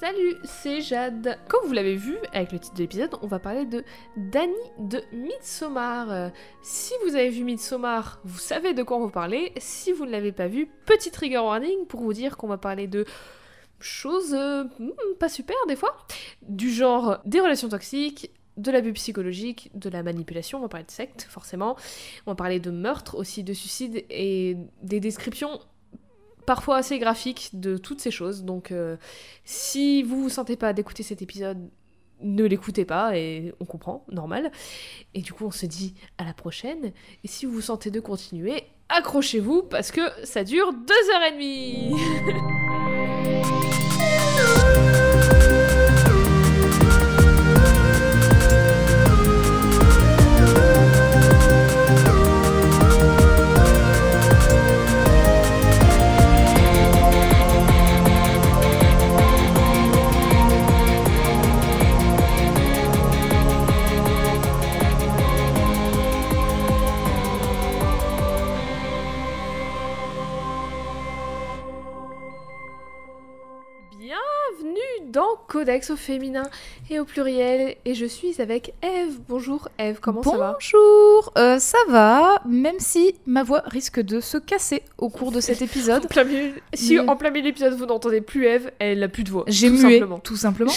Salut, c'est Jade. Comme vous l'avez vu avec le titre de l'épisode, on va parler de Danny de Midsommar. Euh, si vous avez vu Midsommar, vous savez de quoi on va parler. Si vous ne l'avez pas vu, petit trigger warning pour vous dire qu'on va parler de choses euh, hmm, pas super des fois, du genre des relations toxiques, de l'abus psychologique, de la manipulation, on va parler de secte forcément, on va parler de meurtre aussi, de suicide et des descriptions parfois assez graphique de toutes ces choses. Donc euh, si vous vous sentez pas d'écouter cet épisode, ne l'écoutez pas et on comprend, normal. Et du coup, on se dit à la prochaine. Et si vous vous sentez de continuer, accrochez-vous parce que ça dure deux heures et demie. Codex au féminin et au pluriel. Et je suis avec Eve. Bonjour Eve, comment ça va Bonjour, euh, ça va, même si ma voix risque de se casser au cours de cet épisode. Si en plein milieu de l'épisode vous n'entendez plus Eve, elle n'a plus de voix. J'ai mué, simplement. tout simplement.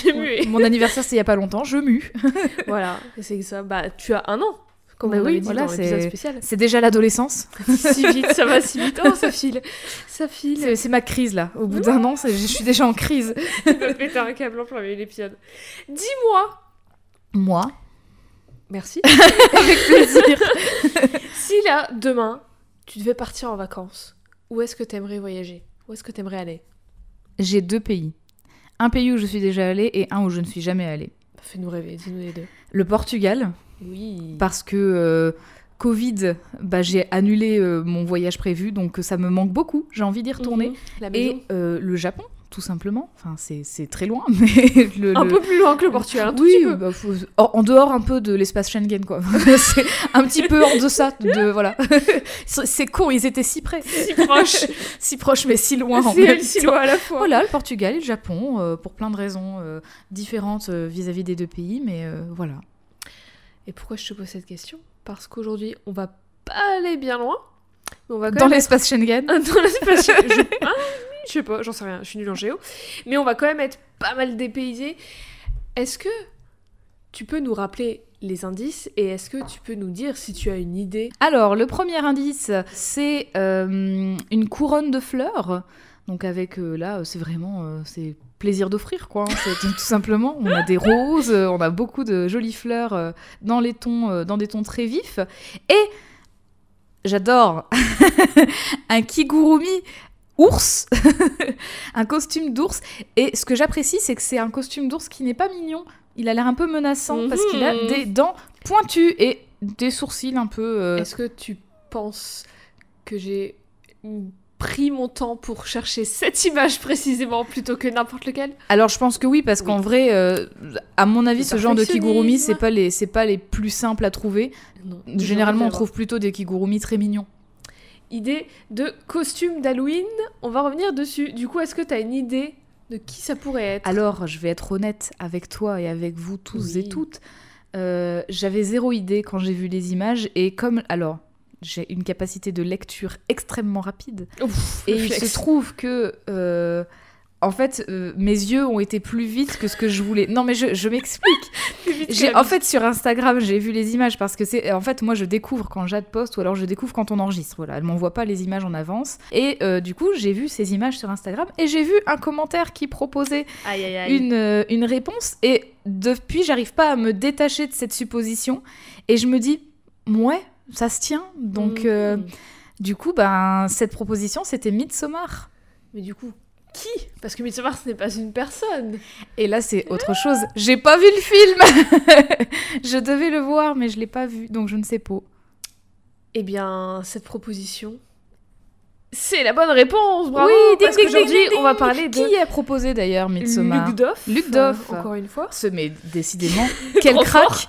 Mon anniversaire c'est il y a pas longtemps, je mue. voilà, c'est ça. Bah tu as un an comme bah oui, voilà, c'est déjà l'adolescence. si vite, ça va si vite. Oh, ça file. Ça file. C'est ma crise là. Au bout d'un an, je suis déjà en crise. Tu vas péter un câble en plein l'épisode. Dis-moi. Moi. Merci. Avec plaisir. si là, demain, tu devais partir en vacances, où est-ce que tu aimerais voyager? Où est-ce que tu aimerais aller? J'ai deux pays. Un pays où je suis déjà allée et un où je ne suis jamais allée. Fais-nous rêver, dis-nous les deux. Le Portugal. Oui. Parce que euh, Covid, bah, j'ai annulé euh, mon voyage prévu, donc ça me manque beaucoup. J'ai envie d'y retourner. Mhm. et euh, le Japon, tout simplement. Enfin, c'est très loin, mais le, un peu plus loin que le Portugal. Un oui, bah, en dehors un peu de l'espace Schengen, quoi. c'est un petit peu en deçà de voilà. c'est con, ils étaient si près, si proches, si proches, mais si loin. En si loin à la fois. Voilà, le Portugal et le Japon, pour plein de raisons différentes vis-à-vis -vis des deux pays, mais voilà. Et pourquoi je te pose cette question? Parce qu'aujourd'hui, on va pas aller bien loin. on va Dans l'espace Schengen Dans l'espace Schengen. Ah, je... sais pas, j'en sais rien, je suis nulle en géo. Mais on va quand même être pas mal dépaysé. Est-ce que tu peux nous rappeler les indices et est-ce que tu peux nous dire si tu as une idée? Alors, le premier indice, c'est euh, une couronne de fleurs. Donc avec euh, là, c'est vraiment euh, c'est plaisir d'offrir, quoi. Hein. Tout simplement, on a des roses, euh, on a beaucoup de jolies fleurs euh, dans, les tons, dans des tons très vifs. Et j'adore un kigurumi ours, un costume d'ours. Et ce que j'apprécie, c'est que c'est un costume d'ours qui n'est pas mignon. Il a l'air un peu menaçant parce qu'il a mhm. des dents pointues et des sourcils un peu. Est-ce que tu penses que j'ai pris mon temps pour chercher cette image précisément plutôt que n'importe lequel Alors je pense que oui parce qu'en vrai, euh, à mon avis, ce genre de kigurumi c'est pas les c'est pas les plus simples à trouver. Généralement, on trouve plutôt des kigurumi très mignons. Idée de costume d'Halloween, on va revenir dessus. Du coup, est-ce que tu as une idée de qui ça pourrait être? Alors, je vais être honnête avec toi et avec vous tous et toutes. Euh, j'avais zéro idée quand j'ai vu les images et comme alors j'ai une capacité de lecture extrêmement rapide. et il se trouve que, euh, en fait, euh, mes yeux ont été plus vite que ce que je voulais. Non, mais je, m'explique. en fait, sur Instagram, j'ai vu les images parce que c'est. En fait, moi, je découvre quand Jade poste ou alors je découvre quand on enregistre. Voilà, elle m'envoie pas les images en avance. Et euh, du coup, j'ai vu ces images sur Instagram et j'ai vu un commentaire qui proposait Une, une réponse. Et depuis, j'arrive pas à me détacher de cette supposition. Et je me dis, ouais ça se tient. Donc, mm. euh, du coup, ben, cette proposition, c'était Midsommar. Mais du coup, qui? Parce que Midsommar, ce n'est pas une personne. Et là, c'est autre chose. J'ai pas vu le film Je devais le voir, mais je l'ai pas vu, donc je ne sais pas. Eh bien, cette proposition, c'est la bonne réponse, bravo Oui, parce qu'aujourd'hui, on va parler de... Qui a proposé d'ailleurs Midsommar Luc Doff. Luc Doff. encore une fois. Ce, mais décidément, quel crack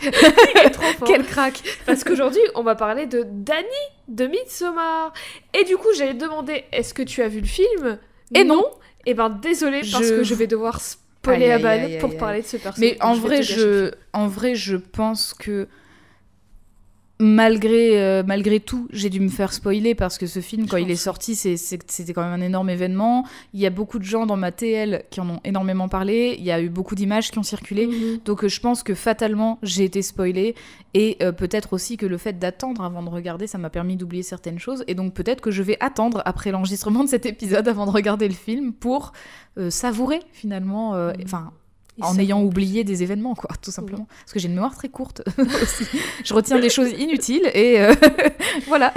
Quel crack Parce qu'aujourd'hui, on va parler de Danny de Midsommar. Et du coup, j'allais demander, est-ce que tu as vu le film? Et non. Eh ben désolé parce que je vais devoir spoiler à balle pour parler de ce personnage. Mais en vrai, je, en vrai, je pense que malgré, euh, malgré tout, j'ai dû me faire spoiler parce que ce film, quand il est sorti, c'était quand même un énorme événement. Il y a beaucoup de gens dans ma TL qui en ont énormément parlé. Il y a eu beaucoup d'images qui ont circulé. Mhm. Donc euh, je pense que fatalement, j'ai été spoilée. Et euh, peut-être aussi que le fait d'attendre avant de regarder, ça m'a permis d'oublier certaines choses. Et donc peut-être que je vais attendre après l'enregistrement de cet épisode avant de regarder le film pour savourer finalement. Mhm. En ayant oublié des événements, quoi, tout simplement. Parce que j'ai une mémoire très courte aussi. Je retiens des choses inutiles et euh, voilà.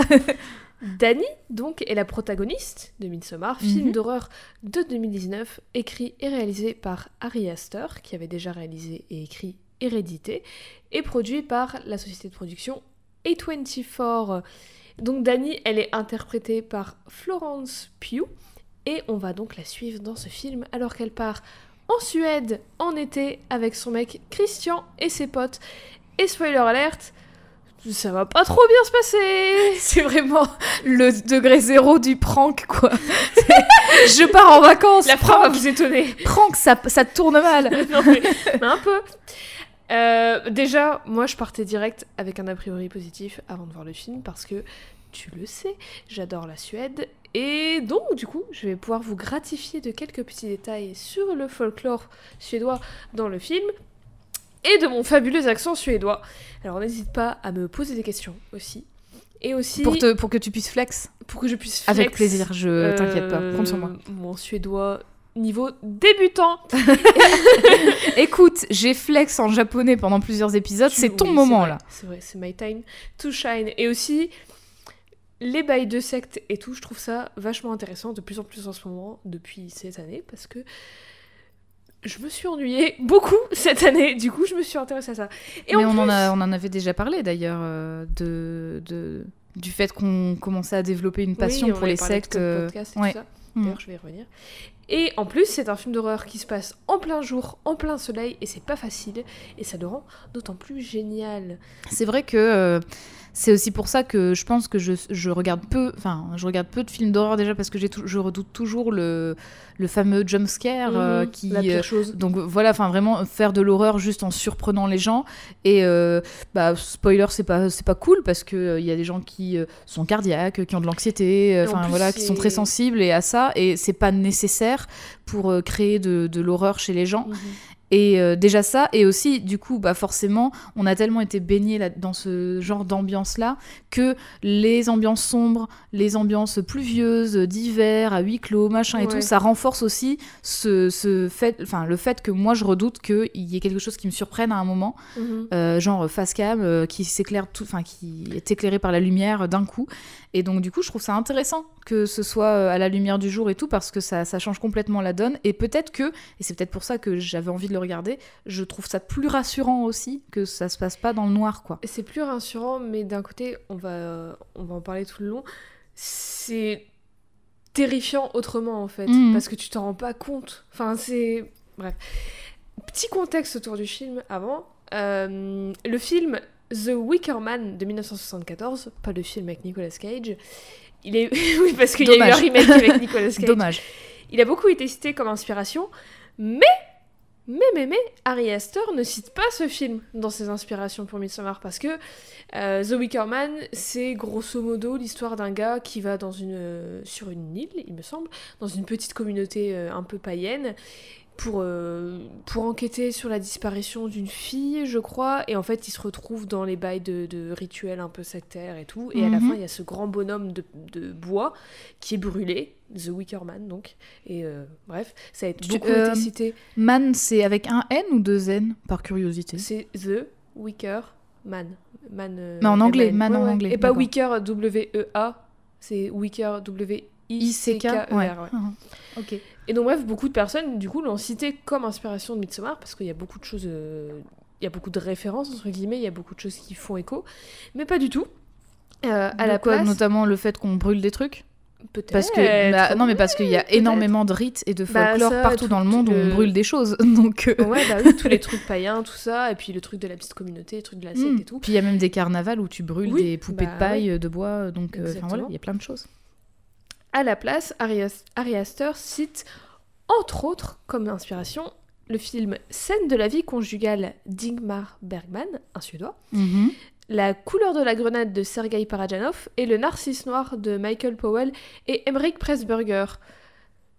Dani, donc, est la protagoniste de Midsommar, film mhm. d'horreur de 2019, écrit et réalisé par Ari Aster, qui avait déjà réalisé et écrit Hérédité, et produit par la société de production A24. Donc Dani, elle est interprétée par Florence Pugh, et on va donc la suivre dans ce film alors qu'elle part en Suède en été avec son mec Christian et ses potes. Et spoiler alerte, ça va pas trop bien se passer. C'est vraiment le degré zéro du prank, quoi. je pars en vacances. La prank va vous étonner. Prank, ça, ça tourne mal. mais, un peu. Euh, déjà, moi, je partais direct avec un a priori positif avant de voir le film parce que tu le sais, j'adore la Suède. Et donc, du coup, je vais pouvoir vous gratifier de quelques petits détails sur le folklore suédois dans le film et de mon fabuleux accent suédois. Alors, n'hésite pas à me poser des questions aussi. Et aussi. Pour, te, pour que tu puisses flex Pour que je puisse flex. Avec plaisir, je euh, t'inquiète pas, compte sur moi. Mon suédois niveau débutant. Écoute, j'ai flex en japonais pendant plusieurs épisodes, c'est ton moment là. C'est vrai, c'est my time to shine. Et aussi, les bails de secte et tout, je trouve ça vachement intéressant de plus en plus en ce moment, depuis cette année, parce que je me suis ennuyée beaucoup cette année, du coup je me suis intéressée à ça. Et Mais on, en a, on en avait déjà parlé d'ailleurs, euh, de, de, du fait qu'on commençait à développer une passion pour les sectes. Euh, podcast et tout ça. Mm. D'ailleurs, je vais y revenir. Et en plus, c'est un film d'horreur qui se passe en plein jour, en plein soleil, et c'est pas facile, et ça le rend d'autant plus génial. C'est vrai que euh, c'est aussi pour ça que je pense que je, je regarde peu, enfin, je regarde peu de films d'horreur déjà parce que je redoute toujours le, le fameux jump scare euh, mhm, qui, la pire euh, chose. donc voilà, enfin vraiment faire de l'horreur juste en surprenant les gens. Et bah spoiler, c'est pas c'est pas cool parce que il y a des gens qui sont cardiaques, qui ont de l'anxiété, enfin voilà, qui sont très sensibles et à ça, et c'est pas nécessaire pour euh, créer de, l'horreur chez les gens. Mhm. Et euh, déjà ça, et aussi du coup, bah forcément, on a tellement été baigné dans ce genre d'ambiance-là que les ambiances sombres, les ambiances pluvieuses, d'hiver, à huis clos, machin et tout, ça renforce aussi ce, ce fait, enfin le fait que moi je redoute qu'il y ait quelque chose qui me surprenne à un moment, mhm. euh, genre face cam qui s'éclaire tout, enfin qui est éclairé par la lumière d'un coup. Et donc du coup, je trouve ça intéressant que ce soit euh, à la lumière du jour et tout, parce que ça, ça change complètement la donne. Et peut-être que, et c'est peut-être pour ça que j'avais envie de le regarder, je trouve ça plus rassurant aussi que ça se passe pas dans le noir, quoi. C'est plus rassurant, mais d'un côté, on va, on va en parler tout le long. C'est terrifiant autrement en fait, mhm. parce que tu t'en rends pas compte. Enfin, c'est. Bref. Petit contexte autour du film avant. Euh, le film The Wicker Man de 1974, pas le film avec Nicolas Cage. Il est oui parce qu'il y a eu un remake avec Nicolas Cage. Dommage. Il a beaucoup été cité comme inspiration, mais mais mais mais Ari Aster ne cite pas ce film dans ses inspirations pour Midsommar parce que euh, The Wicker Man c'est grosso modo l'histoire d'un gars qui va euh, sur une île il me semble dans une petite communauté euh, un peu païenne pour, euh, pour enquêter sur la disparition d'une fille, je crois. Et en fait, il se retrouve dans les bails de, de rituels un peu sectaires et tout. Et à la mhm. fin, il y a ce grand bonhomme de, de, bois qui est brûlé, The Wicker Man, donc. Et euh, bref, ça a été beaucoup été euh, cité. Man, c'est avec un N ou deux N, par curiosité? C'est The Wicker Man. Man Mais en anglais, Man en anglais. Et pas Wicker, W-E-A. C'est Wicker, W-I-C-K-E-R. Ouais. Ok. Et donc bref, beaucoup de personnes du coup l'ont cité comme inspiration de Midsommar parce qu'il y a beaucoup de choses, euh, il y a beaucoup de références entre guillemets, il y a beaucoup de choses qui font écho, mais pas du tout. Euh, à la quoi, notamment le fait qu'on brûle des trucs? Peut-être. Parce que bah, non, mais parce qu'il y a énormément de rites et de bah, folklore partout dans le monde où on brûle des choses. Donc euh, ouais, bah oui, tous les trucs païens, tout ça, et puis le truc de la petite communauté, le truc de la secte hmm. et tout. Puis il y a même des carnavals où tu brûles des poupées de paille, de bois, donc enfin voilà, il y a plein de choses. À la place, Ari, Aster cite entre autres, comme inspiration, le film Scène de la vie conjugale d'Ingmar Bergman, un Suédois, Mhm. La couleur de la grenade de Sergei Parajanov et Le Narcisse noir de Michael Powell et Emmerich Pressburger.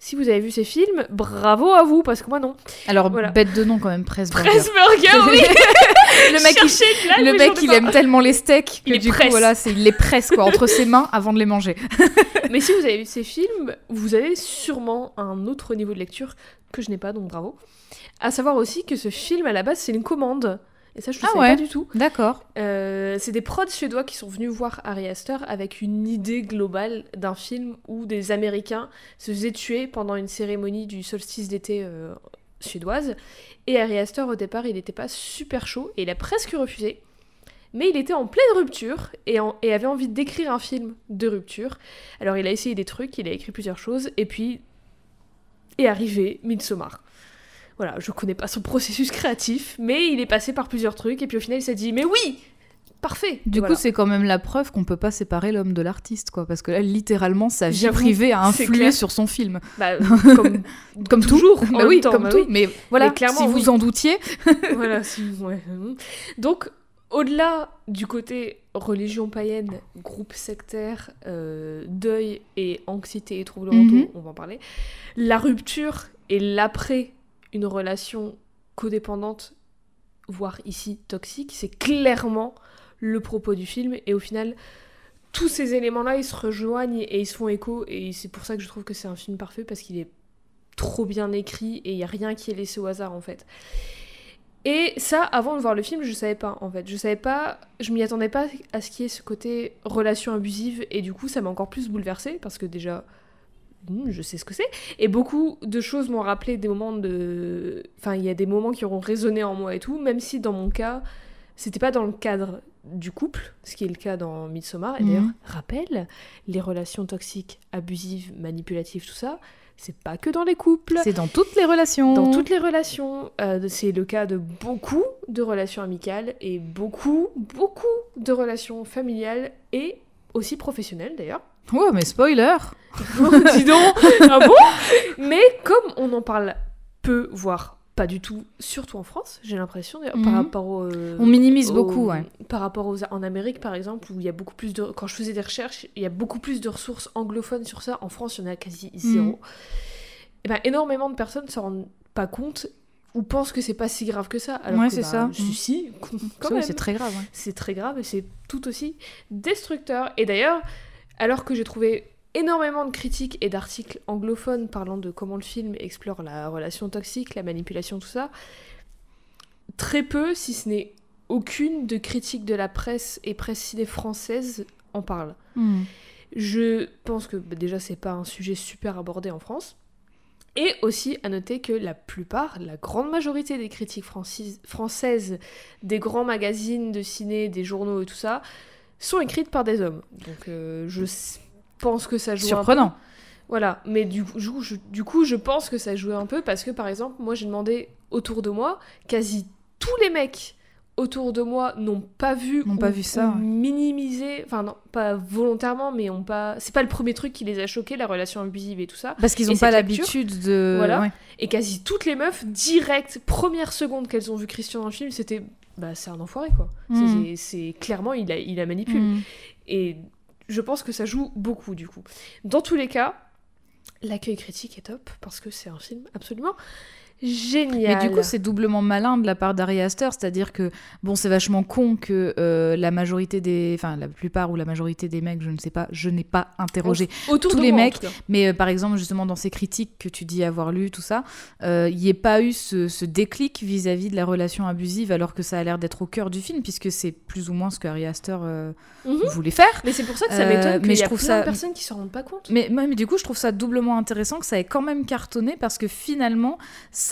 Si vous avez vu ces films, bravo à vous, parce que moi non. Alors, Voilà. bête de nom quand même, Pressburger. Pressburger, oui le mec, il, le mec, aime tellement les steaks que Il du presse. coup, voilà, il les presse quoi, entre ses mains avant de les manger. Mais si vous avez vu ces films, vous avez sûrement un autre niveau de lecture que je n'ai pas, donc bravo. À savoir aussi que ce film, à la base, c'est une commande. Et ça, je ne Ah savais ouais. pas du tout. D'accord. Euh, c'est des prods suédois qui sont venus voir Ari Aster avec une idée globale d'un film où des Américains se faisaient tuer pendant une cérémonie du solstice d'été euh, suédoise. Et Ari Aster, au départ, il n'était pas super chaud et il a presque refusé. Mais il était en pleine rupture et, en- et avait envie d'écrire un film de rupture. Alors il a essayé des trucs, il a écrit plusieurs choses, et puis est arrivé Midsommar. Voilà, je connais pas son processus créatif, mais il est passé par plusieurs trucs, et puis au final il s'est dit, mais oui Parfait Du coup, c'est quand même la preuve qu'on peut pas séparer l'homme de l'artiste, quoi. Parce que là, littéralement, sa vie privée a influé sur son film. Bah, comme, Comme toujours, Bah oui, temps, comme bah tout. oui. Mais voilà, Mais clairement, si vous oui. en doutiez. voilà, si- ouais. Donc, au-delà du côté religion païenne, groupe sectaire, euh, deuil et anxiété et troubles Mhm. mentaux, on va en parler, la rupture et l'après une relation codépendante, voire ici toxique, c'est clairement le propos du film. Et au final, tous ces éléments-là, ils se rejoignent et ils se font écho. Et c'est pour ça que je trouve que c'est un film parfait, parce qu'il est trop bien écrit et il n'y a rien qui est laissé au hasard en fait. Et ça, avant de voir le film, je savais pas en fait. Je savais pas, je m'y attendais pas à ce qu'il y ait ce côté relation abusive et du coup, ça m'a encore plus bouleversée parce que déjà, je sais ce que c'est. Et beaucoup de choses m'ont rappelé des moments de. Enfin, il y a des moments qui auront résonné en moi et tout, même si dans mon cas, c'était pas dans le cadre du couple, ce qui est le cas dans Midsommar. Et d'ailleurs, Mhm. rappel, les relations toxiques, abusives, manipulatives, tout ça, c'est pas que dans les couples. C'est dans toutes les relations. Dans toutes les relations, euh, c'est le cas de beaucoup de relations amicales et beaucoup, beaucoup de relations familiales et aussi professionnelles d'ailleurs. Ouais, mais spoiler. Dis donc Ah bon? Mais comme on en parle peu, voire pas du tout, surtout en France, j'ai l'impression, d'ailleurs, par Mhm. rapport au... On minimise au- beaucoup, ouais. Par rapport aux... En Amérique, par exemple, où il y a beaucoup plus de... Quand je faisais des recherches, il y a beaucoup plus de ressources anglophones sur ça. En France, il y en a quasi zéro. Mhm. Et ben, énormément de personnes ne s'en rendent pas compte ou pensent que c'est pas si grave que ça. Alors Ouais, c'est bah, ça. Si, Mhm. si, quand C'est- même. C'est très grave. ouais. C'est très grave et c'est tout aussi destructeur. Et d'ailleurs, alors que j'ai trouvé énormément de critiques et d'articles anglophones parlant de comment le film explore la relation toxique, la manipulation, tout ça, très peu, si ce n'est aucune, de critiques de la presse et presse ciné française en parle. Hmm. Je pense que bah, déjà c'est pas un sujet super abordé en France. Et aussi à noter que la plupart, la grande majorité des critiques françaises, des grands magazines de ciné, des journaux et tout ça, sont écrites par des hommes. Donc euh, je pense que ça joue un peu. Surprenant. Voilà, mais du coup, je, du coup, je pense que ça jouait un peu parce que, par exemple, moi j'ai demandé autour de moi, quasi tous les mecs autour de moi n'ont pas vu, N'ont pas vu ça, ou ouais. minimisé, enfin non, pas volontairement, mais ont pas. C'est pas le premier truc qui les a choqués, la relation abusive et tout ça. Parce qu'ils n'ont pas l'habitude de. voilà. ouais. Et quasi toutes les meufs, direct, première seconde qu'elles ont vu Christian dans le film, c'était. Bah, c'est un enfoiré quoi. Mm. C'est c'est- clairement, il a, il a manipulé. Hmm. Et je pense que ça joue beaucoup du coup. Dans tous les cas, l'accueil critique est top parce que c'est un film absolument génial. Mais du coup, c'est doublement malin de la part d'Ari Aster, c'est-à-dire que, bon, c'est vachement con que euh, la majorité des. Enfin, la plupart ou la majorité des mecs, je ne sais pas, je n'ai pas interrogé. tous les moi, mecs. Mais euh, par exemple, justement, dans ces critiques que tu dis avoir lues, tout ça, euh, il n'y ait pas eu ce, ce déclic vis-à-vis de la relation abusive, alors que ça a l'air d'être au cœur du film, puisque c'est plus ou moins ce que Ari Aster Mhm. voulait faire. Mais c'est pour ça que ça m'étonne mais qu'il je y a plein ça- de personnes qui s'en rendent pas compte. Mais, ouais, mais du coup, je trouve ça doublement intéressant que ça ait quand même cartonné parce que finalement, ça,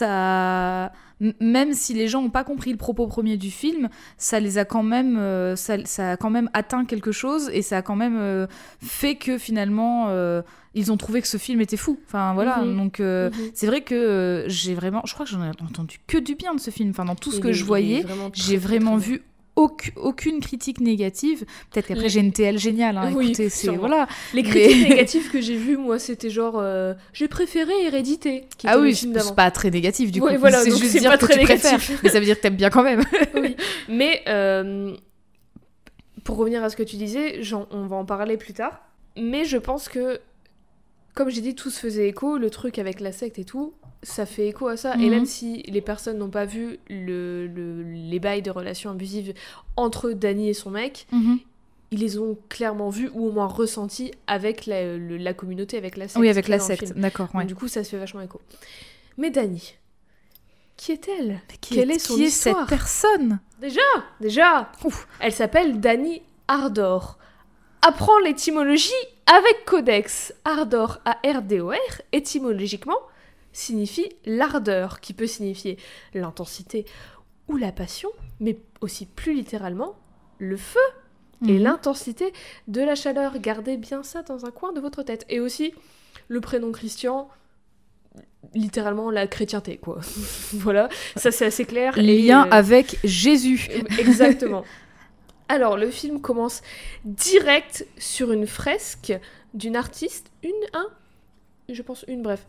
même si les gens n'ont pas compris le propos premier du film, ça les a quand même, euh, ça, ça a quand même atteint quelque chose et ça a quand même euh, fait que finalement, euh, ils ont trouvé que ce film était fou. Enfin voilà, Mhm. donc. Mhm. C'est vrai que j'ai vraiment, je crois que j'en ai entendu que du bien de ce film. Enfin, dans tout ce que je voyais, j'ai vraiment très vu aucune critique négative. Peut-être qu'après j'ai une TL géniale. Hein, oui, écoutez, c'est voilà. Les critiques négatives que j'ai vues, moi, c'était genre euh, j'ai préféré Hérédité. ah oui, c'est pas très négatif du coup. Voilà, c'est juste dire que tu préfères, mais ça veut dire que t'aimes bien quand même. oui, mais euh, pour revenir à ce que tu disais, on va en parler plus tard. Mais je pense que, comme j'ai dit, tout se faisait écho, le truc avec la secte et tout, ça fait écho à ça. Et mhm. même si les personnes n'ont pas vu le, les bails de relations abusives entre Danny et son mec, mhm. ils les ont clairement vus ou au moins ressentis avec la, la communauté, avec la secte. Oui, avec la secte, d'accord. Du coup, ça se fait vachement écho. Mais Danny, qui est-elle? Quelle est, son qui est cette personne? Déjà, déjà, elle s'appelle Danny Ardor. Apprends l'étymologie avec Codex. Ardor, A-R-D-O-R, étymologiquement, signifie l'ardeur, qui peut signifier l'intensité ou la passion, mais aussi plus littéralement le feu et mhm. l'intensité de la chaleur. Gardez bien ça dans un coin de votre tête. Et aussi le prénom Christian, littéralement la chrétienté, quoi. voilà, ça c'est assez clair. Lien euh, avec Jésus. Exactement. Alors, le film commence direct sur une fresque d'une artiste, une, un, je pense une, bref.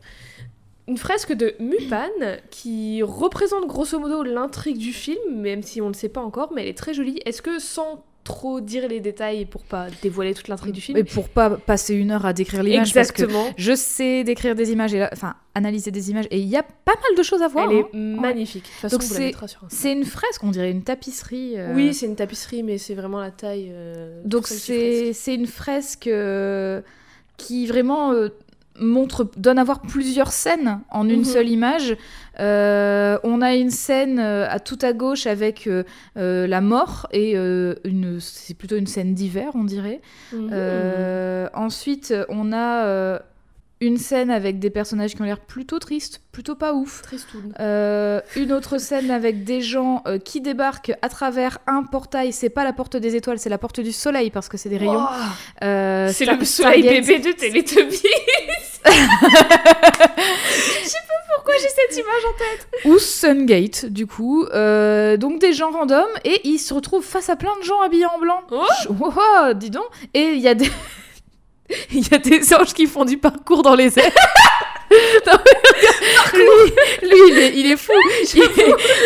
Une fresque de Mupan qui représente grosso modo l'intrigue du film, même si on ne le sait pas encore, mais elle est très jolie. Est-ce que sans trop dire les détails pour pas dévoiler toute l'intrigue du film. Et pour pas passer une heure à décrire l'image. Exactement. Parce que je sais décrire des images, et enfin analyser des images, et il y a pas mal de choses à voir. Elle est hein. magnifique. Donc c'est une fresque, on dirait une tapisserie. Euh. Oui, c'est une tapisserie, mais c'est vraiment la taille. Euh, Donc c'est une fresque euh, qui vraiment montre, donne à voir plusieurs scènes en une mhm. seule image. Euh, on a une scène euh, à tout à gauche avec euh, la mort et une, c'est plutôt une scène d'hiver, on dirait. Mhm. ensuite, on a une scène avec des personnages qui ont l'air plutôt tristes, plutôt pas ouf. Euh, une autre scène avec des gens euh, qui débarquent à travers un portail. C'est pas la porte des étoiles, c'est la porte du soleil parce que c'est des rayons. Euh, c'est le soleil bébé de Teletubbies. Je sais pas pourquoi j'ai cette image en tête. Ou Sungate, du coup. donc des gens random et ils se retrouvent face à plein de gens habillés en blanc. Oh, oh dis donc. Et il y a des. Il y a des anges qui font du parcours dans les airs. lui, il, est, fou.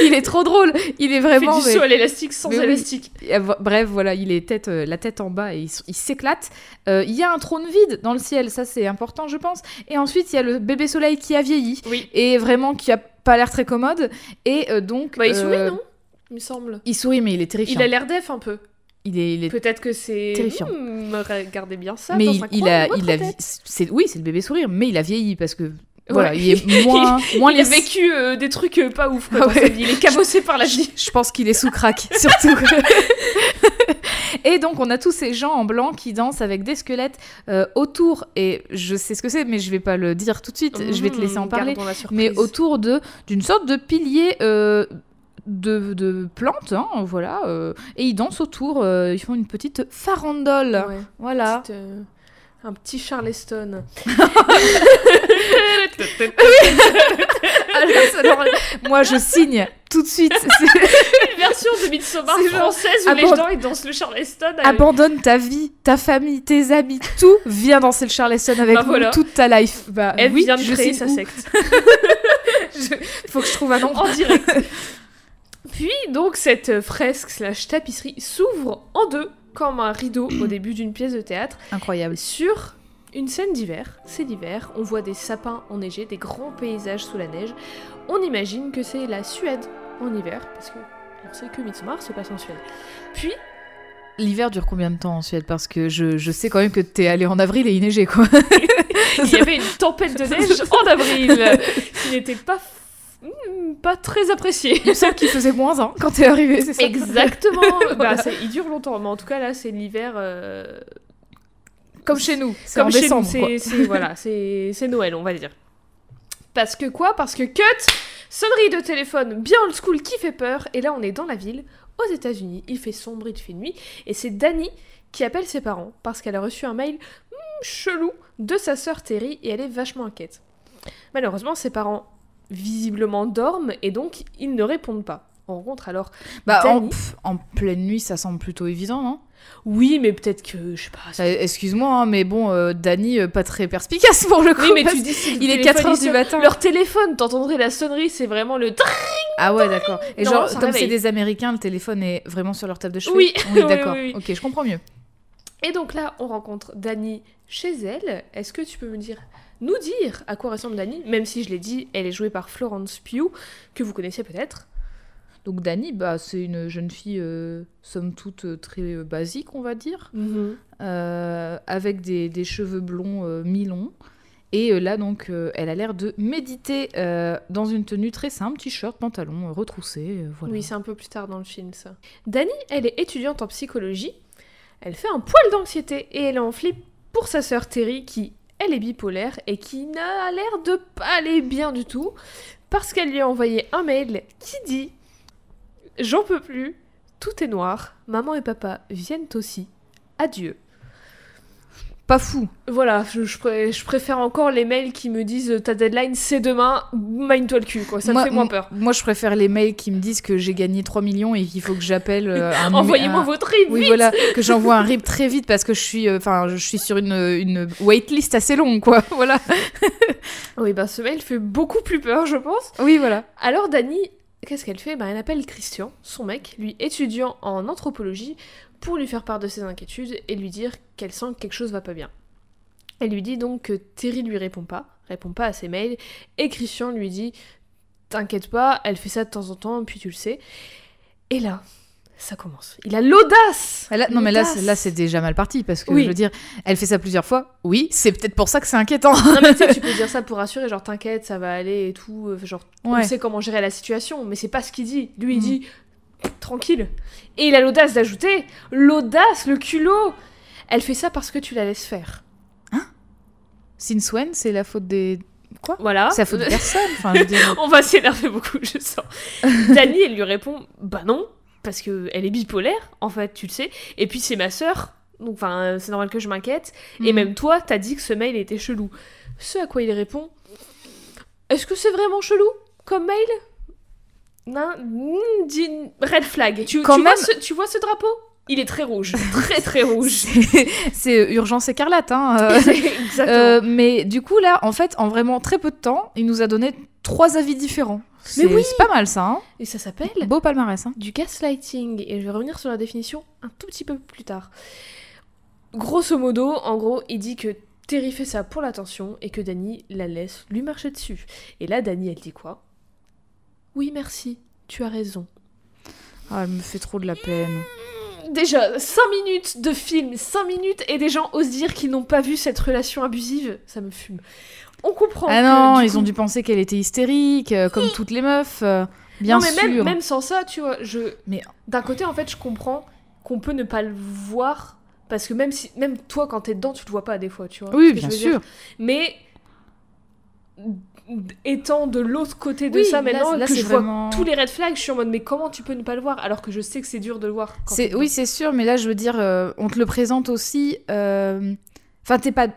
Il est, trop drôle. Il est vraiment. Il fait du saut à l'élastique sans élastique. Bref, voilà, il est tête, euh, la tête en bas et il, s'éclate. Euh, il y a un trône vide dans le ciel, ça c'est important, je pense. Et ensuite, il y a le bébé soleil qui a vieilli. Oui. Et vraiment qui a pas l'air très commode. Et euh, donc. Bah, il sourit, non? Il me semble. Il sourit, mais il est terrifiant. Il a l'air def un peu. Il est, Peut-être que c'est terrifiant. Hmm, regardez bien ça. Mais dans il, il a, il a, c'est oui, c'est le bébé sourire, mais il a vieilli parce que voilà, il est moins, moins il a vécu euh, des trucs euh, pas ouf. Quoi, ah Il est cabossé par la vie. Je pense qu'il est sous crack, surtout. et donc on a tous ces gens en blanc qui dansent avec des squelettes euh, autour et je sais ce que c'est mais je vais pas le dire tout de suite je vais te laisser en mmh, parler mais autour de d'une sorte de pilier de, plantes, hein, voilà, euh, et ils dansent autour, euh, ils font une petite farandole, voilà. Euh, un petit Charleston. moi je signe tout de suite. une version de Midsommar française où les gens ils dansent le Charleston. Abandonne ta vie, ta famille, tes amis, tout. Viens danser le Charleston avec bah, nous toute ta life. Bah, Elle oui, vient de créer sa secte. Faut que je trouve un nom en direct. Puis donc cette fresque slash tapisserie s'ouvre en deux comme un rideau au début d'une pièce de théâtre. Incroyable. Sur une scène d'hiver. C'est l'hiver, on voit des sapins enneigés, des grands paysages sous la neige. On imagine que c'est la Suède en hiver, parce que on sait que Midsommar se passe en Suède. Puis L'hiver dure combien de temps en Suède? Parce que je, je, sais quand même que t'es allé en avril et il neigeait quoi. il y avait une tempête de neige en avril qui n'était pas Hmm, pas très apprécié. Me qu'il faisait moins 1 quand t'es arrivé, c'est ça Exactement. bah, il dure longtemps, mais en tout cas là c'est l'hiver. Euh, Comme chez nous, c'est en décembre. C'est voilà, c'est Noël, on va dire. Parce que quoi? Parce que cut, sonnerie de téléphone bien old school qui fait peur. Et là on est dans la ville, aux États-Unis. Il fait sombre, il fait nuit, et c'est Dani qui appelle ses parents parce qu'elle a reçu un mail hmm, chelou de sa sœur Terry et elle est vachement inquiète. Malheureusement, ses parents visiblement dorment et donc ils ne répondent pas. rencontre. Alors, Bah, en, Dany- pff, en pleine nuit, ça semble plutôt évident, non? Oui, mais peut-être que, je sais pas. Euh, Excuse-moi, hein, mais bon, euh, Dany, euh, pas très perspicace pour le coup. Oui, mais tu dis si il est téléphone, 4 heures il du sonne- matin. Leur téléphone, t'entendrais la sonnerie, c'est vraiment le. Ah ouais, d'accord. Et Non, genre, comme c'est des Américains, le téléphone est vraiment sur leur table de chevet Oui, oui, d'accord. oui, oui. Ok, je comprends mieux. Et donc là, on rencontre Dani chez elle. Est-ce que tu peux me dire, nous dire à quoi ressemble Dani Même si je l'ai dit, elle est jouée par Florence Pugh, que vous connaissez peut-être. Donc Dany, bah, c'est une jeune fille, euh, somme toute, euh, très euh, basique, on va dire, euh, avec des, des cheveux blonds mi-longs. Et là, donc, euh, elle a l'air de méditer euh, dans une tenue très simple, t-shirt, pantalon, euh, retroussé, voilà. Oui, c'est un peu plus tard dans le film, ça. Dani, elle est étudiante en psychologie. Elle fait un poil d'anxiété et elle est en flip pour sa sœur Terry, qui, elle, est bipolaire et qui n'a l'air de pas aller bien du tout, parce qu'elle lui a envoyé un mail qui dit J'en peux plus, tout est noir, maman et papa viennent aussi, adieu. Pas fou. Voilà, je, je pré- je préfère encore les mails qui me disent ta deadline c'est demain, mind-toi le cul, quoi. Ça Moi- me fait moins peur. Moi, je préfère les mails qui me disent que j'ai gagné 3 millions et qu'il faut que j'appelle euh, Envoyez-moi un- votre RIB, Oui, vite voilà, que j'envoie un RIP très vite parce que je suis, euh, enfin, je suis sur une, une waitlist assez longue, quoi. Voilà. Oui, bah ce mail fait beaucoup plus peur, je pense. Oui, voilà. Alors Dani, qu'est-ce qu'elle fait? Bah, Elle appelle Christian, son mec, lui étudiant en anthropologie, pour lui faire part de ses inquiétudes et lui dire qu'elle sent que quelque chose va pas bien. Elle lui dit donc que Terry lui répond pas, répond pas à ses mails, et Christian lui dit T'inquiète pas, elle fait ça de temps en temps, puis tu le sais. Et là, ça commence. Il a l'audace Ah, non, mais là, là, c'est déjà mal parti parce que Oui. je veux dire, elle fait ça plusieurs fois. Oui, c'est peut-être pour ça que c'est inquiétant. Non mais tu sais, tu peux dire ça pour rassurer, genre t'inquiète, ça va aller et tout, euh, genre on Ouais. sait comment gérer la situation, mais c'est pas ce qu'il dit. Lui il Mm. dit tranquille. Et il a l'audace d'ajouter l'audace, le culot. Elle fait ça parce que tu la laisses faire. Since when, c'est la faute des. Quoi? Voilà. C'est la faute de personne. Enfin, je veux dire. On va s'énerver beaucoup, je sens. Dani, elle lui répond Bah non, parce que elle est bipolaire, en fait, tu le sais. Et puis c'est ma sœur, donc enfin, c'est normal que je m'inquiète. Et Mm. même toi, t'as dit que ce mail était chelou. Ce à quoi il répond Est-ce que c'est vraiment chelou comme mail? Non, mm, red flag. Tu, Quand tu vois même- ce, tu vois ce drapeau? Il est très rouge, très très rouge. C'est- C'est urgence écarlate, hein. euh. Exactement. Euh, mais du coup, là, en fait, en vraiment très peu de temps, il nous a donné trois avis différents. C'est oui c'est pas mal ça, hein Et ça s'appelle Beau palmarès, hein du gaslighting. Et je vais revenir sur la définition un tout petit peu plus tard. Grosso modo, en gros, il dit que Terry fait ça pour l'attention et que Dani la laisse lui marcher dessus. Et là, Dani, elle dit quoi? Oui, merci, tu as raison. Ah, elle me fait trop de la peine. Déjà, 5 minutes de film, 5 minutes, et des gens osent dire qu'ils n'ont pas vu cette relation abusive, ça me fume. On comprend. Ah non, ils coup- ont dû penser qu'elle était hystérique, euh, comme toutes les meufs. euh, bien non, mais sûr. Même, même sans ça, tu vois, je. Mais- D'un côté, en fait, je comprends qu'on peut ne pas le voir, parce que même, si... même toi, quand t'es dedans, tu le vois pas des fois, tu vois. Oui, bien dire. sûr. Mais. Étant de l'autre côté de Oui, ça maintenant, là, que je vois vraiment- tous les red flags, je suis en mode mais comment tu peux ne pas le voir alors que je sais que c'est dur de le voir. quand oui, c'est sûr, mais là, je veux dire, euh, on te le présente aussi. euh, Enfin, t'es pas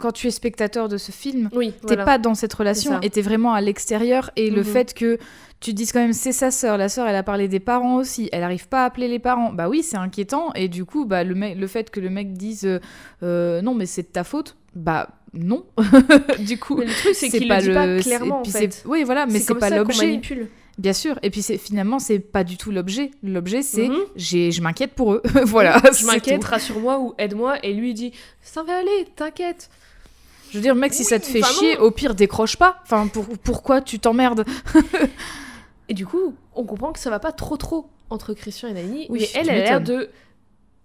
quand tu es spectateur de ce film, Oui, t'es voilà. pas dans cette relation et t'es vraiment à l'extérieur. Et le Mhm. fait que tu te dises quand même c'est sa sœur, la sœur, elle a parlé des parents aussi, elle arrive pas à appeler les parents. Bah oui, c'est inquiétant. Et du coup, bah le fait que le mec dise euh, euh, non, mais c'est de ta faute, bah non. du coup, Mais le truc, c'est qu'il le dit pas clairement, en fait. Oui, voilà, mais c'est pas l'objet. Bien sûr. Et puis c'est finalement c'est pas du tout l'objet. L'objet c'est j'ai je m'inquiète pour eux. voilà. Je c'est m'inquiète, rassure-moi ou aide-moi. Et lui il dit Ça va aller, t'inquiète. Je veux dire mec si Oui, ça te fait enfin, chier, non. au pire décroche pas. Enfin pour, pourquoi tu t'emmerdes Et du coup, on comprend que ça va pas trop trop entre Christian et Nani. Oui, mais elle, elle a l'air de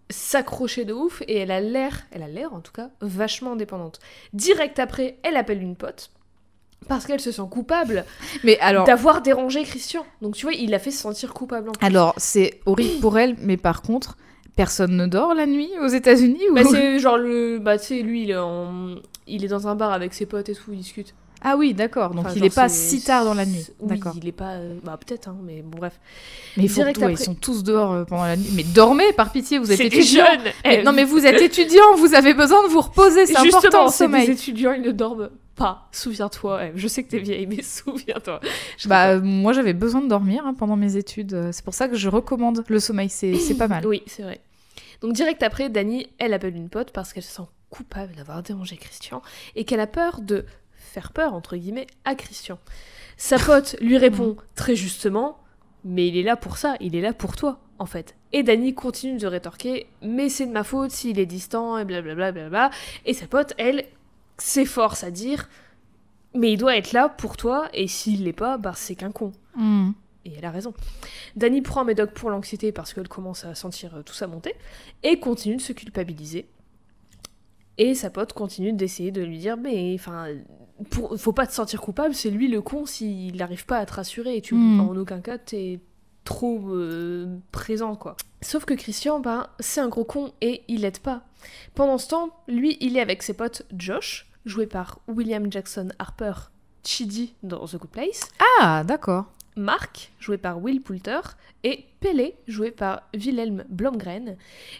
s'accrocher de ouf et elle a l'air, elle a l'air en tout cas, vachement indépendante. Direct après, elle appelle une pote parce qu'elle se sent coupable Mais alors d'avoir dérangé Christian. Donc tu vois, il l'a fait se sentir coupable en plus. alors c'est horrible pour elle, mais par contre personne ne dort la nuit aux États-Unis ou Bah, c'est genre le. Bah, tu sais, lui, il est, en... il est dans un bar avec ses potes et tout, il discute. Ah oui d'accord. Donc Enfin, il genre, est pas si tard dans la nuit. Oui, D'accord. il est pas. euh, Bah, peut-être, hein, mais bon, bref. Mais il faut direct que- ouais, après- ils sont tous dehors euh, pendant la nuit. Mais dormez par pitié, vous êtes étudiants. jeunes Mais Eh, non mais vous êtes étudiant, vous avez besoin de vous reposer, c'est important le sommeil. des étudiants, ils ne dorment pas. Souviens-toi. Je sais que t'es vieille, mais souviens-toi. Bah, moi, j'avais besoin de dormir hein, pendant mes études. C'est pour ça que je recommande le sommeil. C'est pas mal. Oui, c'est vrai. Donc, direct après, Dani, elle appelle une pote parce qu'elle se sent coupable d'avoir dérangé Christian et qu'elle a peur de faire peur, entre guillemets, à Christian. Sa pote lui répond très justement Mais il est là pour ça, il est là pour toi, en fait. Et Dani continue de rétorquer Mais c'est de ma faute s'il est distant, et blablabla. Bla bla et sa pote, elle, s'efforce à dire Mais il doit être là pour toi, et s'il l'est pas, bah c'est qu'un con. Hmm. Et elle a raison. Dani prend un médoc pour l'anxiété parce qu'elle commence à sentir tout ça monter, et continue de se culpabiliser. Et sa pote continue d'essayer de lui dire Mais enfin, pour, faut pas te sentir coupable, c'est lui le con s'il n'arrive pas à te rassurer et tu hmm. en aucun cas t'es trop euh, présent quoi. Sauf que Christian, ben, c'est un gros con et il l'aide pas. Pendant ce temps, lui, il est avec ses potes Josh, joué par William Jackson Harper Chidi dans The Good Place. Ah, d'accord. Mark, joué par Will Poulter, et Pele, joué par Wilhelm Blomgren.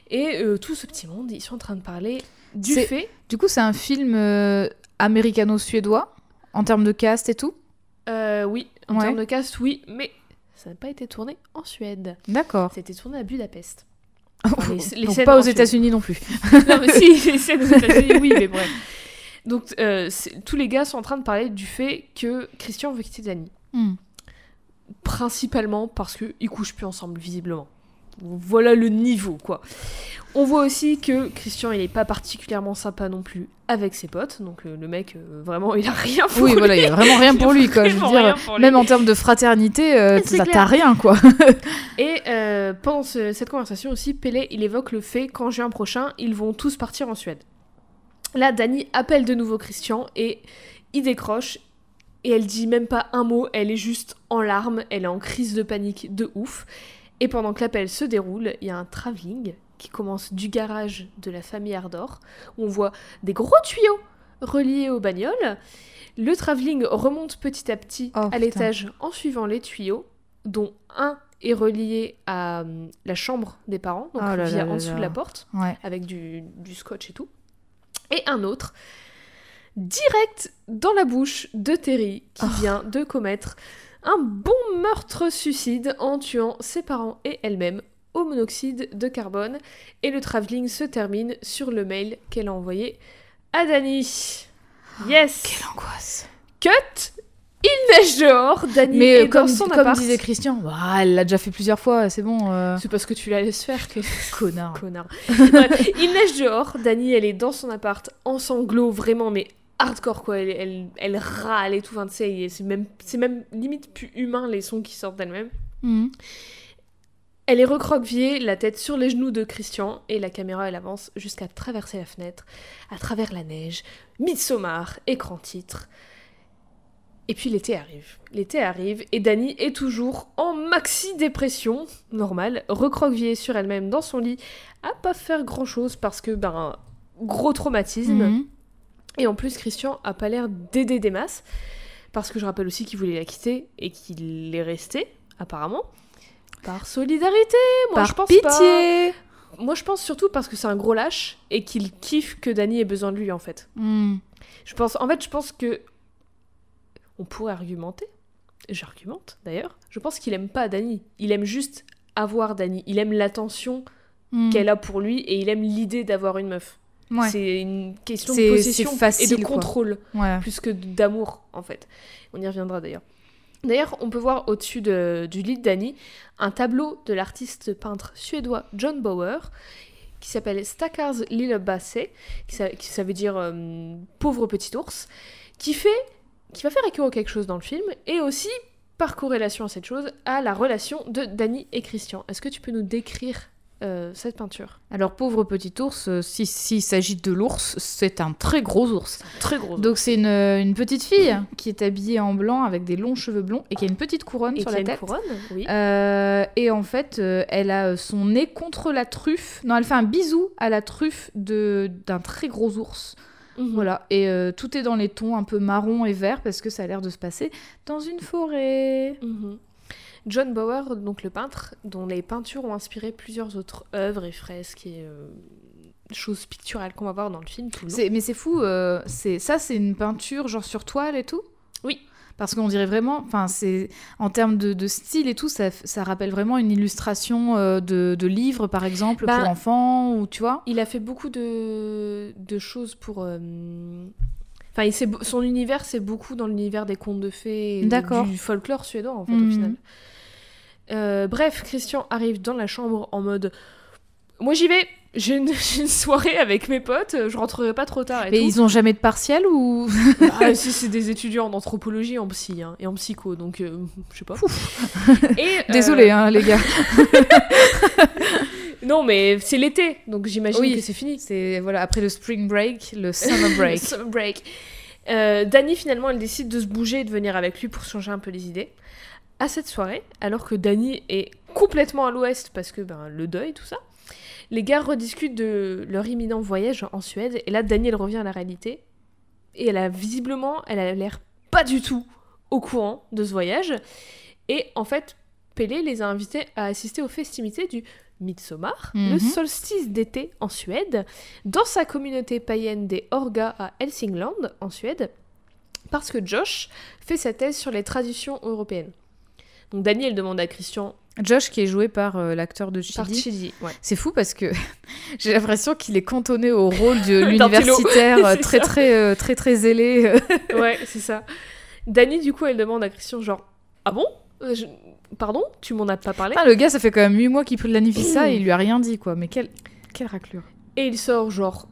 Et euh, tout ce petit monde, ils sont en train de parler du fait. Du coup, c'est un film euh, américano-suédois en termes de cast et tout euh, Oui, en termes de cast, oui, mais ça n'a pas été tourné en Suède. D'accord. C'était tourné à Budapest. les, pas aux États-Unis non plus. non, mais si, les scènes aux États-Unis, oui, mais bref. Donc, euh, tous les gars sont en train de parler du fait que Christian veut quitter Dani. Hmm. Principalement parce qu'ils couchent plus ensemble, visiblement. Voilà le niveau, quoi. On voit aussi que Christian, il est pas particulièrement sympa non plus avec ses potes. Donc euh, le mec, euh, vraiment, il a rien pour oui, lui. Oui, voilà, il a vraiment rien pour lui, quoi. Je veux dire, même en termes de fraternité, euh, t'as rien, quoi. Et pendant cette conversation aussi, Pelé, il évoque le fait qu'en juin prochain, ils vont tous partir en Suède. Là, Dani appelle de nouveau Christian et il décroche. Et elle dit même pas un mot, elle est juste en larmes, elle est en crise de panique de ouf. Et pendant que l'appel se déroule, il y a un travelling qui commence du garage de la famille Ardor, où on voit des gros tuyaux reliés aux bagnoles. Le travelling remonte petit à petit oh, à l'étage en suivant les tuyaux, dont un est relié à hum, la chambre des parents, donc oh via en dessous de la porte, avec du, du scotch et tout. Et un autre direct dans la bouche de Terry, qui oh. vient de commettre un bon meurtre-suicide en tuant ses parents et elle-même au monoxyde de carbone. Et le travelling se termine sur le mail qu'elle a envoyé à Dani. Yes Quelle angoisse Cut il neige dehors, Dani Mais est comme, dans son comme disait Christian, bah, elle l'a déjà fait plusieurs fois, c'est bon. Euh. C'est parce que tu la laisses faire que... Connard. Connard. il neige dehors, Dani elle est dans son appart en sanglots, vraiment, mais hardcore quoi. Elle, elle, elle râle et tout. Enfin, c'est même, même limite plus humain les sons qui sortent d'elle-même. Mhm. Elle est recroquevillée, la tête sur les genoux de Christian, et la caméra elle avance jusqu'à traverser la fenêtre, à travers la neige. Midsommar, écran titre. Et puis l'été arrive. L'été arrive et Dani est toujours en maxi dépression, normal, recroquevillée sur elle-même dans son lit, à pas faire grand chose parce que, ben, gros traumatisme. Mhm. Et en plus, Christian a pas l'air d'aider des masses, parce que je rappelle aussi qu'il voulait la quitter et qu'il est resté, apparemment. Par solidarité, moi Par je pense pitié. Moi je pense surtout parce que c'est un gros lâche et qu'il kiffe que Danny ait besoin de lui en fait. Hmm. Je pense, en fait, je pense que on pourrait argumenter. J'argumente d'ailleurs. Je pense qu'il aime pas Danny. Il aime juste avoir Danny. Il aime l'attention hmm. qu'elle a pour lui et il aime l'idée d'avoir une meuf. C'est une question de possession et de contrôle, plus que d'amour, en fait. On y reviendra d'ailleurs. D'ailleurs, on peut voir au-dessus de, du lit Danny un tableau de l'artiste peintre suédois John Bauer qui s'appelle Stackars Lille Bassé, qui, ça, veut dire euh, pauvre petit ours, qui fait qui va faire écho à quelque chose dans le film et aussi par corrélation à cette chose à la relation de Danny et Christian. Est-ce que tu peux nous décrire euh, cette peinture. Alors, pauvre petit ours, euh, s'il si, s'agit de l'ours, c'est un très gros ours. Très gros. Donc, c'est une, une, petite fille qui est habillée en blanc avec des longs cheveux blonds et qui a une petite couronne sur la tête. couronne, oui. Euh, et en fait, elle a son nez contre la truffe. Non, elle fait un bisou à la truffe d'un très gros ours. Mhm. Voilà, et tout est dans les tons un peu marron et vert parce que ça a l'air de se passer dans une forêt. Mhm. John Bauer, donc le peintre, dont les peintures ont inspiré plusieurs autres œuvres et fresques et euh, choses picturales qu'on va voir dans le film tout le long. C'est- Mais c'est fou, euh, ça c'est une peinture genre sur toile et tout? Oui. Parce qu'on dirait vraiment, enfin c'est en termes de, de style et tout, ça, ça rappelle vraiment une illustration euh, de, de livres par exemple Bah, pour enfants ou tu vois? Il a fait beaucoup de, de choses pour. Enfin, il son univers, c'est beaucoup dans l'univers des contes de fées du folklore suédois, en fait, Mhm. au final. Euh, bref, Christian arrive dans la chambre en mode Moi j'y vais, j'ai une, soirée avec mes potes, je rentrerai pas trop tard. Et Mais tout. ils ont jamais de partiel ou? Ah, si, c'est des étudiants en anthropologie, en psy hein, et en psycho, donc euh, je sais pas. Et, euh, Désolé hein les gars. Non, mais c'est l'été, donc j'imagine Oui. que c'est fini. C'est voilà après le spring break, le summer break. Summer break. Euh, Dani, finalement, elle décide de se bouger et de venir avec lui pour changer un peu les idées. À cette soirée, alors que Dani est complètement à l'ouest parce que ben, le deuil, tout ça, les gars rediscutent de leur imminent voyage en Suède. Et là, Dani, elle revient à la réalité. Et elle a visiblement, elle a l'air pas du tout au courant de ce voyage. Et en fait, Pélé les a invités à assister aux festivités du Midsommar, le Mhm. solstice d'été en Suède, dans sa communauté païenne des Orga à Helsingland, en Suède, parce que Josh fait sa thèse sur les traditions européennes. Donc Daniel demande à Christian Josh qui est joué par euh, l'acteur de. Ouais. C'est fou parce que j'ai l'impression qu'il est cantonné au rôle de l'universitaire euh, très ça. très euh, très très zélé. ouais, c'est ça. Dani, du coup, elle demande à Christian genre Ah bon? Je- Pardon? Tu m'en as pas parlé? Ah, le gars, ça fait quand même 8 mois qu'il planifie ça et il lui a rien dit quoi. Mais quelle quelle raclure. Et il sort genre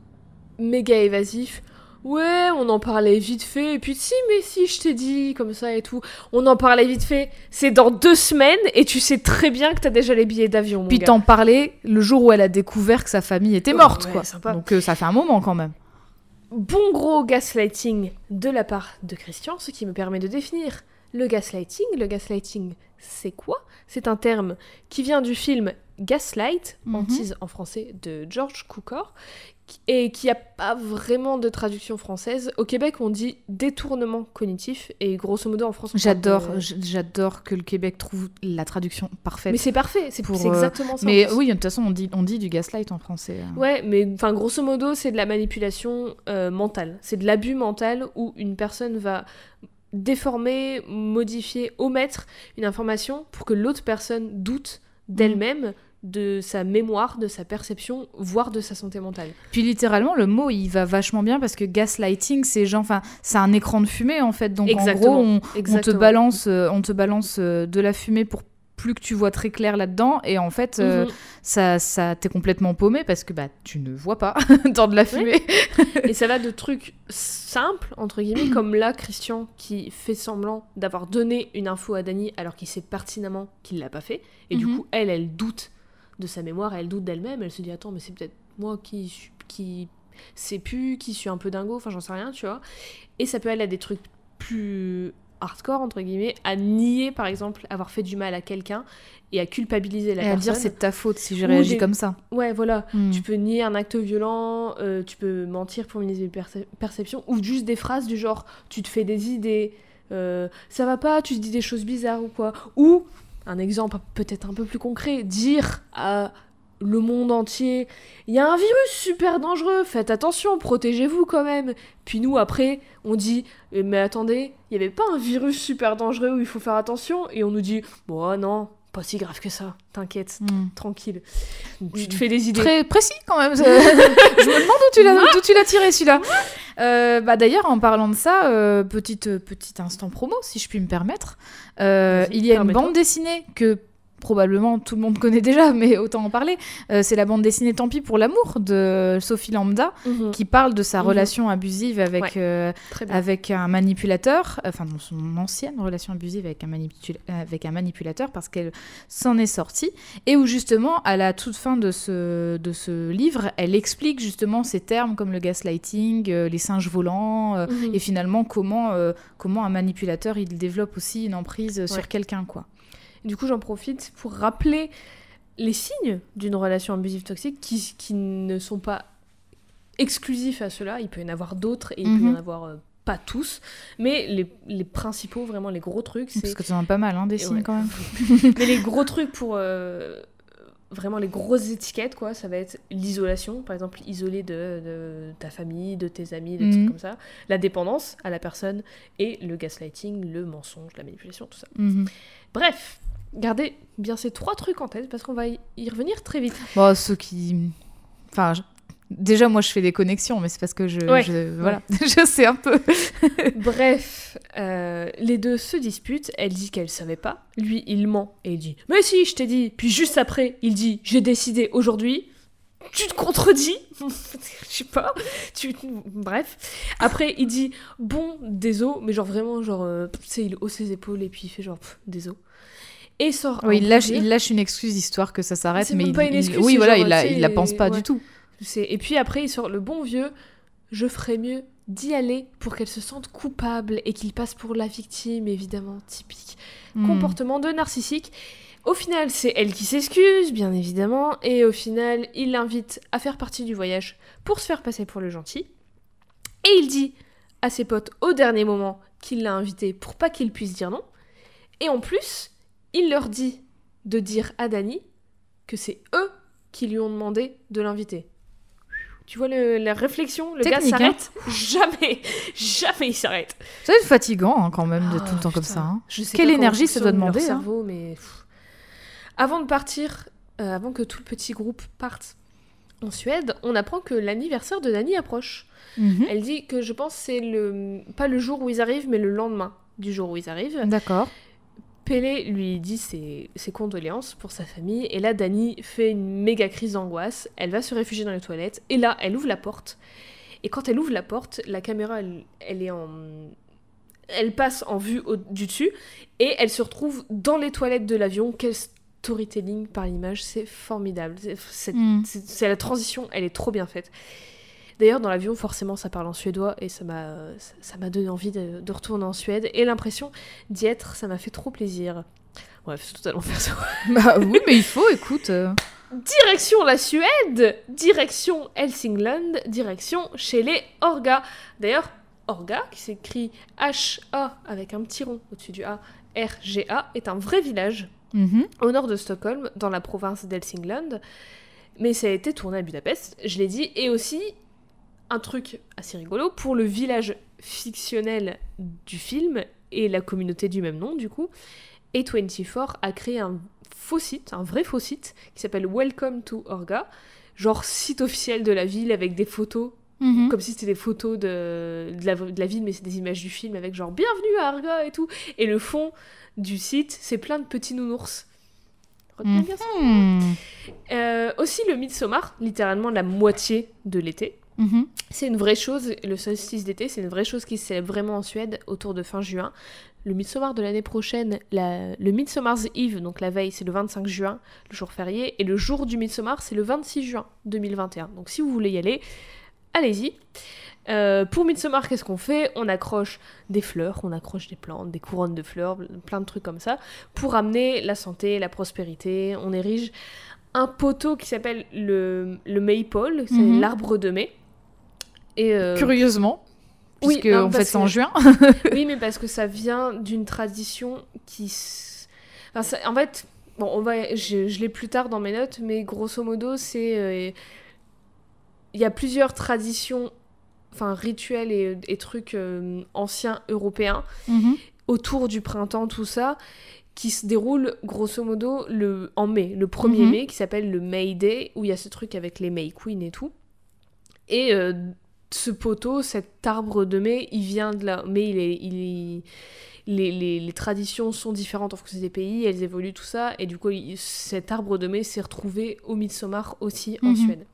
méga évasif. Ouais, on en parlait vite fait. Et puis si, mais si, je t'ai dit comme ça et tout. On en parlait vite fait. C'est dans deux semaines et tu sais très bien que t'as déjà les billets d'avion. mon Puis t'en parlais le jour où elle a découvert que sa famille était morte ouais, quoi. sympa. Donc euh, ça fait un moment quand même. Bon gros gaslighting de la part de Christian, ce qui me permet de définir le gaslighting. Le gaslighting, c'est quoi? C'est un terme qui vient du film Gaslight, Mhm. hantise en français de George Cukor, et qui a pas vraiment de traduction française. Au Québec, on dit détournement cognitif, et grosso modo en France, J'adore j'adore que le Québec trouve la traduction parfaite. Mais c'est parfait, c'est pour, euh, exactement ça. Mais oui, de toute façon on dit on dit du gaslight en français. hein. Ouais, mais enfin grosso modo, c'est de la manipulation euh, mentale. C'est de l'abus mental où une personne va déformer, modifier, omettre une information pour que l'autre personne doute d'elle-même, de sa mémoire, de sa perception, voire de sa santé mentale. Puis littéralement, le mot il va vachement bien parce que gaslighting, c'est genre, enfin, c'est un écran de fumée en fait. Donc Exactement. en gros, on, on te balance, euh, on te balance euh, de la fumée pour plus que tu vois très clair là-dedans et en fait euh, Mhm. ça ça t'es complètement paumé parce que bah tu ne vois pas dans de la fumée Et ça va de trucs simples, entre guillemets, comme là, Christian qui fait semblant d'avoir donné une info à Dani alors qu'il sait pertinemment qu'il l'a pas fait. Et du Mhm. coup, elle, elle doute de sa mémoire, elle doute d'elle-même, elle se dit Attends, mais c'est peut-être moi qui, qui sais plus, qui suis un peu dingo, enfin j'en sais rien, tu vois. Et ça peut aller à des trucs plus hardcore, entre guillemets, à nier par exemple avoir fait du mal à quelqu'un et à culpabiliser la et à personne. dire c'est de ta faute si j'ai réagi des- comme ça Ouais, voilà. Hmm. Tu peux nier un acte violent, euh, tu peux mentir pour minimiser une perce- perception, ou juste des phrases du genre tu te fais des idées, euh, ça va pas, tu te dis des choses bizarres ou quoi. Ou, un exemple peut-être un peu plus concret, dire à le monde entier il y a un virus super dangereux, faites attention, protégez-vous quand même. Puis nous, après, on dit mais attendez, il y avait pas un virus super dangereux où il faut faire attention? Et on nous dit bon, non, pas si grave que ça, t'inquiète Hmm. tranquille. Tu te fais des idées. Très précis quand même. je me demande d'où tu l'as, d'où tu l'as tiré celui-là. Euh, bah d'ailleurs en parlant de ça, euh, petite petit instant promo si je puis me permettre. Euh, il y a une bande dessinée que probablement tout le monde connaît déjà, mais autant en parler. Euh, c'est la bande dessinée Tant pis pour l'amour de Sophie Lambda Mhm. qui parle de sa Mhm. relation abusive avec Ouais. euh, avec un manipulateur, enfin non, son ancienne relation abusive avec un, manipula- avec un manipulateur parce qu'elle s'en est sortie, et où justement à la toute fin de ce, de ce livre, elle explique justement ces termes comme le gaslighting, euh, les singes volants, euh, Mhm. et finalement comment, euh, comment un manipulateur il développe aussi une emprise Ouais. sur quelqu'un quoi. Du coup, j'en profite pour rappeler les signes d'une relation abusive toxique qui, qui ne sont pas exclusifs à cela. Il peut y en avoir d'autres et il peut y en Mhm. avoir euh, pas tous. Mais les, les principaux, vraiment les gros trucs, Parce que tu en as pas mal hein, des Et signes ouais. quand même. Mais les gros trucs pour. euh, vraiment les grosses étiquettes, quoi, ça va être l'isolation, par exemple, isoler de, de, ta famille, de tes amis, des Mhm. trucs comme ça. La dépendance à la personne et le gaslighting, le mensonge, la manipulation, tout ça. Mhm. Bref, gardez bien ces trois trucs en tête parce qu'on va y revenir très vite. Bon, ceux qui. Enfin, je- déjà, moi, je fais des connexions, mais c'est parce que je. Ouais. je- Voilà, je sais un peu. Bref, euh, les deux se disputent. Elle dit qu'elle savait pas. Lui, il ment et il dit Mais si, je t'ai dit. Puis juste après, il dit J'ai décidé aujourd'hui. Tu te contredis Je sais pas. Tu... Bref. Après, il dit Bon, désolé, mais genre vraiment, genre, euh, tu sais, il hausse ses épaules et puis il fait genre Désolé. Et il sort. Oui, il lâche, il lâche une excuse histoire que ça s'arrête, mais même il, pas une il- excuse, oui, voilà, genre, il la, il la pense pas ouais. du tout. Et puis après, il sort le bon vieux. Je ferais mieux d'y aller pour qu'elle se sente coupable et qu'il passe pour la victime, évidemment, typique. Hmm. Comportement de narcissique. Au final, c'est elle qui s'excuse, bien évidemment, et au final, il l'invite à faire partie du voyage pour se faire passer pour le gentil. Et il dit à ses potes au dernier moment qu'il l'a invité pour pas qu'ils puissent dire non. Et en plus, il leur dit de dire à Dani que c'est eux qui lui ont demandé de l'inviter. Tu vois le- la réflexion Le Technique, gars hein. s'arrête Jamais Jamais il s'arrête C'est fatigant hein, quand même de Ah, tout le temps comme ça. hein. Je sais Quelle énergie ça doit demander, cerveau, mais. Avant de partir, euh, avant que tout le petit groupe parte en Suède, on apprend que l'anniversaire de Dani approche. Mhm. Elle dit que je pense que c'est le pas le jour où ils arrivent, mais le lendemain du jour où ils arrivent. D'accord. Pélé lui dit ses, ses condoléances pour sa famille, et là Dani fait une méga crise d'angoisse. Elle va se réfugier dans les toilettes, et là elle ouvre la porte. Et quand elle ouvre la porte, la caméra elle, elle est en elle passe en vue au- du dessus et elle se retrouve dans les toilettes de l'avion. Quel storytelling par l'image, c'est formidable. C'est- c'est la transition, elle est trop bien faite. D'ailleurs, dans l'avion, forcément, ça parle en suédois et ça m'a ça- m'a donné envie de, de retourner en Suède et l'impression d'y être, ça m'a fait trop plaisir. Bref, c'est totalement perso. Bah oui, mais il faut, écoute. euh. Direction la Suède, direction Helsingland, direction chez les Orga. D'ailleurs, Orga, qui s'écrit H-A avec un petit rond au-dessus du A, R-G-A, est un vrai village Mhm. au nord de Stockholm, dans la province d'Helsingland. Mais ça a été tourné à Budapest, je l'ai dit, et aussi un truc assez rigolo pour le village fictionnel du film et la communauté du même nom, du coup. A24 a créé un faux site, un vrai faux site, qui s'appelle Welcome to Orga, genre site officiel de la ville avec des photos Mhm. comme si c'était des photos de, de, la, de la ville, mais c'est des images du film avec genre bienvenue à Arga et tout. Et le fond du site, c'est plein de petits nounours. Retenez bien ça. Hmm. Euh, aussi le Midsommar, littéralement la moitié de l'été. Mhm. C'est une vraie chose, le solstice d'été, c'est une vraie chose qui se célèbre vraiment en Suède autour de fin juin. Le Midsommar de l'année prochaine, la- le Midsommar's Eve, donc la veille, c'est le 25 juin, le jour férié, et le jour du Midsommar, c'est le 26 juin 2021. Donc si vous voulez y aller, allez-y. Euh, pour Midsommar, qu'est-ce qu'on fait? On accroche des fleurs, on accroche des plantes, des couronnes de fleurs, plein de trucs comme ça, pour amener la santé, la prospérité. On érige un poteau qui s'appelle le, le Maypole, c'est Mhm. l'arbre de mai. Et euh, Curieusement. oui, Puisque non, on fait ça en que- juin. oui, mais parce que ça vient d'une tradition qui. s- Enfin, ça- en fait, bon, on va, je, je l'ai plus tard dans mes notes, mais grosso modo, c'est. euh, Il y a plusieurs traditions, enfin, rituels et, et trucs euh, anciens européens Mhm. autour du printemps, tout ça, qui se déroule grosso modo le, en mai, le 1er Mhm. mai, qui s'appelle le May Day, où il y a ce truc avec les May Queen et tout. Et euh, ce poteau, cet arbre de mai, il vient de là. Mais il est. Il est- les, les- les traditions sont différentes en fonction des pays, elles évoluent, tout ça. Et du coup, il- cet arbre de mai s'est retrouvé au Midsommar aussi en Mhm. Suède.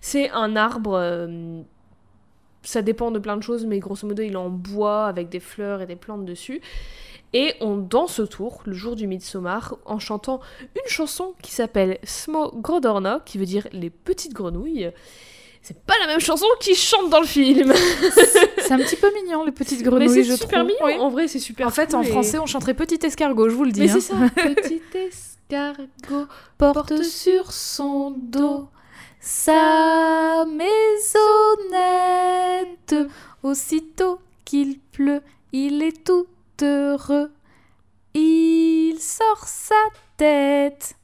C'est un arbre. euh, ça dépend de plein de choses, mais grosso modo, il est en bois avec des fleurs et des plantes dessus. Et on danse autour le jour du Midsommar en chantant une chanson qui s'appelle Smo Grodorna, qui veut dire les petites grenouilles. C'est pas la même chanson qu'ils chantent dans le film. C'est un petit peu mignon, les petites Mais grenouilles, c'est je super trouve. mignon. Oui. En vrai, c'est super. En fait, en et- français, on chanterait petit escargot, je vous le dis. Mais hein. c'est ça. Petit escargot. porte sur son dos sa maisonnette. Aussitôt qu'il pleut, il est tout heureux. Il sort sa tête.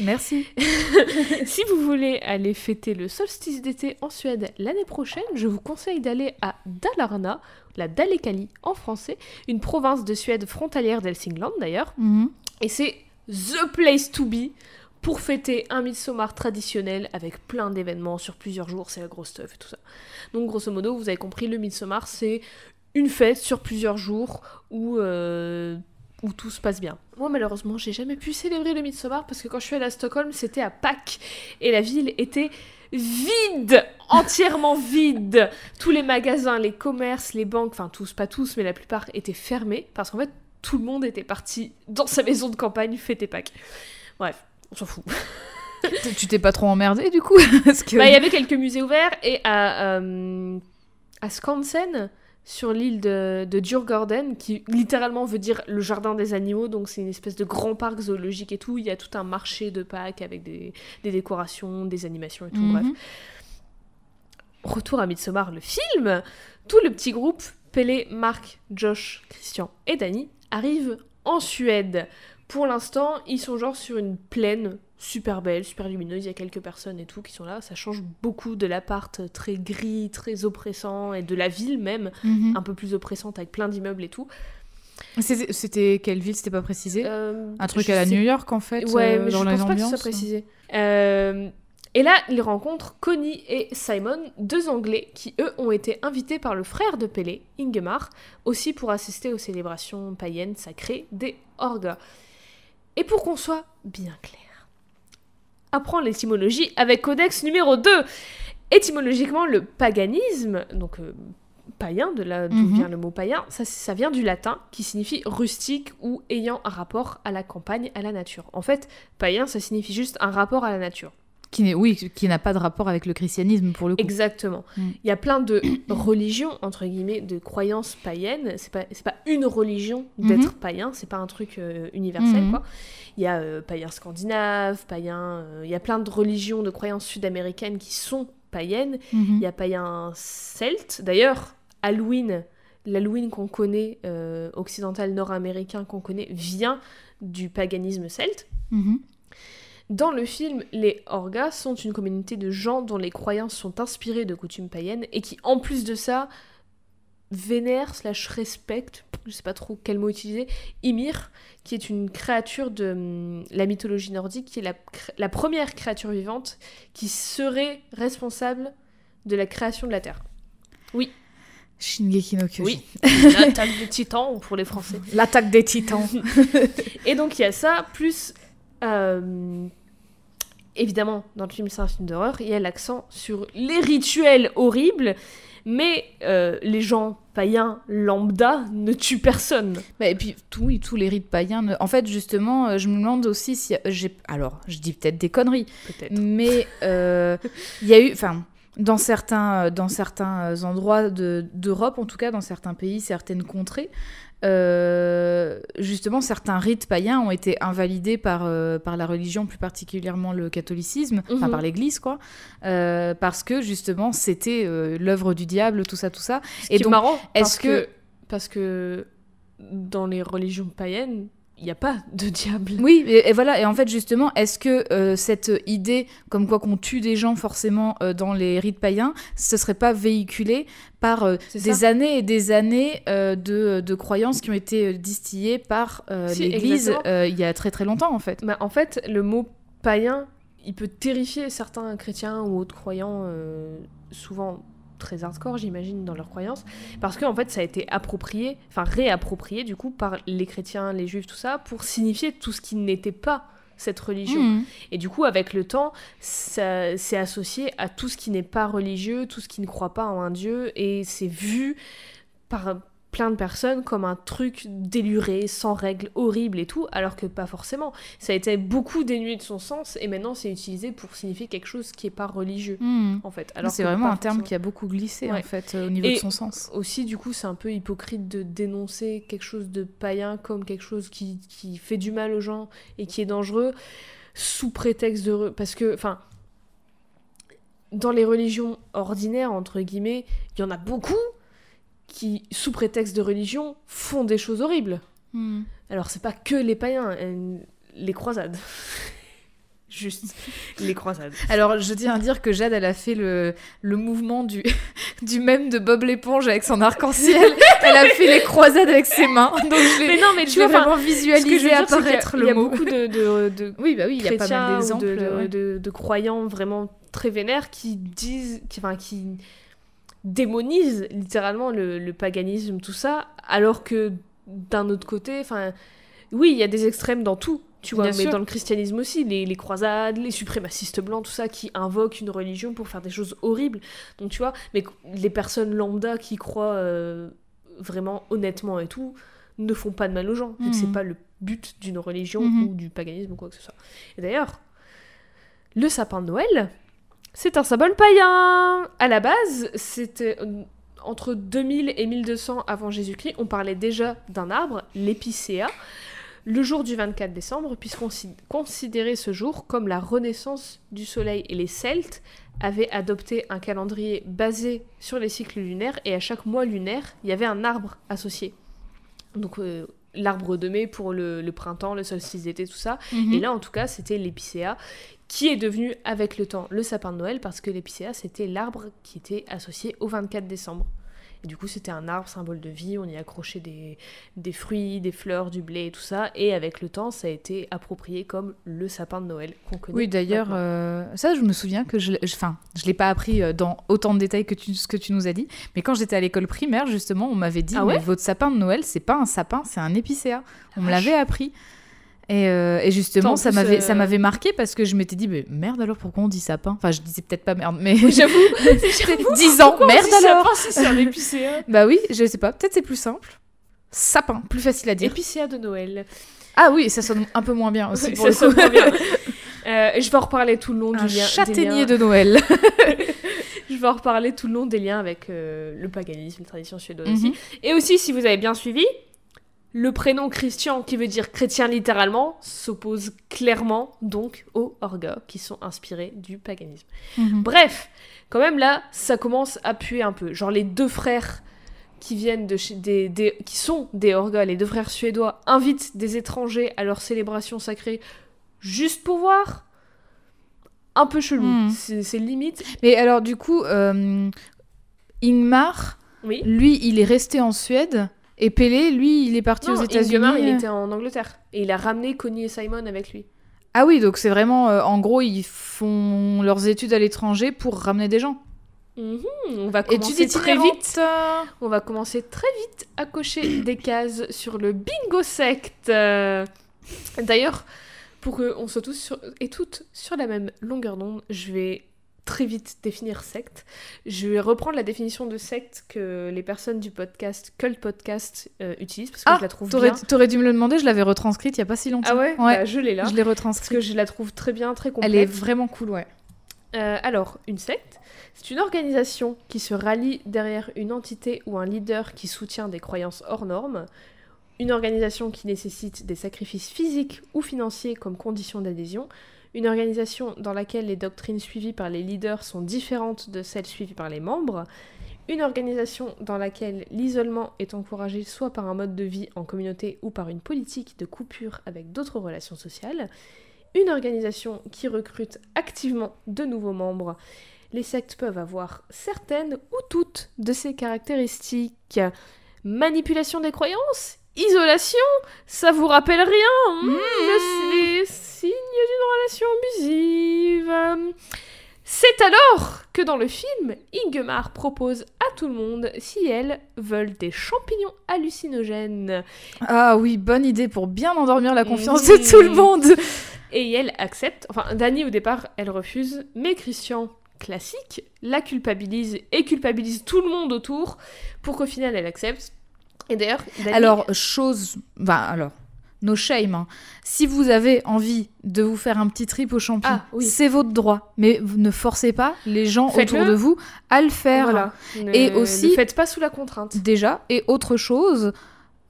Merci. Si vous voulez aller fêter le solstice d'été en Suède l'année prochaine, je vous conseille d'aller à Dalarna, la Dalekalli en français, une province de Suède frontalière d'Helsingland d'ailleurs. Mhm. Et c'est the place to be pour fêter un Midsommar traditionnel avec plein d'événements sur plusieurs jours, c'est la grosse stuff et tout ça. Donc grosso modo, vous avez compris, le Midsommar c'est une fête sur plusieurs jours où, euh, où tout se passe bien. Moi malheureusement, j'ai jamais pu célébrer le Midsommar parce que quand je suis allée à Stockholm, c'était à Pâques et la ville était vide, entièrement vide. Tous les magasins, les commerces, les banques, enfin tous, pas tous, mais la plupart étaient fermés parce qu'en fait tout le monde était parti dans sa maison de campagne fêter Pâques. Bref, on s'en fout. tu t'es pas trop emmerdé du coup Parce que... Bah, il y avait quelques musées ouverts et à, euh, à Skansen, sur l'île de, de Djurgården, qui littéralement veut dire le jardin des animaux, donc c'est une espèce de grand parc zoologique et tout. Il y a tout un marché de Pâques avec des, des décorations, des animations et tout, Mhm. bref. Retour à Midsommar, le film. Tout le petit groupe, Pelle, Marc, Josh, Christian et Danny, arrivent en Suède. Pour l'instant, ils sont genre sur une plaine super belle, super lumineuse. Il y a quelques personnes et tout qui sont là. Ça change beaucoup de l'appart très gris, très oppressant et de la ville même, Mhm. un peu plus oppressante avec plein d'immeubles et tout. C'était- quelle ville? C'était pas précisé? Euh, Un truc à la sais New York en fait Ouais, euh, mais je pense pas que ce soit précisé. Euh, et là, ils rencontrent Connie et Simon, deux Anglais qui, eux, ont été invités par le frère de Pelle, Ingemar, aussi pour assister aux célébrations païennes sacrées des Orga. Et pour qu'on soit bien clair, apprends l'étymologie avec codex numéro 2. Étymologiquement, le paganisme, donc euh, païen, de là d'où Mhm. vient le mot païen, ça, ça vient du latin qui signifie rustique ou ayant un rapport à la campagne, à la nature. En fait, païen, ça signifie juste un rapport à la nature. Qui n'est- oui, qui n'a pas de rapport avec le christianisme pour le coup. Exactement. Mm. Il y a plein de religions, entre guillemets, de croyances païennes. C'est pas, c'est pas une religion d'être païen, c'est pas un truc euh, universel, Mhm. quoi. Il y a euh, païen scandinave, païen. euh, il y a plein de religions, de croyances sud-américaines qui sont païennes. Mhm. Il y a païen celte. D'ailleurs, Halloween, l'Halloween qu'on connaît, euh, occidental nord-américain qu'on connaît, vient du paganisme celte. Dans le film, les Orgas sont une communauté de gens dont les croyances sont inspirées de coutumes païennes et qui, en plus de ça, vénèrent slash respectent, je sais pas trop quel mot utiliser, Ymir, qui est une créature de hum, la mythologie nordique, qui est la, première créature vivante qui serait responsable de la création de la Terre. Shingeki no Kyojin. Oui, l'attaque des titans pour les Français. L'attaque des titans. Et donc il y a ça, plus euh, évidemment dans le film c'est un film d'horreur, il y a l'accent sur les rituels horribles, mais euh, les gens païens lambda ne tuent personne. Bah, et puis tout, oui, tous les rites païens. ne- En fait, justement, euh, je me demande aussi si j'ai. Alors, je dis peut-être des conneries, Peut-être. mais euh, il y a eu, enfin, dans certains, dans certains endroits de- d'Europe, en tout cas, dans certains pays, certaines contrées, euh, justement, certains rites païens ont été invalidés par, euh, par la religion, plus particulièrement le catholicisme, enfin Mhm. par l'Église, quoi, euh, parce que justement, c'était l'œuvre du diable, tout ça, tout ça. Ce Et qui donc, est marrant, est-ce que... parce que dans les religions païennes, il n'y a pas de diable. Oui, et, et voilà. Et en fait, justement, est-ce que euh, cette idée, comme quoi qu'on tue des gens forcément euh, dans les rites païens, ce serait pas véhiculé par euh, des ça. années et des années de, de croyances qui ont été distillées par Si, l'Église il y a très très longtemps, en fait. Bah, en fait, le mot païen, il peut terrifier certains chrétiens ou autres croyants, souvent très hardcore, j'imagine, dans leurs croyances, parce qu'en fait, ça a été approprié, enfin réapproprié, du coup, par les chrétiens, les juifs, tout ça, pour signifier tout ce qui n'était pas cette religion. Mhm. Et du coup, avec le temps, ça c'est associé à tout ce qui n'est pas religieux, tout ce qui ne croit pas en un dieu, et c'est vu par plein de personnes comme un truc déluré, sans règles, horrible et tout, alors que pas forcément. Ça a été beaucoup dénué de son sens, et maintenant c'est utilisé pour signifier quelque chose qui est pas religieux, Mhm. en fait. Alors C'est vraiment un terme forcément. qui a beaucoup glissé, Ouais. en fait, euh, au niveau Et- de son sens. Aussi, du coup, c'est un peu hypocrite de dénoncer quelque chose de païen comme quelque chose qui, qui fait du mal aux gens et qui est dangereux sous prétexte de... Parce que, enfin, dans les religions ordinaires, entre guillemets, il y en a beaucoup qui, sous prétexte de religion, font des choses horribles. Mhm. Alors, c'est pas que les païens, euh, les croisades. juste les croisades. Alors, je tiens à dire que Jade, elle a fait le, le mouvement du, du même de Bob l'éponge avec son arc-en-ciel. elle a fait les croisades avec ses mains. Donc, je l'ai, Mais non, mais tu vois, vraiment y a- apparaître il le y a mot. beaucoup de, de, de Oui, bah oui, il y a pas mal d'exemples. de, ouais. de- de croyants vraiment très vénères qui disent, qui, enfin, qui démonisent littéralement le, le paganisme, tout ça, alors que d'un autre côté, enfin, oui, il y a des extrêmes dans tout. Tu vois, Bien mais sûr. dans le christianisme aussi, les, les croisades, les suprémacistes blancs, tout ça, qui invoquent une religion pour faire des choses horribles. Donc tu vois, mais les personnes lambda qui croient euh, vraiment honnêtement et tout, ne font pas de mal aux gens. vu que c'est Mhm. pas le but d'une religion Mhm. ou du paganisme ou quoi que ce soit. Et d'ailleurs, le sapin de Noël, c'est un symbole païen. À la base, c'était euh, entre 2000 et 1200 avant Jésus-Christ, on parlait déjà d'un arbre, l'épicéa, le jour du 24 décembre, puisqu'on si- considérait ce jour comme la renaissance du soleil. Et les Celtes avaient adopté un calendrier basé sur les cycles lunaires, et à chaque mois lunaire, il y avait un arbre associé. Donc euh, l'arbre de mai pour le, le printemps, le solstice d'été, tout ça. Mhm. Et là, en tout cas, c'était l'épicéa qui est devenu avec le temps le sapin de Noël parce que l'épicéa, c'était l'arbre qui était associé au 24 décembre. Et du coup, c'était un arbre symbole de vie, on y accrochait des, des fruits, des fleurs, du blé et tout ça. Et avec le temps, ça a été approprié comme le sapin de Noël qu'on connaît. Oui, d'ailleurs, euh, ça, je me souviens que je, l'ai- je- enfin, je l'ai pas appris euh, dans autant de détails que tu, ce que tu nous as dit, mais quand j'étais à l'école primaire, justement, on m'avait dit, Ah ouais mais votre sapin de Noël, c'est pas un sapin, c'est un épicéa. On me vache. l'avait appris. Et, euh, et justement, En ça m'avait, euh, ça m'avait marqué parce que je m'étais dit, mais merde alors, pourquoi on dit sapin? Enfin, je disais peut-être pas merde, mais J'avoue, j'avoue. 10 ans, Pourquoi on merde dit sapin alors si c'est un épicéa? Bah oui, je sais pas, peut-être c'est plus simple. Sapin, plus facile à dire. Épicéa de Noël. Ah oui, ça sonne un peu moins bien aussi Oui, pour ça le coup. sonne moins bien. Euh, je vais en reparler tout le long Un du lien. châtaignier de Noël. Je vais en reparler tout le long des liens avec euh, le paganisme, les traditions suédoises Mhm. aussi. Et aussi, si vous avez bien suivi, le prénom Christian, qui veut dire chrétien littéralement, s'oppose clairement donc aux orgas, qui sont inspirés du paganisme. Mhm. Bref, quand même là, ça commence à puer un peu. Genre les deux frères qui viennent de chez des, des- qui sont des orgas, les deux frères suédois, invitent des étrangers à leur célébration sacrée juste pour voir. Un peu chelou. Mhm. C'est c'est limite. Mais alors, du coup, euh, Ingmar, Oui. lui, il est resté en Suède. Et Pélé, lui, il est parti Non, aux États-Unis. Il était en Angleterre. Et il a ramené Connie et Simon avec lui. Ah oui, donc c'est vraiment, euh, en gros, ils font leurs études à l'étranger pour ramener des gens. Mhm, on va commencer très vite. On va commencer très vite à cocher des cases sur le bingo secte. Euh, D'ailleurs, pour qu'on soit tous sur- et toutes sur la même longueur d'onde, je vais très vite définir secte. Je vais reprendre la définition de secte que les personnes du podcast Cult Podcast euh, utilisent parce que Ah, je la trouve T'aurais bien. t'aurais dû me le demander, je l'avais retranscrite il y a pas si longtemps. Ah ouais, Ouais, Bah, Je l'ai là. je l'ai Parce retranscrite. que je la trouve très bien, très complète. Elle est vraiment cool, ouais. Euh, alors, une secte, c'est une organisation qui se rallie derrière une entité ou un leader qui soutient des croyances hors normes, une organisation qui nécessite des sacrifices physiques ou financiers comme condition d'adhésion, une organisation dans laquelle les doctrines suivies par les leaders sont différentes de celles suivies par les membres, une organisation dans laquelle l'isolement est encouragé soit par un mode de vie en communauté ou par une politique de coupure avec d'autres relations sociales, une organisation qui recrute activement de nouveaux membres. Les sectes peuvent avoir certaines ou toutes de ces caractéristiques. Manipulation des croyances Isolation Ça vous rappelle rien Hmm, le- D'une relation abusive c'est alors que dans le film, Ingemar propose à tout le monde si elles veulent des champignons hallucinogènes. Ah oui, bonne idée pour bien endormir la confiance Oui. de tout le monde. Et elle accepte, enfin Dani au départ elle refuse, mais Christian, classique, la culpabilise et culpabilise tout le monde autour pour qu'au final elle accepte. Et d'ailleurs, Alors, chose. Bah, alors. No shame. hein. Si vous avez envie de vous faire un petit trip au champi, Ah, oui. c'est votre droit. Mais ne forcez pas les gens autour de vous à le faire. voilà. Ne- Et aussi- ne faites pas sous la contrainte. Déjà. Et autre chose,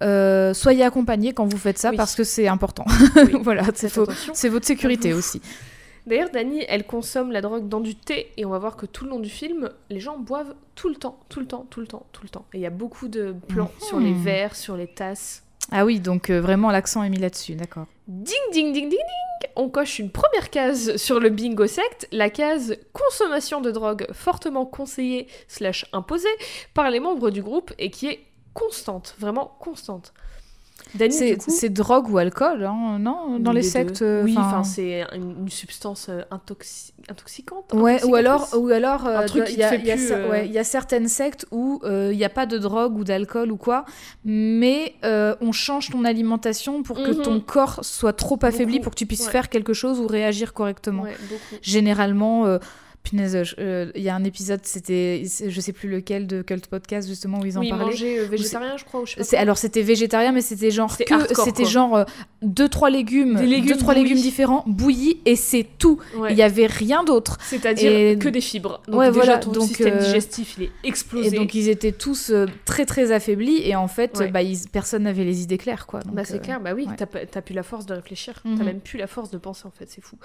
euh, soyez accompagnés quand vous faites ça Oui. parce que c'est important. Oui. voilà. C'est votre sécurité aussi. D'ailleurs, Dani, elle consomme la drogue dans du thé et on va voir que tout le long du film, les gens boivent tout le temps, tout le temps, tout le temps, tout le temps. Et il y a beaucoup de plans Mhm. sur les verres, sur les tasses. Ah oui, donc euh, vraiment l'accent est mis là-dessus, d'accord. Ding ding ding ding ding On coche une première case sur le bingo sect, la case consommation de drogue fortement conseillée slash imposée par les membres du groupe et qui est constante, vraiment constante. C'est drogue ou alcool, hein, non Dans les, sectes euh, Oui, enfin c'est une, substance euh, intoxicante. Ouais, ou alors, ou alors il y, a certaines sectes où il n'y a pas de drogue ou d'alcool ou quoi, mais euh, on change ton alimentation pour que ton mhm. corps soit trop affaibli pour que tu puisses faire quelque chose ou réagir correctement. Généralement Punaise, il euh, y a un épisode, c'était, je sais plus lequel de Cult Podcast justement où ils en oui, parlaient. manger euh, végétarien, je crois. Ou je sais pas alors c'était végétarien, mais c'était genre c'était genre euh, deux trois légumes, légumes deux trois légumes différents, bouillis et c'est tout. Il y avait rien d'autre. C'est-à-dire que des fibres. Donc ouais, déjà, voilà. ton donc, système digestif il est explosé. Et donc ils étaient tous très très affaiblis et en fait, bah, personne n'avait les idées claires quoi. bah c'est clair, bah oui, t'as as plus la force de réfléchir, t'as mhm. même plus la force de penser en fait, c'est fou.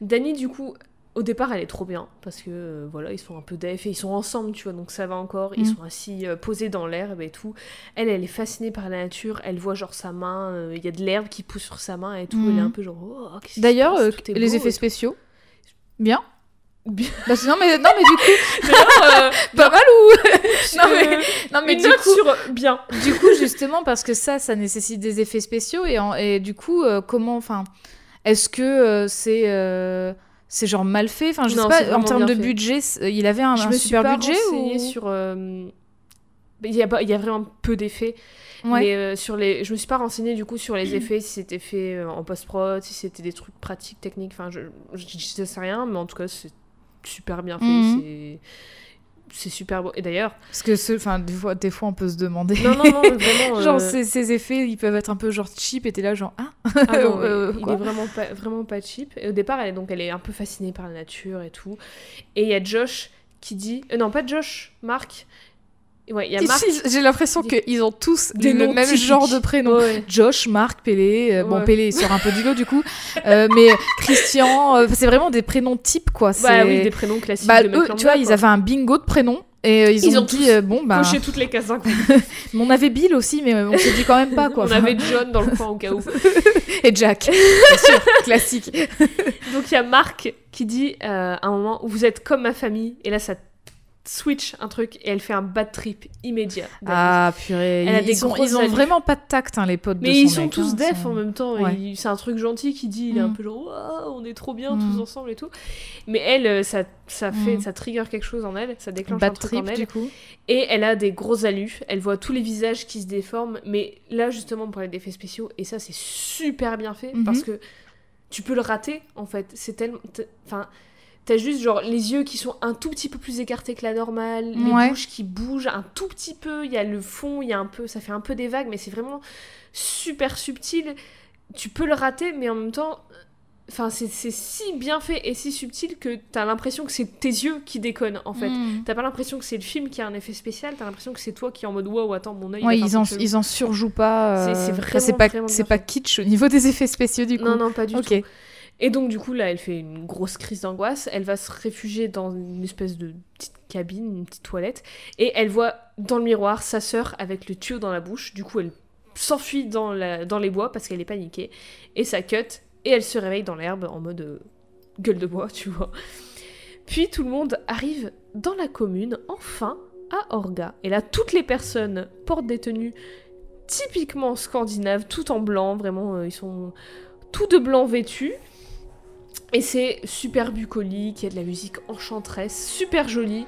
Dani du coup au départ, elle est trop bien parce que euh, voilà, ils sont un peu def et ils sont ensemble, tu vois, donc ça va encore. Ils mm. sont assis euh, posés dans l'herbe et tout. Elle, elle est fascinée par la nature. Elle voit genre sa main, euh, il y a de l'herbe qui pousse sur sa main et tout. Elle est mm. un peu genre. Oh, D'ailleurs, les effets spéciaux, bien. Bien. Bah, non mais non mais du coup pas mal ou non mais non mais du coup sur bien du coup justement parce que ça ça nécessite des effets spéciaux et, et du coup comment enfin est-ce que c'est c'est genre mal fait enfin je sais pas en termes de budget il avait un, je me super suis pas budget ou sur euh, il y a il y a vraiment peu d'effets. Mais euh, sur les je me suis pas renseignée du coup sur les effets si c'était fait euh, en post prod si c'était des trucs pratiques techniques enfin je, je, sais rien mais en tout cas c'est super bien fait. Mhm. c'est c'est super beau. Et d'ailleurs. Parce que, enfin, des fois, des fois, on peut se demander. Non, non, non, vraiment. genre, euh, ces, effets, ils peuvent être un peu genre cheap, et t'es là, genre, ah, ah euh, Il est vraiment pas, vraiment pas cheap. Et au départ, elle, donc, elle est un peu fascinée par la nature et tout. Et il y a Josh qui dit. Euh, non, pas Josh, Marc, Ouais, J'ai l'impression qu'ils ont tous le même genre de prénom. Josh, Marc, Pélé. Euh, bon, Pélé sort un peu du lot du coup. Euh, mais Christian, euh, c'est vraiment des prénoms types quoi. Bah oui, des prénoms classiques. Bah, de eux, tu vois, ils avaient un bingo de prénoms. Et ils, ont, dit, bon, bah. Coché toutes les cases on avait Bill aussi, mais on s'est dit quand même pas, quoi. on avait John dans le coin au cas où. Et Jack, bien sûr, classique. Donc il y a Marc qui dit à un moment, vous êtes comme ma famille, et là ça switch un truc et elle fait un bad trip immédiat. Ah purée, ils, ont, ils, ont, vraiment pas de tact hein, les potes Mais ils sont tous hein, def en même temps. C'est un truc gentil qui dit, il est un mm. peu genre on est trop bien tous mm. ensemble et tout. Mais elle, euh, ça, ça fait, mm. ça trigger quelque chose en elle, ça déclenche un truc en elle. Du coup. Et elle a des gros alus, elle voit tous les visages qui se déforment. Mais là justement pour les effets spéciaux et ça c'est super bien fait mm-hmm. parce que tu peux le rater en fait. C'est tellement, enfin T'as juste genre les yeux qui sont un tout petit peu plus écartés que la normale, les bouches qui bougent un tout petit peu, il y a le fond, il y a un peu, ça fait un peu des vagues, mais c'est vraiment super subtil. Tu peux le rater, mais en même temps, enfin c'est si bien fait et si subtil que t'as l'impression que c'est tes yeux qui déconnent en fait. Hmm. T'as pas l'impression que c'est le film qui a un effet spécial, t'as l'impression que c'est toi qui est en mode wow attends mon œil. Ouais ils en, ils en surjouent pas. Euh, c'est pas c'est pas kitsch au niveau des effets spéciaux du coup. Non non pas du tout. Et donc, du coup, là, elle fait une grosse crise d'angoisse. Elle va se réfugier dans une espèce de petite cabine, une petite toilette. Et elle voit dans le miroir sa sœur avec le tuyau dans la bouche. Du coup, elle s'enfuit dans, les bois parce qu'elle est paniquée. Et ça cut. Et elle se réveille dans l'herbe en mode euh, gueule de bois, tu vois. Puis tout le monde arrive dans la commune, enfin, à Orga. Et là, toutes les personnes portent des tenues typiquement scandinaves, tout en blanc. Vraiment, euh, ils sont tout de blanc vêtus. Et c'est super bucolique, il y a de la musique enchanteresse, super jolie,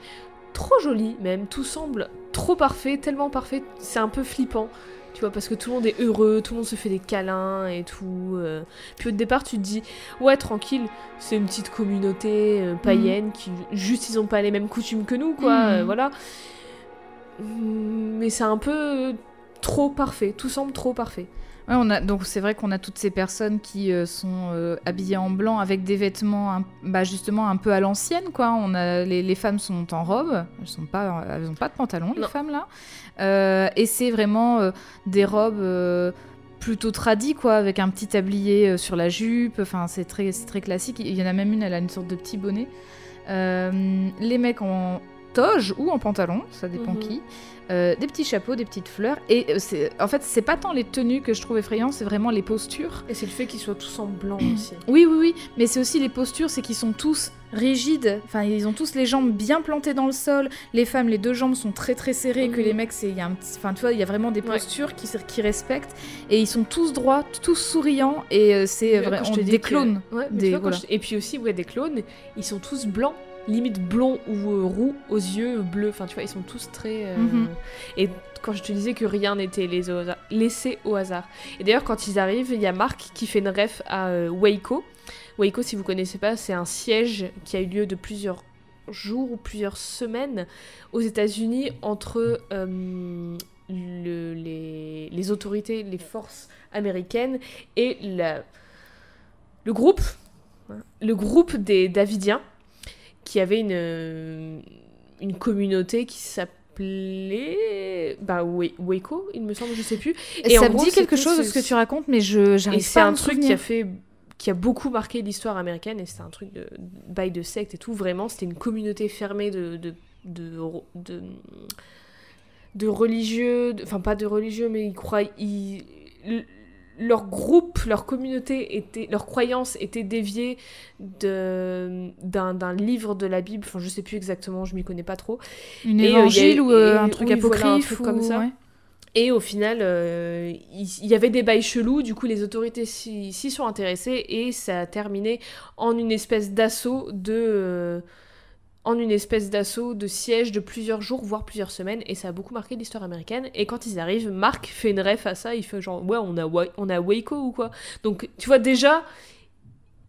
trop jolie même, tout semble trop parfait, tellement parfait, c'est un peu flippant. Tu vois, parce que tout le monde est heureux, tout le monde se fait des câlins et tout. Euh. Puis au départ, tu te dis, ouais, tranquille, c'est une petite communauté euh, païenne mm. qui, juste, ils ont pas les mêmes coutumes que nous, quoi, mm. euh, voilà. Mais c'est un peu trop parfait, tout semble trop parfait on a, donc c'est vrai qu'on a toutes ces personnes qui euh, sont euh, habillées en blanc avec des vêtements bah, justement un peu à l'ancienne quoi. On a les, femmes sont en robe, elles sont pas, elles ont pas de pantalon les femmes là. Euh, et c'est vraiment des robes plutôt tradies quoi, avec un petit tablier sur la jupe. Enfin c'est très, très classique. Il y en a même une, elle a une sorte de petit bonnet. les mecs ont toge ou en pantalon, ça dépend Mhm. qui. Euh, des petits chapeaux, des petites fleurs. Et euh, en fait, c'est pas tant les tenues que je trouve effrayantes, c'est vraiment les postures. Et c'est le fait qu'ils soient tous en blanc aussi. Oui, oui, oui, mais c'est aussi les postures, c'est qu'ils sont tous rigides. Enfin, ils ont tous les jambes bien plantées dans le sol. Les femmes, les deux jambes sont très très serrées. Que les mecs, c'est, il y a un petit, enfin, tu vois, il y a vraiment des Ouais. postures qui, qui respectent. Et ils sont tous droits, tous souriants. Et euh, c'est Mais vrai, quand je on- te dis des que- clones. Ouais, mais Des- tu vois, quand voilà. je- Et puis aussi, ouais, des clones, ils sont tous blancs, limite blonds ou euh, roux aux yeux bleus. Enfin, tu vois, ils sont tous très. euh, Mhm. Et quand je te disais que rien n'était laissé au hasard-. Et d'ailleurs, quand ils arrivent, il y a Marc qui fait une ref à euh, Waco. Waco, si vous connaissez pas, c'est un siège qui a eu lieu de plusieurs jours ou plusieurs semaines aux États-Unis entre euh, le- les, les autorités, les forces américaines et la- le groupe, hein, le groupe des Davidiens, qui avait une, euh, une communauté qui s'appelait bah, Wa- Waco, il me semble, je sais plus. Et en ça me gros, dit quelque chose de ce- que tu racontes, mais je j'arrive c'est pas à un truc qui a fait qui a beaucoup marqué l'histoire américaine et c'était un truc de bail de secte et tout vraiment c'était une communauté fermée de de de, de, de religieux enfin pas de religieux mais ils croient ils- leur groupe, leur communauté était, leur croyance était déviée d'un livre de la Bible. Enfin, je sais plus exactement, je m'y connais pas trop. Une Et, euh, a- évangile ou euh, et- un truc oui, voilà, un apocryphe truc ou... comme ça. ouais. Et au final, euh, il y, avait des bails chelous, du coup les autorités s'y sont intéressées et ça a terminé en une espèce d'assaut de... en une espèce d'assaut de siège de plusieurs jours, voire plusieurs semaines, et ça a beaucoup marqué l'histoire américaine. Et quand ils arrivent, Marc fait une ref à ça, il fait genre, ouais, on a, Wa- on a Waco ou quoi. Donc, tu vois, déjà,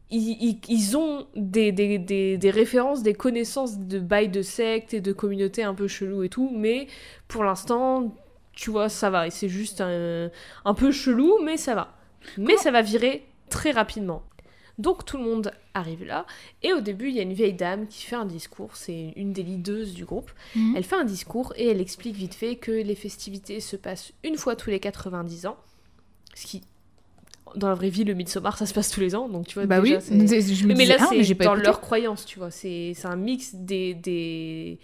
ils, ils- ils ont des, des, des, des références, des connaissances de bails de sectes et de communautés un peu chelou et tout, mais pour l'instant, tu vois, ça va. Et c'est juste un, un peu chelou, mais ça va. Mais ça va virer très rapidement. Donc tout le monde arrive là, et au début il y a une vieille dame qui fait un discours, c'est une des leaders du groupe. Mhm. Elle fait un discours et elle explique vite fait que les festivités se passent une fois tous les 90 ans, ce qui dans la vraie vie le Midsommar ça se passe tous les ans, donc tu vois Bah déjà, oui, c'est- je me mais là, ah, c'est dans écouté. leur croyance, tu vois. C'est c'est un mix des, des,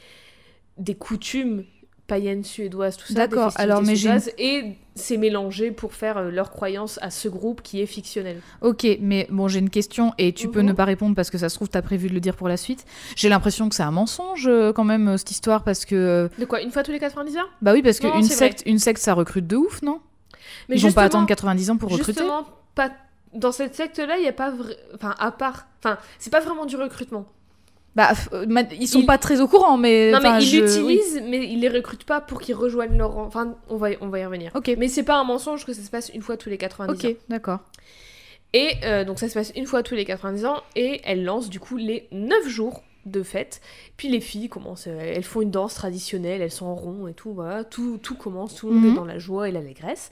des coutumes païennes suédoises, tout ça. D'accord, alors, mais j'ai Et c'est mélangé pour faire euh, leur croyance à ce groupe qui est fictionnel. Ok, mais bon, j'ai une question et tu peux Mhm. ne pas répondre parce que ça se trouve, t'as prévu de le dire pour la suite. J'ai l'impression que c'est un mensonge euh, quand même, euh, cette histoire, parce que. De quoi Une fois tous les 90 ans Bah oui, parce qu'une vrai. secte, une secte, ça recrute de ouf, non? Mais Ils vont pas attendre 90 ans pour recruter? Justement, pas... dans cette secte-là, il n'y a pas... vrai- Enfin, à part... Enfin, c'est pas vraiment du recrutement. Bah, euh, ils sont pas très au courant, mais. non, mais ils je- oui. l'utilisent, mais ils les recrutent pas pour qu'ils rejoignent leur... Enfin, on va, on va y revenir. Ok, Mais c'est pas un mensonge que ça se passe une fois tous les 90 ans. ok, d'accord. Et euh, donc ça se passe une fois tous les 90 ans et elle lance du coup les 9 jours de fête. Puis les filles commencent, euh, elles font une danse traditionnelle, elles sont en rond et tout, voilà, tout, tout commence, tout le monde Mhm. est dans la joie et l'allégresse.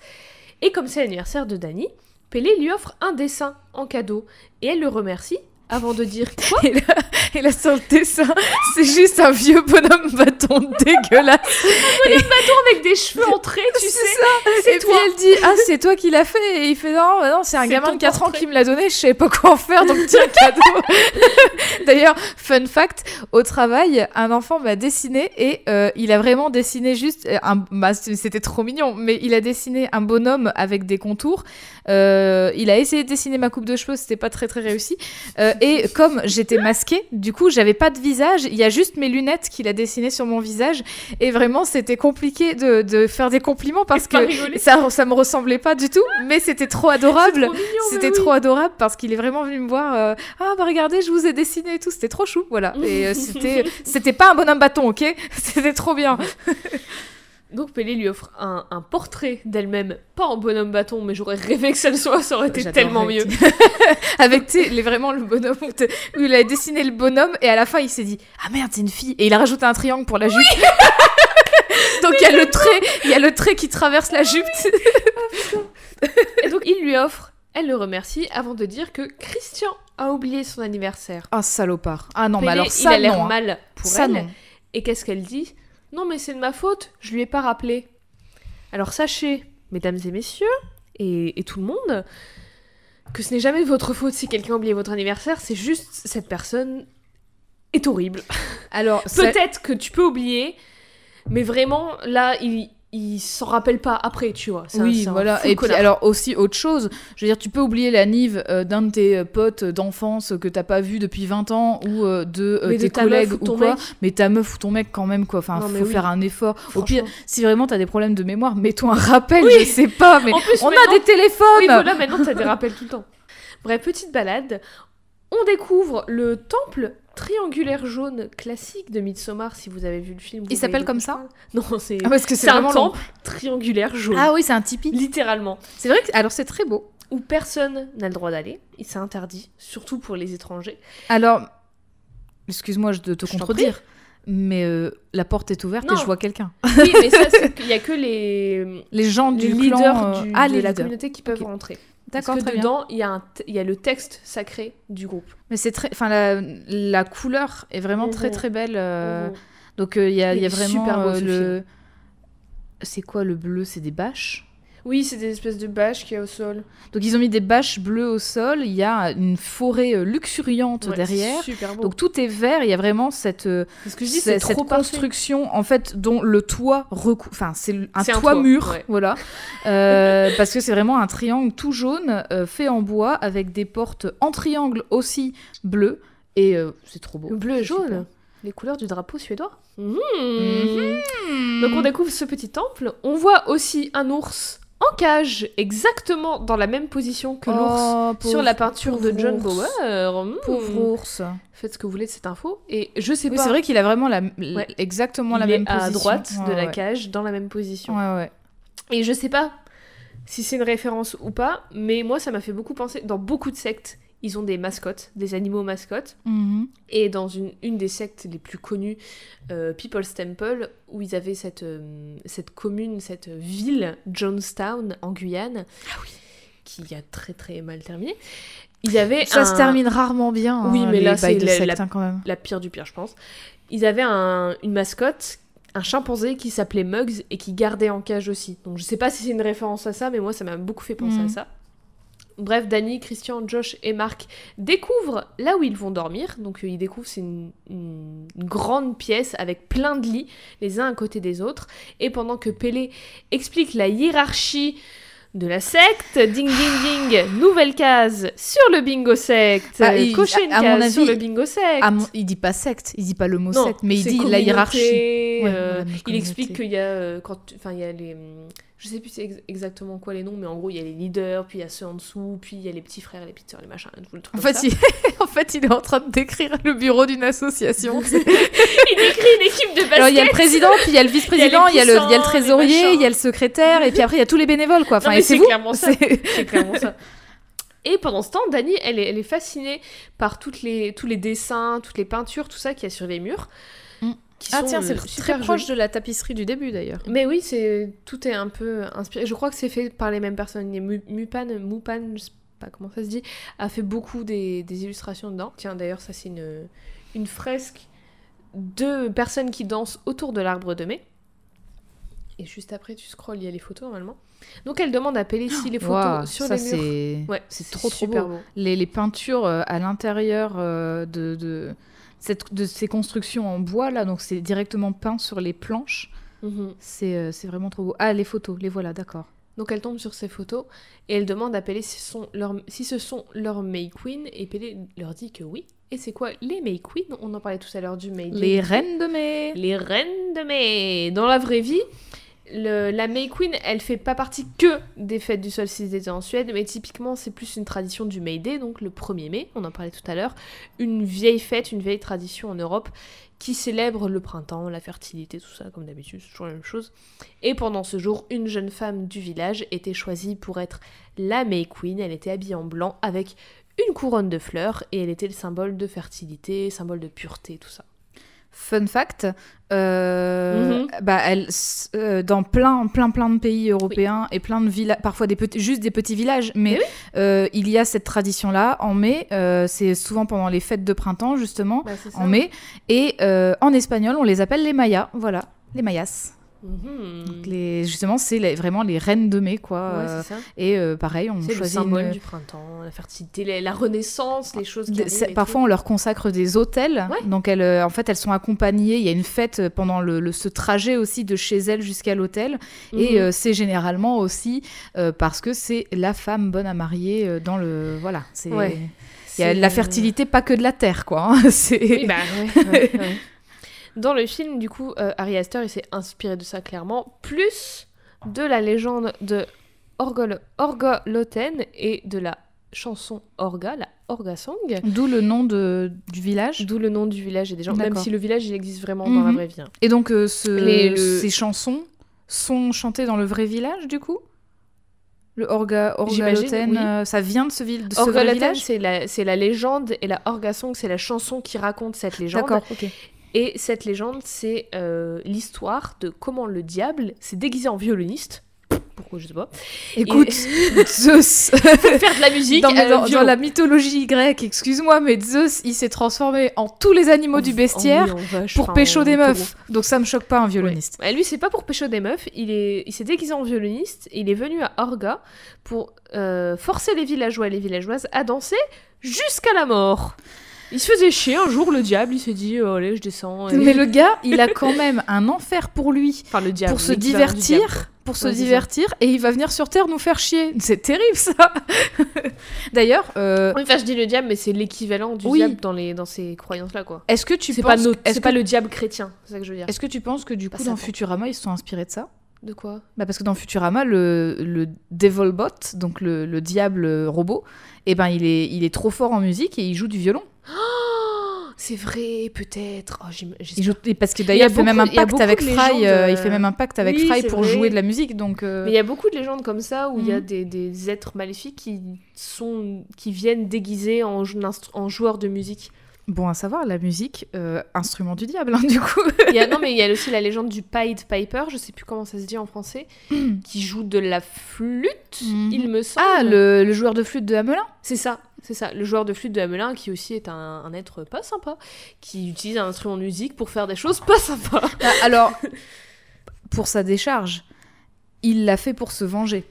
Et comme c'est l'anniversaire de Dani, Pélé lui offre un dessin en cadeau et elle le remercie avant de dire quoi Et là, et là, sur le dessin, c'est juste un vieux bonhomme bâton dégueulasse. avec des cheveux en trait, tu sais. ça. c'est Et puis toi. elle dit Ah, c'est toi qui l'as fait. Et il fait Non, bah non c'est un C'est gamin de 4 ans qui me l'a donné. Je savais pas quoi en faire, donc tiens, cadeau. D'ailleurs, fun fact au travail, un enfant m'a dessiné et euh, il a vraiment dessiné juste euh, un. bah, C'était trop mignon, mais il a dessiné un bonhomme avec des contours. Euh, il a essayé de dessiner ma coupe de cheveux, c'était pas très très réussi. Euh, et comme j'étais masquée, du coup, j'avais pas de visage. Il y a juste mes lunettes qu'il a dessinées sur mon visage. Et vraiment, c'était compliqué de, de faire des compliments parce que rigoler. ça, ça me ressemblait pas du tout, mais c'était trop adorable. Trop C'était oui. trop adorable parce qu'il est vraiment venu me voir. euh, ah bah regardez, je vous ai dessiné et tout. C'était trop chou, voilà. Et euh, c'était, c'était pas un bonhomme bâton, ok? C'était trop bien. Donc Pélé lui offre un, un portrait d'elle-même, pas en bonhomme bâton, mais j'aurais rêvé que ça le soit, ça aurait été tellement mieux. Avec les vraiment le bonhomme où, il a dessiné le bonhomme et à la fin il s'est dit ah merde c'est une fille et il a rajouté un triangle pour la jupe. Donc il y a le trait, il y a le trait qui traverse la jupe. Et donc il lui offre, elle le remercie avant de dire que Christian a oublié son anniversaire. Ah salopard. Ah non mais alors ça il a l'air hein. mal pour Ça elle. non. Et qu'est-ce qu'elle dit? Non mais c'est de ma faute, je lui ai pas rappelé. Alors sachez, mesdames et messieurs, et, et tout le monde, que ce n'est jamais de votre faute si quelqu'un a oublié votre anniversaire, c'est juste cette personne est horrible. Alors, peut-être que tu peux oublier, mais vraiment, là, il, il s'en rappelle pas après, tu vois. Oui, voilà. Et puis alors aussi autre chose, je veux dire, tu peux oublier la nive euh, d'un de tes euh, potes d'enfance que t'as pas vu depuis 20 ans ou euh, de tes collègues ou, quoi, mais ta meuf ou ton mec quand même quoi. Enfin, faut faire un effort. Au pire, si vraiment t'as des problèmes de mémoire, mets-toi un rappel. Je sais pas, mais on a des téléphones. Oui, voilà, maintenant t'as des rappels tout le temps. Bref, petite balade. On découvre le temple triangulaire jaune classique de Midsommar, si vous avez vu le film. Il s'appelle comme ça Non, c'est ah, parce que c'est un temple triangulaire jaune. Ah oui, c'est un tipi. Littéralement. C'est vrai que alors c'est très beau. Où personne n'a le droit d'aller, il s'est interdit, surtout pour les étrangers. Alors, excuse-moi de te contredire, mais euh, la porte est ouverte et je vois quelqu'un. Oui, mais ça, il y a que les les gens du leader clan, euh, ah, de la communauté qui peuvent rentrer. D'accord, Parce que dedans, il y, a y a le texte sacré du groupe. Mais c'est très, enfin la, la, couleur est vraiment très mhm. très belle. Euh, mhm. Donc euh, il y, a, y a vraiment super beau, euh, le. C'est quoi le bleu C'est des bâches? Oui, c'est des espèces de bâches qu'il y a au sol. Donc ils ont mis des bâches bleues au sol, il y a une forêt euh, luxuriante derrière. Super beau. Donc tout est vert, il y a vraiment cette, euh, ce que je dis, cette, cette construction en fait dont le toit recou... enfin c'est un, toit, mur, voilà. Euh, parce que c'est vraiment un triangle tout jaune fait en bois avec des portes en triangle aussi bleues et c'est trop beau. Bleu et jaune les couleurs du drapeau suédois. Mmh. Mmh. Donc on découvre ce petit temple. On voit aussi un ours en cage, exactement dans la même position que l'ours oh, sur la peinture de John Bauer. Mmh. Pauvre ours. Faites ce que vous voulez de cette info. Et je sais pas. C'est vrai qu'il a vraiment la, exactement la même position. à droite de la cage, dans la même position. Ouais, ouais. Et je sais pas si c'est une référence ou pas, mais moi ça m'a fait beaucoup penser. Dans beaucoup de sectes, ils ont des mascottes, des animaux mascottes. Mhm. Et dans une, une, des sectes les plus connues, euh, People's Temple, où ils avaient cette, euh, cette commune, cette ville, Jonestown, en Guyane, ah oui. qui a très très mal terminé. Il y avait Ça se termine rarement bien. Oui, hein, mais là, c'est la, hein, quand même. la pire du pire, je pense. Ils avaient un, une mascotte un chimpanzé qui s'appelait Muggs et qui gardait en cage aussi. Donc je sais pas si c'est une référence à ça, mais moi ça m'a beaucoup fait penser à mhm. ça. Bref, Danny, Christian, Josh et Marc découvrent là où ils vont dormir. Donc euh, ils découvrent c'est une, grande pièce avec plein de lits, les uns à côté des autres. Et pendant que Pélé explique la hiérarchie de la secte, ding ding ding, nouvelle case sur le bingo secte. Bah, il, Cochez une case sur le bingo secte. il dit pas secte, il dit pas le mot secte, mais il dit la hiérarchie. Euh, il explique qu'il y a euh, quand, enfin il y a les je sais plus exactement quoi les noms, mais en gros, il y a les leaders, puis il y a ceux en dessous, puis il y a les petits frères, les petites sœurs, les machins, tout le truc en fait, Il... en fait, il est en train de décrire le bureau d'une association. il décrit une équipe de basket. Alors, il y a le président, puis il y a le vice-président, il, y a le, le trésorier, il y a le secrétaire, et puis après, il y a tous les bénévoles, quoi. Enfin, c'est clairement ça. C'est clairement ça. Et pendant ce temps, Dani, elle est, elle est fascinée par toutes les, tous les dessins, toutes les peintures, tout ça qu'il y a sur les murs ah tiens, c'est très proche de la tapisserie du début d'ailleurs. Mais oui, c'est tout est un peu inspiré. Je crois que c'est fait par les mêmes personnes. Mupan, Mupan, je sais pas comment ça se dit, a fait beaucoup des, des illustrations dedans. Tiens, d'ailleurs, ça c'est une, une fresque de personnes qui dansent autour de l'arbre de mai. Et juste après, tu scrolls, il y a les photos normalement. Donc elle demande à si les photos sur les murs. Ouais, c'est trop trop beau. beau. Les, les, peintures euh, à l'intérieur euh, de, de de ces constructions en bois là, donc c'est directement peint sur les planches. Mhm. Euh, c'est vraiment trop beau. Ah, les photos, les voilà, d'accord. Donc elle tombe sur ces photos et elle demande à Pelé si, sont si ce sont leurs May Queen et Pelé leur dit que oui. Et c'est quoi les May Queen? On en parlait tout à l'heure du May. Les reines de mai. Les reines de mai. Dans la vraie vie, la May Queen, elle fait pas partie que des fêtes du solstice d'été en Suède, mais typiquement c'est plus une tradition du May Day, donc le 1er mai, on en parlait tout à l'heure, une vieille fête, une vieille tradition en Europe qui célèbre le printemps, la fertilité, tout ça, comme d'habitude, c'est toujours la même chose. Et pendant ce jour, une jeune femme du village était choisie pour être la May Queen, elle était habillée en blanc avec une couronne de fleurs et elle était le symbole de fertilité, symbole de pureté, tout ça. Fun fact, euh, mhm. bah, elle, euh, dans plein, plein, plein de pays européens et plein de villages, parfois des petits, juste des petits villages, mais, euh, il y a cette tradition-là en mai. c'est souvent pendant les fêtes de printemps, justement, bah, en mai. Et en espagnol, on les appelle les mayas. Voilà, les mayas. Donc les, justement, c'est vraiment les reines de mai, quoi. Ouais, Euh, c'est ça. et euh, pareil, on C'est le choisit symbole une- du printemps, la fertilité, la, la renaissance, les choses qui arrivent parfois, on leur consacre des hôtels. Ouais. Donc, elles, euh, en fait, elles sont accompagnées. Il y a une fête pendant le, le- ce trajet aussi de chez elles jusqu'à l'hôtel. Et Mhm. euh, c'est généralement aussi euh, parce que c'est la femme bonne à marier dans le. Voilà. C'est. Ouais. Il y a la fertilité, pas que de la terre, quoi. hein. C'est. Oui, bah. Dans le film, du coup, euh, Harry Astor, il s'est inspiré de ça clairement, plus de la légende de Orgol- Orgoloten et de la chanson Orga, la Orga Song. D'où le nom de, du village. D'où le nom du village et des gens, même si le village il existe vraiment dans la Mhm. vraie vie. hein. Et donc, euh, ce- Les- le- ces chansons sont chantées dans le vrai village, du coup? Le Orga, Orgaloten, oui. euh, ça vient de ce, vil- de ce vrai Orgoloten, village? c'est la, c'est la légende et la Orga Song, c'est la chanson qui raconte cette légende. D'accord, ok. Et cette légende, c'est euh, l'histoire de comment le diable s'est déguisé en violoniste. Pourquoi je sais pas. Écoute, Zeus faire de la musique. dans, euh, dans- la mythologie grecque, excuse-moi, mais Zeus, il s'est transformé en tous les animaux du En- bestiaire en- oui, en vache, pour pécho des meufs. Donc ça me choque pas un violoniste. Ouais, lui, c'est pas pour pécho des meufs. Il est, il s'est déguisé en violoniste. Il est venu à Orga pour euh, forcer les villageois et les villageoises à danser jusqu'à la mort. Il se faisait chier un jour, le diable. Il s'est dit, oh, allez, je descends. et- Mais le gars, il a quand même un enfer pour lui, Enfin, le diable. pour se divertir, pour se Ouais, divertir, et il va venir sur Terre nous faire chier. C'est terrible ça. D'ailleurs, euh. Oui, enfin, je dis le diable, mais c'est l'équivalent du Oui. diable dans, les, dans ces croyances-là, quoi. est-ce que tu C'est penses, pas, notre- c'est que, pas le diable chrétien, c'est ça que je veux dire. est-ce que tu penses que du coup Pas dans. Futurama ils se sont inspirés de ça? De quoi? Bah parce que dans Futurama, le, le Devilbot, donc le, le diable robot, eh ben il est, il est trop fort en musique et il joue du violon. Oh, C'est vrai, peut-être. Oh, joue, parce que d'ailleurs il fait même un pacte avec Fry, euh, il euh, fait même un pacte avec oui, Fry pour vrai. jouer de la musique, donc euh, Mais il y a beaucoup de légendes comme ça où il y a Mhm. des, des êtres maléfiques qui, sont, qui viennent déguisés en, joueurs de musique. bon à savoir la musique, euh, instrument du diable hein, du coup. Il y a, non, mais il y a aussi la légende du Pied Piper, je sais plus comment ça se dit en français, qui joue de la flûte, Mhm. il me semble. Ah le, le joueur de flûte de Hamelin. C'est ça, c'est ça. Le joueur de flûte de Hamelin, qui aussi est un, un être pas sympa, qui utilise un instrument de musique pour faire des choses pas sympas. Ah, alors pour sa décharge, il l'a fait pour se venger.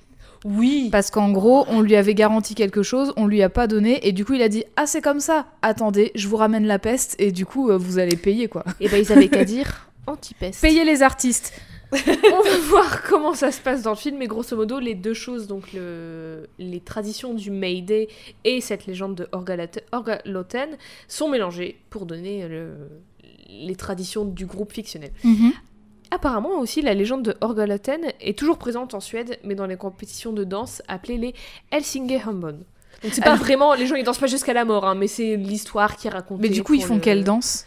Oui. Parce qu'en gros, on lui avait garanti quelque chose, on lui a pas donné, et du coup il a dit Ah, c'est comme ça, attendez, je vous ramène la peste, et du coup euh, vous allez payer quoi. Et ben ils avaient qu'à dire anti-peste. Payez les artistes On va voir comment ça se passe dans le film, mais grosso modo, les deux choses, donc le... les traditions du Mayday et cette légende de Orgaloten, sont mélangées pour donner le- les traditions du groupe fictionnel. Apparemment aussi, la légende de Orgaloten est toujours présente en Suède, mais dans les compétitions de danse appelées les Helsinge-Hambon. Donc c'est pas Ah. vraiment, les gens ils dansent pas jusqu'à la mort, hein, mais c'est l'histoire qui est racontée. Mais du coup, ils font le- quelle danse?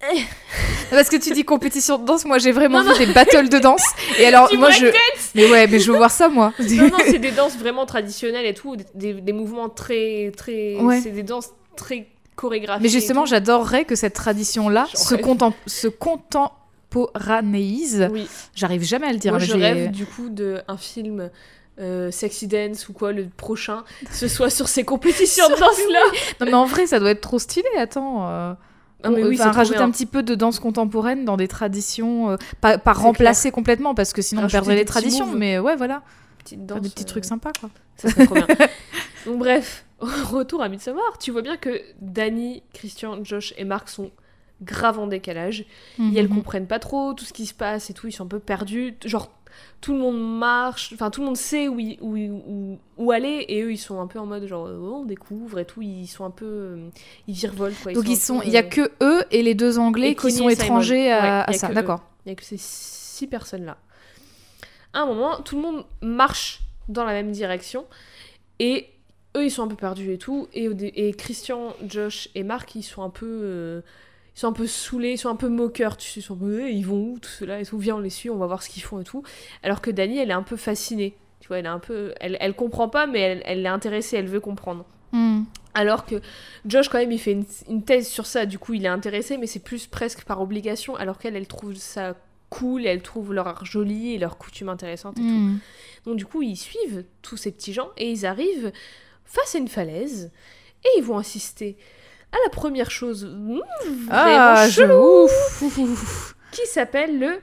Parce que tu dis compétition de danse, moi j'ai vraiment Non, vu des battles de danse. Et alors, Du moi je. Mais ouais, mais je veux voir ça moi. Non, non, c'est des danses vraiment traditionnelles et tout, des, des- mouvements très, très, Ouais. c'est des danses très chorégraphiées. Mais justement, j'adorerais que cette tradition-là se, contem- se contemporanéise. oui. J'arrive jamais à le dire. Moi, mais je rêve du coup d'un film euh, sexy dance ou quoi le prochain, ce soit sur ces compétitions de danse là. Non, mais en vrai, ça doit être trop stylé. Attends. euh, Ah, mais oui, enfin, rajouter un petit peu de danse contemporaine dans des traditions, euh, pas, pas remplacer complètement parce que sinon on perdrait les traditions, moves. mais ouais, voilà, Petite danse, des petits euh, trucs sympas quoi. Ça serait trop bien. Donc bref, retour à Midsommar. Tu vois bien que Danny, Christian, Josh et Marc sont grave en décalage. Et elles Mhm. comprennent pas trop tout ce qui se passe et tout, ils sont un peu perdus. Genre, tout le monde marche, enfin, tout le monde sait où, y- où, où, où aller, et eux, ils sont un peu en mode genre, oh, on découvre et tout, ils sont un peu. euh, ils virevoltent quoi. Donc ils sont, il y a euh, que eux et les deux Anglais qui sont étrangers à, Ouais, ça. D'accord. Il y a que ces six personnes-là. À un moment, tout le monde marche dans la même direction, et eux, ils sont un peu perdus et tout, et, Christian, Josh et Marc, ils sont un peu. euh, sont un peu saoulés, sont un peu moqueurs, tu sais, ils sont un peu, Eh, ils vont où, tout cela, et tout, viens, on les suit, on va voir ce qu'ils font et tout. Alors que Dani, elle est un peu fascinée, tu vois, elle est un peu, elle, elle comprend pas, mais elle, elle est intéressée, elle veut comprendre. Hmm. Alors que Josh, quand même, il fait une, une thèse sur ça, du coup, il est intéressé, mais c'est plus presque par obligation, alors qu'elle, elle trouve ça cool, elle trouve leur art joli et leurs coutumes intéressantes et tout. Hmm. Donc, du coup, ils suivent tous ces petits gens et ils arrivent face à une falaise et ils vont assister à la première chose mmh, Ah, chelou. qui s'appelle le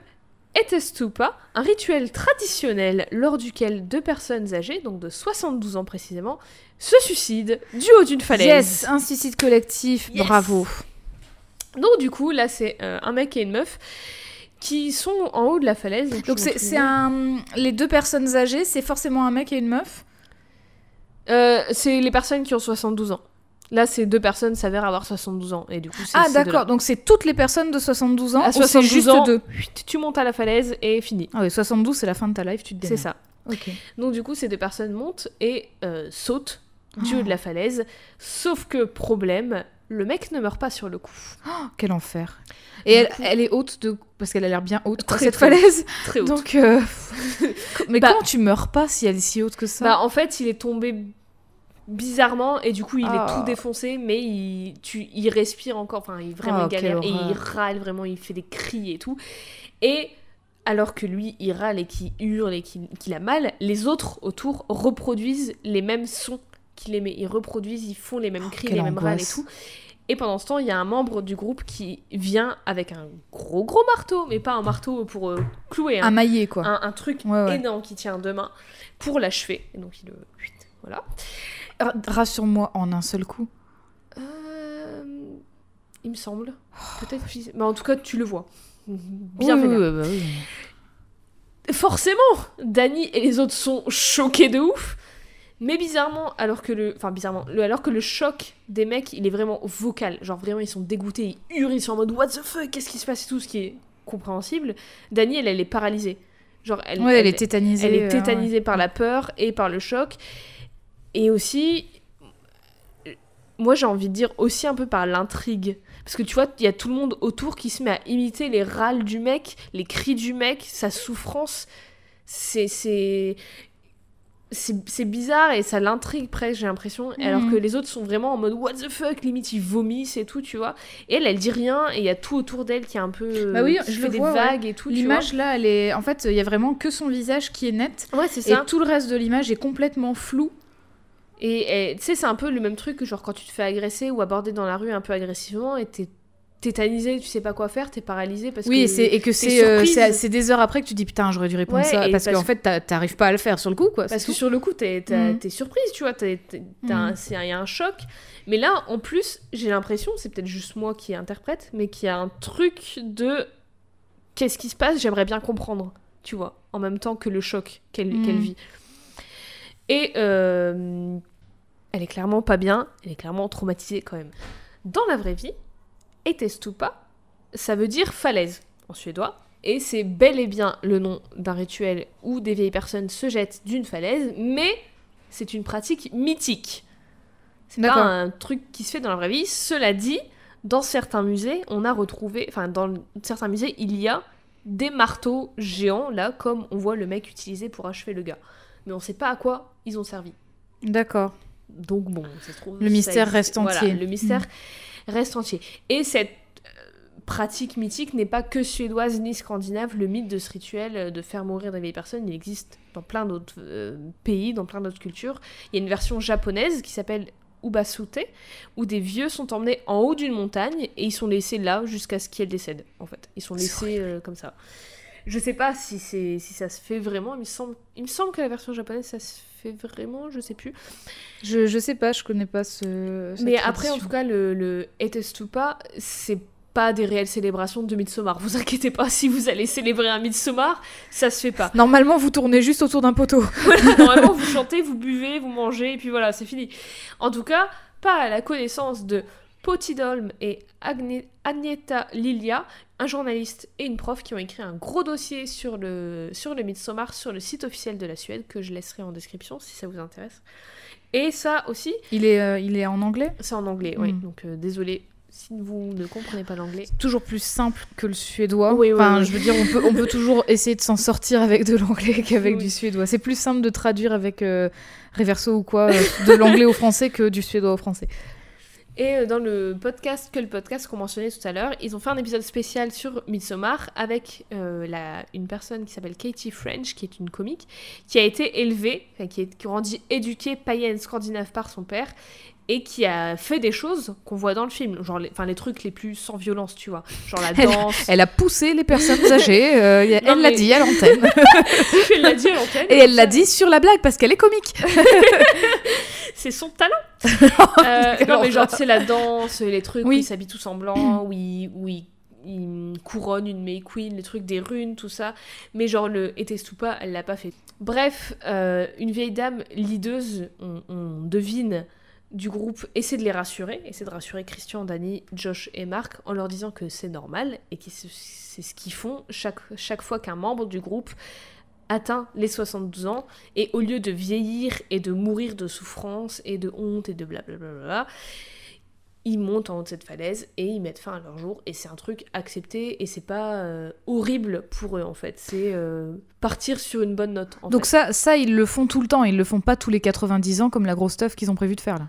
Etestupa, un rituel traditionnel lors duquel deux personnes âgées, donc de 72 ans précisément, se suicident du haut d'une falaise. Yes, un suicide collectif, Yes. bravo. Donc du coup, là c'est euh, un mec et une meuf qui sont en haut de la falaise. Donc c'est un... Les deux personnes âgées, c'est forcément un mec et une meuf? Euh, c'est les personnes qui ont 72 ans. Là, ces deux personnes s'avèrent avoir 72 ans. Et du coup, Ah d'accord, donc c'est toutes les personnes de 72 ans À ou c'est 72 juste ans, deux Tu montes à la falaise et fini. Ah oui, 72 c'est la fin de ta life, tu te dis. C'est ça. Ok. Donc du coup, ces deux personnes montent et euh, sautent du Oh. haut de la falaise. Sauf que, problème, le mec ne meurt pas sur le coup. Oh, quel enfer. Et elle, coup- elle est haute de... Parce qu'elle a l'air bien haute, quoi, Très, cette très falaise. Très haut. Donc... euh, Mais Bah- comment tu meurs pas si elle est si haute que ça? Bah, en fait, il est tombé bizarrement et du coup, il Ah. est tout défoncé, mais il, tu, il respire encore. Enfin, il vraiment Ah, galère et il râle vraiment, il fait des cris et tout. Et alors que lui, il râle et qu'il hurle et qu'il a mal, les autres autour reproduisent les mêmes sons qu'il émet. Ils reproduisent, ils font les mêmes cris, quelle les mêmes râles et tout. Et pendant ce temps, il y a un membre du groupe qui vient avec un gros gros marteau, mais pas un marteau pour euh, clouer, Un hein. maillet, quoi. un, un truc Ouais, ouais. énorme qui tient deux mains pour l'achever. Et donc il le... Voilà. Rassure-moi en un seul coup. Euh, il me semble. Peut-être. que- Mais en tout cas, tu le vois. Bien Oui, vénère. oui, oui, bah oui. Forcément, Danny et les autres sont choqués de ouf. Mais bizarrement, alors que le, enfin bizarrement, le- alors que le choc des mecs, il est vraiment vocal. Genre vraiment, ils sont dégoûtés, ils hurlent, ils sont en mode What the fuck, qu'est-ce qui se passe et tout, ce qui est compréhensible. Danny, elle, elle est paralysée. Genre, elle, Ouais, elle est tétanisée. Elle est euh, tétanisée par la peur et par le choc. Et aussi, moi j'ai envie de dire aussi un peu par l'intrigue. Parce que tu vois, il y a tout le monde autour qui se met à imiter les râles du mec, les cris du mec, sa souffrance. C'est. c'est... C'est c'est bizarre et ça l'intrigue presque, j'ai l'impression. Alors Mhm. que les autres sont vraiment en mode what the fuck, limite ils vomissent et tout, tu vois. Et elle, elle dit rien et il y a tout autour d'elle qui est un peu. Bah oui, qui je fait le des vois, ouais. vagues et tout. L'image là, elle est. En fait, il y a vraiment que son visage qui est net. Ouais, c'est Et ça. tout le reste de l'image est complètement flou. Et tu sais, c'est un peu le même truc que genre quand tu te fais agresser ou aborder dans la rue un peu agressivement et t'es tétanisé, tu sais pas quoi faire, t'es paralysé parce oui, et, que. c'est- et que c'est euh, c'est des heures après que tu dis putain, j'aurais dû répondre Ouais, ça. Parce parce qu'en que- fait, t'a- t'arrives pas à le faire sur le coup, quoi. Parce que tout. sur le coup, t'es t'es surprise, tu vois, un- il y a un choc. Mais là, en plus, j'ai l'impression, c'est peut-être juste moi qui interprète, mais qu'il y a un truc de qu'est-ce qui se passe, j'aimerais bien comprendre, tu vois, en même temps que le choc qu'elle qu'elle vit. Et euh, elle est clairement pas bien, elle est clairement traumatisée quand même. Dans la vraie vie, Etestupa, ça veut dire falaise en suédois. Et c'est bel et bien le nom d'un rituel où des vieilles personnes se jettent d'une falaise, mais c'est une pratique mythique. C'est pas un truc qui se fait dans la vraie vie. Cela dit, dans certains musées, on a retrouvé, enfin dans certains musées, il y a des marteaux géants, là, comme on voit le mec utiliser pour achever le gars. Mais on sait pas à quoi ils ont servi. D'accord. Donc bon, ça se trouve. Le mystère reste Voilà, entier. Le mystère reste entier. Et cette euh, pratique mythique n'est pas que suédoise ni scandinave. Le mythe de ce rituel euh, de faire mourir des vieilles personnes, il existe dans plein d'autres euh, pays, dans plein d'autres cultures. Il y a une version japonaise qui s'appelle Ubasute, où des vieux sont emmenés en haut d'une montagne et ils sont laissés là jusqu'à ce qu'ils décèdent, en fait. Ils sont laissés euh, comme ça. Je sais pas si, c'est si ça se fait vraiment, il me, semble, il me semble que la version japonaise ça se fait vraiment, je sais plus. Je, je sais pas, je connais pas ce. cette Mais après, en tout cas, le, le Etestupa, c'est pas des réelles célébrations de Midsommar. Vous inquiétez pas, si vous allez célébrer un Midsommar, ça se fait pas. Normalement, vous tournez juste autour d'un poteau. Voilà, normalement, vous chantez, vous buvez, vous mangez, et puis voilà, c'est fini. En tout cas, pas à la connaissance de Potidolm et Agne- Agneta Lilia, un journaliste et une prof qui ont écrit un gros dossier sur le, sur le Midsommar sur le site officiel de la Suède, que je laisserai en description si ça vous intéresse. Et ça aussi, Il est, euh, il est en anglais? C'est en anglais, oui. Mm. Donc euh, désolé si vous ne comprenez pas l'anglais. Toujours plus simple que le suédois. Oui, oui, enfin, oui. je veux dire, on peut, on peut toujours essayer de s'en sortir avec de l'anglais qu'avec du suédois. C'est plus simple de traduire avec euh, Reverso ou quoi, euh, de l'anglais au français que du suédois au français. Et dans le podcast, que le podcast qu'on mentionnait tout à l'heure, ils ont fait un épisode spécial sur Midsommar avec la, une personne qui s'appelle Katie French, qui est une comique, qui a été élevée, qui est grandi éduquée païenne scandinave par son père, et qui a fait des choses qu'on voit dans le film, genre les, les trucs les plus sans violence, tu vois, genre la danse. Elle, a poussé les personnes âgées, euh, elle l'a dit à l'antenne. elle l'a dit à l'antenne. Et elle l'a dit sur la blague parce qu'elle est comique. c'est son talent. euh, non mais genre c'est la danse, les trucs oui. où ils s'habillent tous en blanc, où ils, où ils, couronnent une May Queen, les trucs des runes, tout ça. Mais genre le pas, elle l'a pas fait. Bref, euh, une vieille dame lideuse, on, on devine du groupe essaie de les rassurer, essaie de rassurer Christian, Danny, Josh et Marc en leur disant que c'est normal et que c'est ce qu'ils font chaque, chaque fois qu'un membre du groupe atteint les 72 ans et au lieu de vieillir et de mourir de souffrance et de honte et de blablabla, ils montent en haut de cette falaise et ils mettent fin à leur jour et c'est un truc accepté et c'est pas euh, horrible pour eux en fait. C'est euh, partir sur une bonne note donc ça ça ils le font tout le temps. Ils le font pas tous les 90 ans comme la grosse stuff qu'ils ont prévu de faire là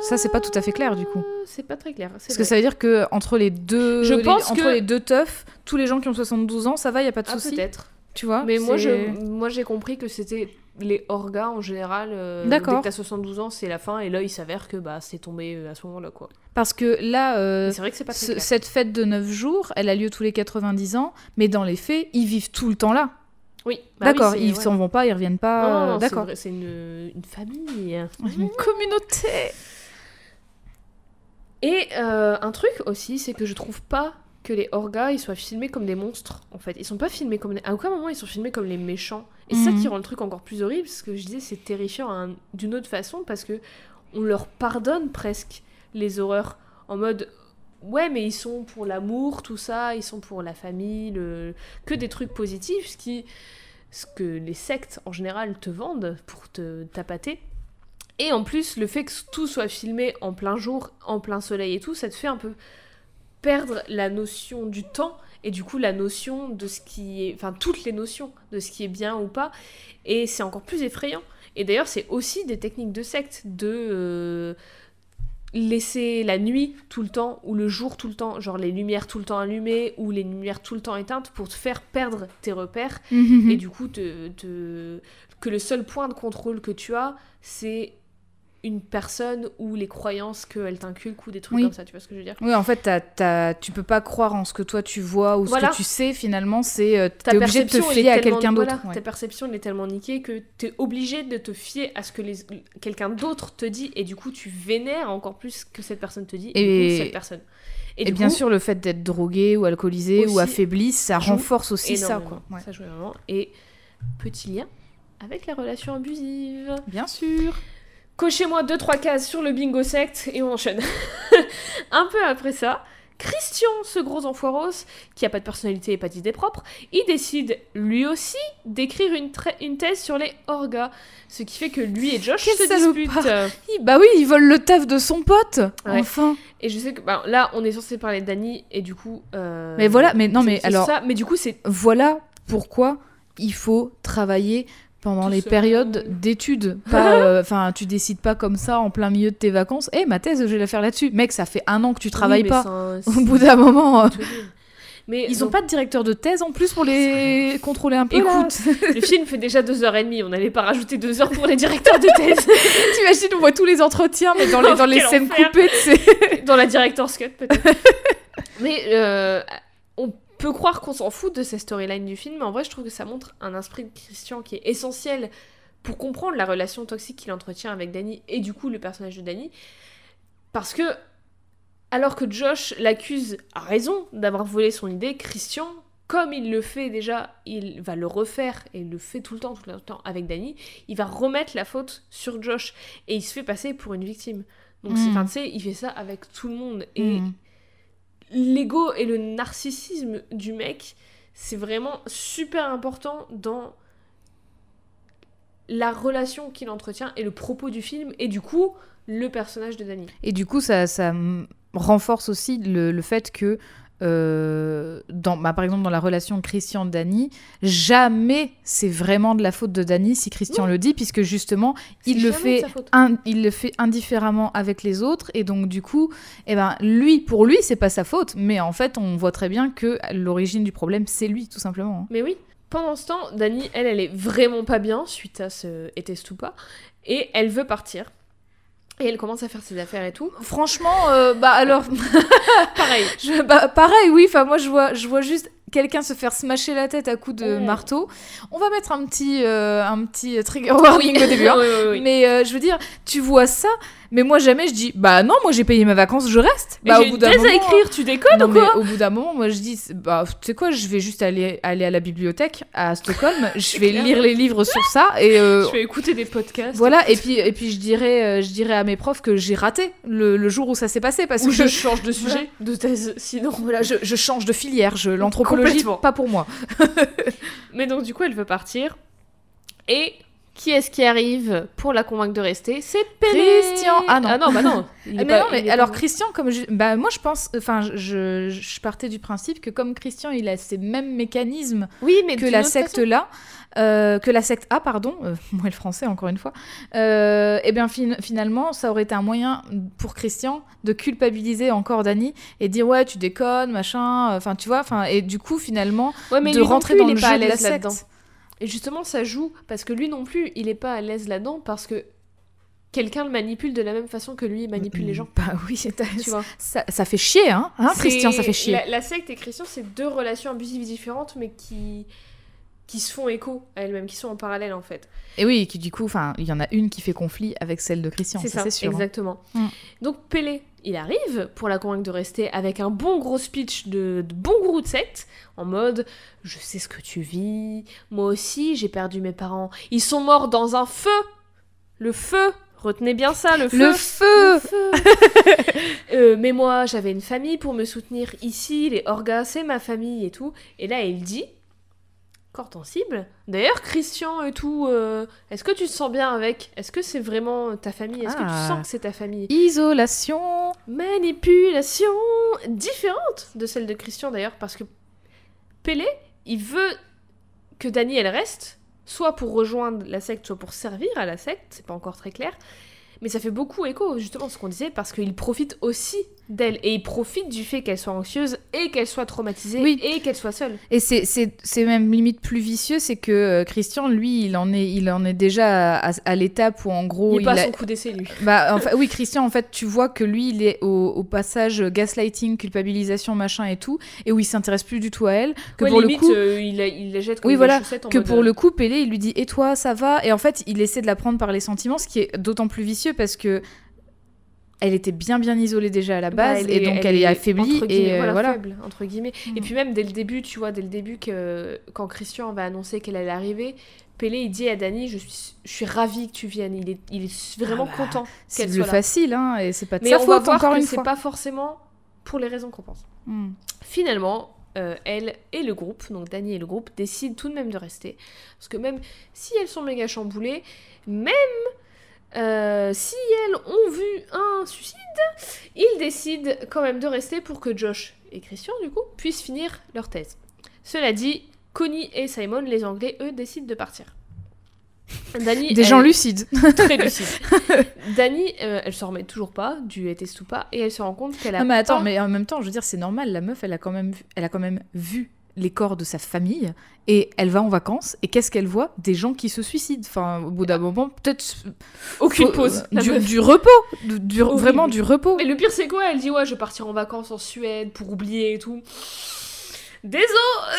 ça, c'est pas tout à fait clair du coup. Euh, c'est pas très clair. Parce que ça veut dire que entre les deux, je pense entre les deux teufs, tous les gens qui ont 72 ans, ça va, y a pas de ah, souci. Peut-être. Tu vois. Mais moi, je, moi, j'ai compris que c'était les orgas en général. Euh, D'accord. Dès que t'as 72 ans, c'est la fin, et là, il s'avère que bah c'est tombé euh, à ce moment-là, quoi. Parce que là, euh, vrai que pas cette fête de 9 jours, elle a lieu tous les 90 ans, mais dans les faits, ils vivent tout le temps là. Oui. Bah D'accord, ils s'en vont pas, ils reviennent pas. D'accord. C'est une, une, famille. Une communauté. Et euh, un truc aussi, c'est que je trouve pas que les orgas ils soient filmés comme des monstres en fait. Ils sont pas filmés comme des... à aucun moment ils sont filmés comme les méchants. Et c'est ça qui mhm. rend le truc encore plus horrible, parce que je disais c'est terrifiant d'une autre façon parce que on leur pardonne presque les horreurs en mode ouais mais ils sont pour l'amour tout ça, ils sont pour la famille, le... que des trucs positifs, ce qui ce que les sectes en général te vendent pour te tapater. Et en plus, le fait que tout soit filmé en plein jour, en plein soleil et tout, ça te fait un peu perdre la notion du temps et du coup la notion de ce qui est... Enfin, toutes les notions de ce qui est bien ou pas. Et c'est encore plus effrayant. Et d'ailleurs, c'est aussi des techniques de secte de... Euh, laisser la nuit tout le temps ou le jour tout le temps, genre les lumières tout le temps allumées ou les lumières tout le temps éteintes pour te faire perdre tes repères et du coup te, que le seul point de contrôle que tu as c'est une personne ou les croyances qu'elle t'inculque ou des trucs comme ça, tu vois ce que je veux dire? Oui, en fait, t'as, tu peux pas croire en ce que toi tu vois ou ce que tu sais, finalement, c'est euh, t'es obligé de te fier à quelqu'un d'autre. Ta perception, elle est tellement niquée que t'es obligé de te fier à ce que les... quelqu'un d'autre te dit et du coup, tu vénères encore plus que cette personne te dit et, cette personne. Et, bien sûr, le fait d'être drogué ou alcoolisé ou affaibli, ça renforce aussi ça. Quoi. Ça joue vraiment. Et petit lien avec la relation abusive. Bien sûr. Cochez-moi 2-3 cases sur le bingo secte et on enchaîne. un peu après ça, Christian, ce gros enfoiros, qui a pas de personnalité et pas d'idée propre, il décide lui aussi d'écrire une, une, thèse sur les orgas. Ce qui fait que lui et Josh se disputent. Bah oui, ils volent le taf de son pote, enfin. Et je sais que bah, là, on est censé parler d'Annie et du coup. Euh, mais voilà, mais non, mais alors. Ça, mais du coup, c'est. Voilà pourquoi il faut travailler pendant les périodes d'études. Euh, enfin, tu décides pas comme ça en plein milieu de tes vacances. Eh, ma thèse, je vais la faire là-dessus. Mec, ça fait un an que tu travailles pas. Au bout d'un moment. Euh, mais ils ont pas de directeur de thèse en plus pour les contrôler un peu. Écoute, le film fait déjà deux heures et demie. On n'allait pas rajouter deux heures pour les directeurs de thèse. T'imagines, on voit tous les entretiens, mais dans les, dans les scènes coupées, dans la director's cut peut-être. mais euh, peut croire qu'on s'en fout de ces storylines du film, mais en vrai, je trouve que ça montre un esprit de Christian qui est essentiel pour comprendre la relation toxique qu'il entretient avec Danny et du coup le personnage de Danny. Parce que, alors que Josh l'accuse à raison d'avoir volé son idée, Christian, comme il le fait déjà, il va le refaire et il le fait tout le temps, tout le temps avec Danny, il va remettre la faute sur Josh et il se fait passer pour une victime. Donc, c'est, mm. tu sais, il fait ça avec tout le monde. Et. Mm l'ego et le narcissisme du mec, c'est vraiment super important dans la relation qu'il entretient et le propos du film, et du coup, le personnage de Danny. Et du coup, ça, ça renforce aussi le, fait que euh, dans, bah, par exemple dans la relation Christian-Dany, jamais c'est vraiment de la faute de Dany si Christian le dit, puisque justement il le, fait il le fait indifféremment avec les autres, et donc du coup, eh ben, lui, pour lui, c'est pas sa faute, mais en fait, on voit très bien que l'origine du problème, c'est lui, tout simplement. Hein. Mais oui. Pendant ce temps, Dany, elle, elle est vraiment pas bien suite à ce était ou pas, et elle veut partir. Et elle commence à faire ses affaires et tout. Franchement, euh, bah alors, pareil. Je, bah, pareil, oui. Enfin, moi, je vois, je vois juste quelqu'un se faire smasher la tête à coups de marteau. On va mettre un petit, euh, un petit trigger warning au début. Hein. Mais euh, je veux dire, tu vois ça, mais moi, jamais je dis, bah non, moi j'ai payé mes vacances, je reste. Mais bah, au bout d'un moment, à écrire, tu déconnes ou quoi Au bout d'un moment, moi je dis, bah tu sais quoi, je vais juste aller, aller à la bibliothèque à Stockholm, je vais lire les livres sur ça et. Euh, je vais écouter des podcasts. Voilà, et puis, et puis je, dirais, euh, je dirais à mes profs que j'ai raté le, le, jour où ça s'est passé. Parce ou que je change de sujet, de thèse, sinon. Voilà, je, je change de filière, l'anthropologie, pas pour moi. mais donc, du coup, elle veut partir. Et qui est-ce qui arrive pour la convaincre de rester? C'est Christian. Ah non. Ah non, bah non. mais non, mais alors Christian, comme je, bah moi je pense, enfin je, je, partais du principe que comme Christian, il a ces mêmes mécanismes oui, mais que la secte là. Euh, que la secte A, pardon, euh, moi le français encore une fois, euh, et eh bien finalement ça aurait été un moyen pour Christian de culpabiliser encore Dani et dire ouais tu déconnes machin, enfin tu vois, enfin et du coup finalement de rentrer dans le jeu de la secte. Et justement, ça joue parce que lui non plus, il est pas à l'aise là-dedans parce que quelqu'un le manipule de la même façon que lui manipule les gens. Bah oui, tu vois. Ça, ça, fait chier, hein, hein Christian, ça fait chier. La, secte et Christian, c'est deux relations abusives différentes, mais qui qui se font écho à elles-mêmes, qui sont en parallèle en fait. Et oui, qui du coup, enfin, il y en a une qui fait conflit avec celle de Christian, c'est ça, c'est sûr. Hein. Exactement. Mm. Donc Pélé, il arrive pour la convaincre de rester avec un bon gros speech de, bon gros de secte, en mode je sais ce que tu vis, moi aussi j'ai perdu mes parents, ils sont morts dans un feu, le feu. Retenez bien ça, le feu. Le feu, euh, mais moi, j'avais une famille pour me soutenir ici, les Orgas, c'est ma famille et tout. Et là, il dit sensible. D'ailleurs, Christian et tout, euh, est-ce que tu te sens bien avec? Est-ce que c'est vraiment ta famille? Est-ce que tu ah. sens que c'est ta famille? Isolation. Manipulation différente de celle de Christian d'ailleurs, parce que Pélé, il veut que Dani elle reste, soit pour rejoindre la secte, soit pour servir à la secte, c'est pas encore très clair. Mais ça fait beaucoup écho, justement, ce qu'on disait, parce qu'il profite aussi d'elle. Et il profite du fait qu'elle soit anxieuse et qu'elle soit traumatisée et qu'elle soit seule. Et c'est même limite plus vicieux, c'est que euh, Christian, lui, il en est, il en est déjà à, l'étape où en gros... Il, il pas son coup d'essai, lui. Bah, enfin, oui, Christian, en fait, tu vois que lui, il est au, passage gaslighting, culpabilisation, machin et tout, et où il s'intéresse plus du tout à elle. Que pour le coup... Euh, il, il la jette comme oui, voilà, que pour euh, le coup, Pélé, il lui dit « Et toi, ça va ?» Et en fait, il essaie de la prendre par les sentiments, ce qui est d'autant plus vicieux parce que elle était bien bien isolée déjà à la bah, base et donc elle, est affaiblie et euh, voilà, Faible, entre guillemets. Et mm. puis même dès le début, tu vois, dès le début que quand Christian va annoncer qu'elle allait arriver, Pélé il dit à Dani je suis je suis ravie que tu viennes. Il est il est vraiment ah bah, content qu'elle soit là. C'est facile hein et c'est pas de Mais sa on faute va voir encore que une c'est pas forcément pour les raisons qu'on pense. Mm. Finalement, euh, elle et le groupe, donc Dani et le groupe, décident tout de même de rester. Parce que même si elles sont méga chamboulées, même euh, si elles ont vu un suicide, ils décident quand même de rester pour que Josh et Christian, du coup, puissent finir leur thèse. Cela dit, Connie et Simon, les Anglais, eux, décident de partir. Des gens lucides. Très lucides. Dani, euh, elle se remet toujours pas du était ou pas, et elle se rend compte qu'elle a. Non, mais attends, mais en même temps, je veux dire, c'est normal, la meuf, elle a quand même, elle a quand même vu les corps de sa famille et elle va en vacances et qu'est-ce qu'elle voit? Des gens qui se suicident. Enfin, au bout d'un moment, peut-être aucune pause, du, repos, du, vraiment du repos. Et le pire c'est quoi? Elle dit ouais, je vais partir en vacances en Suède pour oublier et tout. Désolé.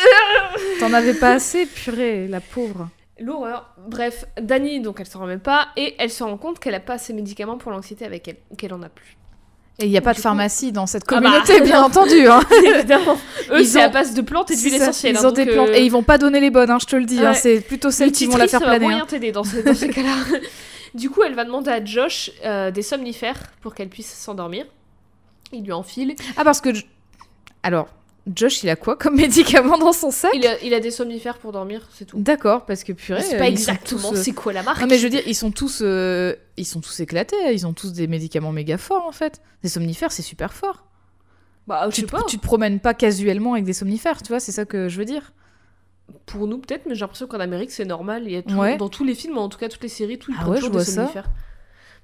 T'en avais pas assez, purée, la pauvre. L'horreur. Bref, Dani, donc elle s'en remet pas et elle se rend compte qu'elle a pas ses médicaments pour l'anxiété avec elle, qu'elle en a plus. Et il n'y a pas de pharmacie dans cette ah bah. communauté, bien entendu. Hein. Évidemment. Eux, c'est à base de plantes et d'huile essentielle. Ils ont hein, des plantes. Euh, et ils vont pas donner les bonnes, hein, je te le dis. c'est plutôt celles qui vont la faire planer. Ça va moyen t'aider dans, dans ces cas-là. du coup, elle va demander à Josh euh, des somnifères pour qu'elle puisse s'endormir. Il lui enfile. Ah, parce que. Alors, Josh, il a quoi comme médicament dans son sac il a, des somnifères pour dormir, c'est tout. D'accord, parce que purée. C'est pas exactement c'est quoi la marque. Non, mais je veux dire, ils sont tous, euh, ils sont tous éclatés. Ils ont tous des médicaments méga forts en fait. Des somnifères, c'est super fort. Bah, je tu, sais pas. tu te promènes pas casuellement avec des somnifères, tu vois, c'est ça que je veux dire. Pour nous, peut-être, mais j'ai l'impression qu'en Amérique, c'est normal. Il y a tout- Ouais. Dans tous les films, en tout cas toutes les séries, tout, ils Ah ouais, toujours je vois des ça.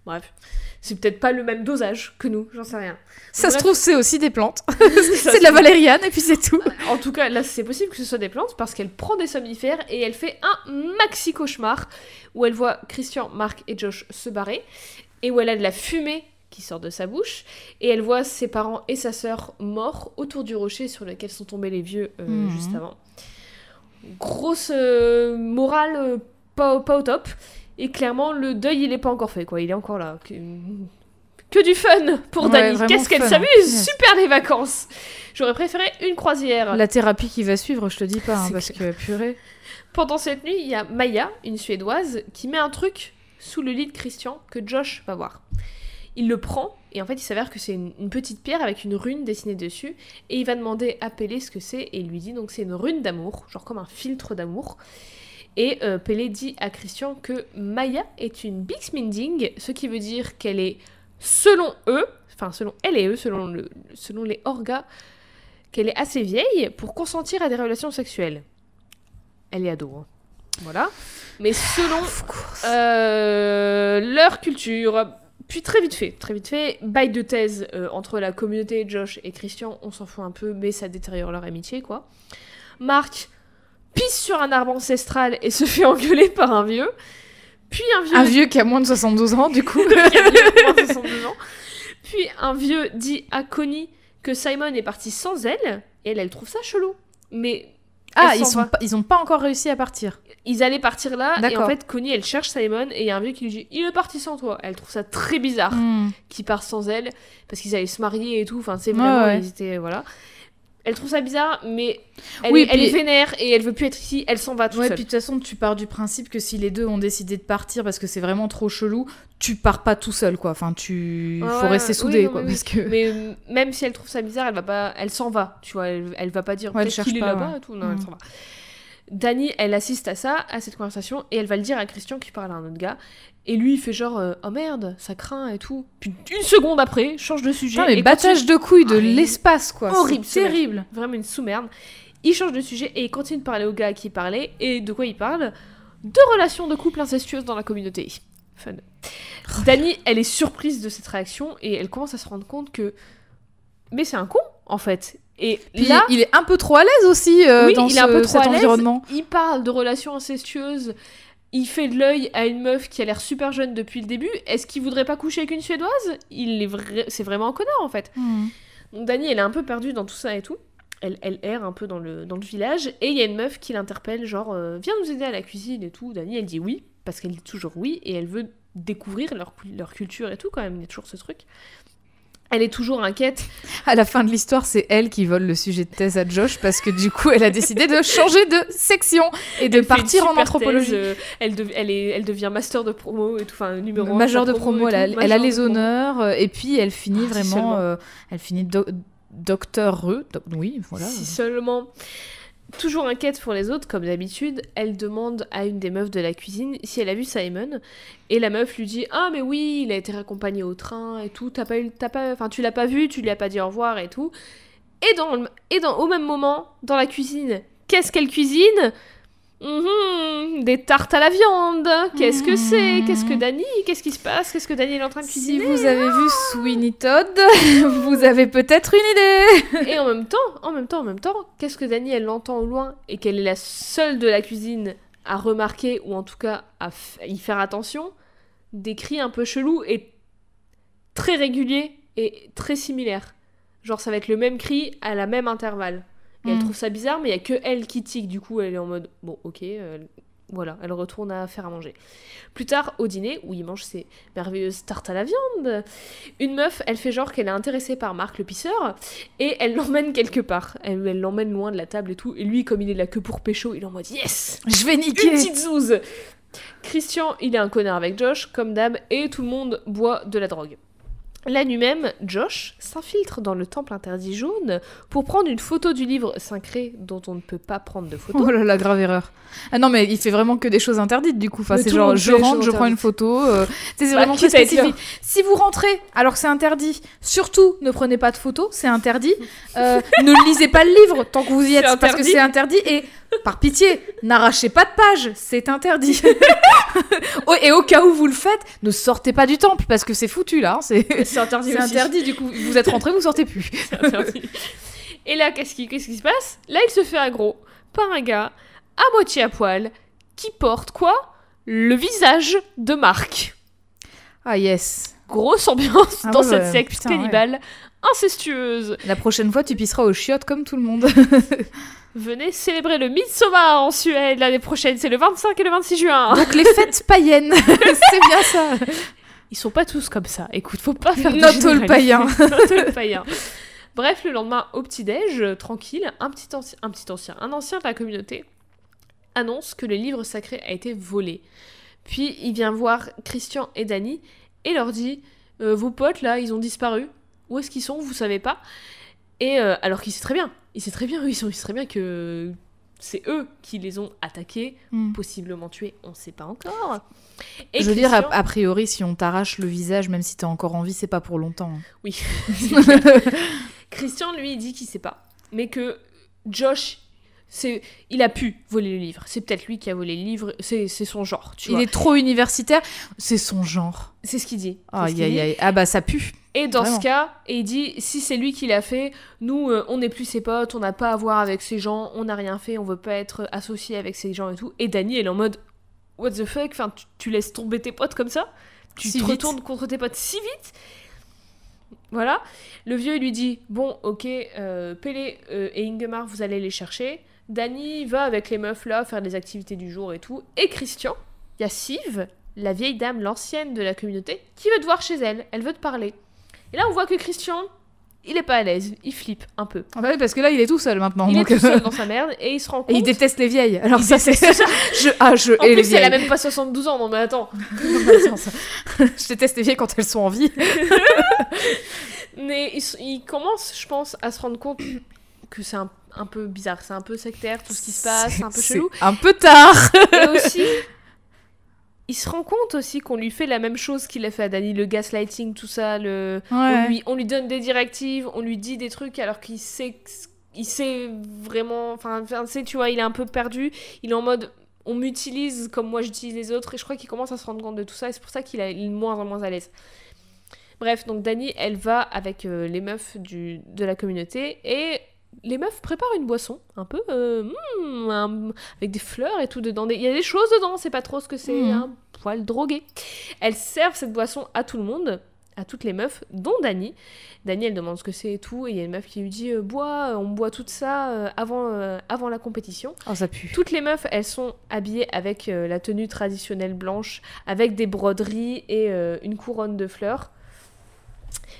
Bref. C'est peut-être pas le même dosage que nous, j'en sais rien. Ça se trouve, c'est aussi des plantes. C'est de la valériane et puis c'est tout. En tout cas, là, c'est possible que ce soit des plantes parce qu'elle prend des somnifères et elle fait un maxi cauchemar où elle voit Christian, Marc et Josh se barrer et où elle a de la fumée qui sort de sa bouche et elle voit ses parents et sa sœur morts autour du rocher sur lequel sont tombés les vieux euh, Mhm. juste avant. Grosse euh, morale euh, pas au top et clairement le deuil il est pas encore fait quoi, il est encore là. Que, que du fun pour Ouais, Dani. Qu'est-ce qu'elle s'amuse Yes. Super les vacances J'aurais préféré une croisière. La thérapie qui va suivre, je te dis pas, hein, parce que purée. Pendant cette nuit, il y a Maya, une Suédoise, qui met un truc sous le lit de Christian que Josh va voir. Il le prend et en fait il s'avère que c'est une, une petite pierre avec une rune dessinée dessus et il va demander à Pélé ce que c'est et il lui dit donc c'est une rune d'amour, genre comme un filtre d'amour. Et euh, Pélé dit à Christian que Maya est une Bixminding, ce qui veut dire qu'elle est selon eux, enfin selon elle et eux, selon, le, selon les orgas, qu'elle est assez vieille pour consentir à des relations sexuelles. Elle est ado, hein. voilà. Mais selon euh, leur culture, puis très vite fait, très vite fait, bail de thèse euh, entre la communauté Josh et Christian, on s'en fout un peu, mais ça détériore leur amitié, quoi. Marc pisse sur un arbre ancestral et se fait engueuler par un vieux. Puis un vieux Un vieux qui a moins de 72 ans, du coup. qui a bien moins de 62 ans. Puis un vieux dit à Connie que Simon est parti sans elle, et elle, elle trouve ça chelou. Mais Ah, ils, sont pas, ils ont pas encore réussi à partir. ils allaient partir là, et en fait, Connie, elle cherche Simon, et il y a un vieux qui lui dit Il est parti sans toi. Elle trouve ça très bizarre Hmm. qu'il part sans elle, parce qu'ils allaient se marier et tout. Enfin, c'est Ouais, vraiment, ouais. ils étaient. Voilà. Elle trouve ça bizarre, mais elle, Oui, est, elle est vénère et elle veut plus être ici, elle s'en va toute Ouais, seule. puis de toute façon, tu pars du principe que si les deux ont décidé de partir parce que c'est vraiment trop chelou, tu pars pas tout seul, quoi. Enfin, tu. Faut rester oui, soudé, non, quoi. oui. Parce que. Mais même si elle trouve ça bizarre, elle va pas, elle s'en va, tu vois, elle, elle va pas dire Ouais, elle peut-être cherche qu'il est là-bas ouais. et tout, non, elle Mm. s'en va. Dani, elle assiste à ça, à cette conversation, et elle va le dire à Christian qui parle à un autre gars, et lui il fait genre euh, oh merde, ça craint et tout. Puis une seconde après, change de sujet. Putain, les et continue- de couilles de Ah, l'espace, quoi. Horrible, terrible. Vraiment une sous-merde. Il change de sujet et il continue de parler au gars à qui il parlait, et de quoi il parle? De relations de couple incestueuses dans la communauté. Fun. Dani, elle est surprise de cette réaction et elle commence à se rendre compte que. Mais c'est un con, en fait. Et Puis là, il est un peu trop à l'aise aussi euh, oui, dans il ce- est un peu trop cet à environnement. Il parle de relations incestueuses. Il fait de l'œil à une meuf qui a l'air super jeune depuis le début. Est-ce qu'il voudrait pas coucher avec une suédoise? Il est vrai, c'est vraiment un connard en fait. Hmm. Donc Dani, elle est un peu perdue dans tout ça et tout. Elle, elle erre un peu dans le, dans le village. Et il y a une meuf qui l'interpelle, genre, euh, viens nous aider à la cuisine et tout. Dani, elle dit oui, parce qu'elle dit toujours oui. Et elle veut découvrir leur, leur culture et tout, quand même. Il y a toujours ce truc. Elle est toujours inquiète. À la fin de l'histoire, c'est elle qui vole le sujet de thèse à Josh parce que du coup, elle a décidé de changer de section et de Elle partir en anthropologie. thèse, euh, elle, dev- elle, est, elle devient master de promo et tout, enfin numéro Major de promo, elle a, tout, elle a major les promo. honneurs euh, et puis elle finit Ah, vraiment, euh, elle finit do- docteur Re, do- oui, voilà. Si seulement. Toujours inquiète pour les autres, comme d'habitude, elle demande à une des meufs de la cuisine si elle a vu Simon. Et la meuf lui dit Ah, mais oui, il a été raccompagné au train et tout. T'as pas eu, t'as tu l'as pas vu, tu lui as pas dit au revoir et tout. Et, dans, et dans, au même moment, dans la cuisine, qu'est-ce qu'elle cuisine? Mhm, Des tartes à la viande. Qu'est-ce que c'est? Qu'est-ce que Dani? Qu'est-ce qui se passe? Qu'est-ce que Dani est en train de Si cuisiner? vous avez vu Sweeney Todd, vous avez peut-être une idée. Et en même temps, en même temps, en même temps, qu'est-ce que Dani elle l'entend au loin et qu'elle est la seule de la cuisine à remarquer ou en tout cas à y faire attention? Des cris un peu chelous et très réguliers et très similaires. Genre ça va être le même cri à la même intervalle. Et elle Mm. trouve ça bizarre, mais il y a que elle qui tique. Du coup, elle est en mode bon, ok, euh, voilà, elle retourne à faire à manger. Plus tard, au dîner, où il mange ses merveilleuses tartes à la viande, une meuf, elle fait genre qu'elle est intéressée par Marc le pisseur et elle l'emmène quelque part. Elle l'emmène loin de la table et tout. Et lui, comme il est là que pour pécho, il est en mode yes, Je vais une niquer. petite zouze. Christian, il est un connard avec Josh, comme d'hab, et tout le monde boit de la drogue. La nuit même, Josh s'infiltre dans le temple interdit jaune pour prendre une photo du livre sacré dont on ne peut pas prendre de photo. Oh là là, grave erreur. Ah non, mais il fait vraiment que des choses interdites du coup. Enfin, c'est genre, je rentre, je prends une photo. euh, c'est Bah, vraiment très spécifique. Si vous rentrez alors que c'est interdit, surtout ne prenez pas de photos, c'est interdit. Euh, ne lisez pas le livre tant que vous y êtes parce que c'est interdit. Et par pitié, n'arrachez pas de pages, c'est interdit. Oh, et au cas où vous le faites, ne sortez pas du temple parce que c'est foutu là. hein, C'est interdit c'est interdit du coup. Vous êtes rentré, vous sortez plus. C'est interdit. Et là, qu'est-ce qui, se passe? Là, il se fait aggro par un gars à moitié à poil qui porte quoi? Le visage de Marc. Ah yes. Grosse ambiance Ah dans ouais, cette ouais, secte putain, cannibale incestueuse. La prochaine fois, tu pisseras aux chiottes comme tout le monde. Venez célébrer le Midsommar en Suède l'année prochaine, c'est le 25 et le 26 juin. Donc les fêtes païennes, c'est bien ça. Ils sont pas tous comme ça. Écoute, faut pas faire de Not all généralité. païens. Not all païens. Bref, le lendemain, au petit-déj, euh, tranquille, un petit, ancien, un petit ancien, un ancien de la communauté, annonce que le livre sacré a été volé. Puis il vient voir Christian et Danny et leur dit euh, Vos potes là, ils ont disparu. Où est-ce qu'ils sont? Vous savez pas Et euh, alors qu'il sait très bien, il sait très bien, oui, il sait très bien que c'est eux qui les ont attaqués, Hmm. possiblement tués, on sait pas encore. Et Je veux dire, a, a priori, si on t'arrache le visage, même si t'es encore en vie, c'est pas pour longtemps. hein. Oui. Christian, lui, il dit qu'il sait pas. Mais que Josh, c'est, il a pu voler le livre. C'est peut-être lui qui a volé le livre. C'est, c'est son genre, tu Il vois. est trop universitaire, c'est son genre. C'est ce qu'il dit. C'est ce dit. Ah bah ça pue. Et dans Vraiment. ce cas, et il dit, si c'est lui qui l'a fait, nous, euh, on n'est plus ses potes, on n'a pas à voir avec ces gens, on n'a rien fait, on veut pas être associé avec ces gens et tout. Et Danny, elle est en mode, what the fuck, enfin, tu, tu laisses tomber tes potes comme ça? Tu Si te vite. retournes contre tes potes si vite? Voilà. Le vieux, il lui dit, bon, ok, euh, Pélé euh, et Ingemar, vous allez les chercher. Danny va avec les meufs là faire des activités du jour et tout. Et Christian, il y a Siv, la vieille dame, l'ancienne de la communauté, qui veut te voir chez elle. Elle veut te parler. Et là, on voit que Christian, il est pas à l'aise. Il flippe un peu. Ah bah oui, parce que là, il est tout seul maintenant. Il donc, est tout seul dans sa merde et il se rend compte. Et il déteste les vieilles. Alors Il ça, c'est... je... Ah, je En les plus, elle a même pas 72 ans. Non, mais attends. je déteste les vieilles quand elles sont en vie. Mais il, commence, je pense, à se rendre compte que c'est un, un peu bizarre. C'est un peu sectaire, tout ce qui se passe. C'est un peu chelou. un peu tard. Et aussi, il se rend compte aussi qu'on lui fait la même chose qu'il a fait à Danny, le gaslighting, tout ça. Le... On, lui, on lui donne des directives, on lui dit des trucs alors qu'il sait, il sait vraiment. Enfin, tu vois, il est un peu perdu. Il est en mode. On m'utilise comme moi j'utilise les autres et je crois qu'il commence à se rendre compte de tout ça et c'est pour ça qu'il est moins en moins à l'aise. Bref, donc Dani, elle va avec euh, les meufs du, de la communauté et les meufs préparent une boisson un peu euh, hmm, un- avec des fleurs et tout dedans. Il y a des choses dedans, c'est pas trop ce que c'est, Mhm. un poil drogué. Elles servent cette boisson à tout le monde, à toutes les meufs, dont Dani. Dani, elle demande ce que c'est et tout, et il y a une meuf qui lui dit euh, Bois, on boit tout ça euh, avant, euh, avant la compétition. Oh, ça pue. Toutes les meufs, elles sont habillées avec euh, la tenue traditionnelle blanche, avec des broderies et euh, une couronne de fleurs.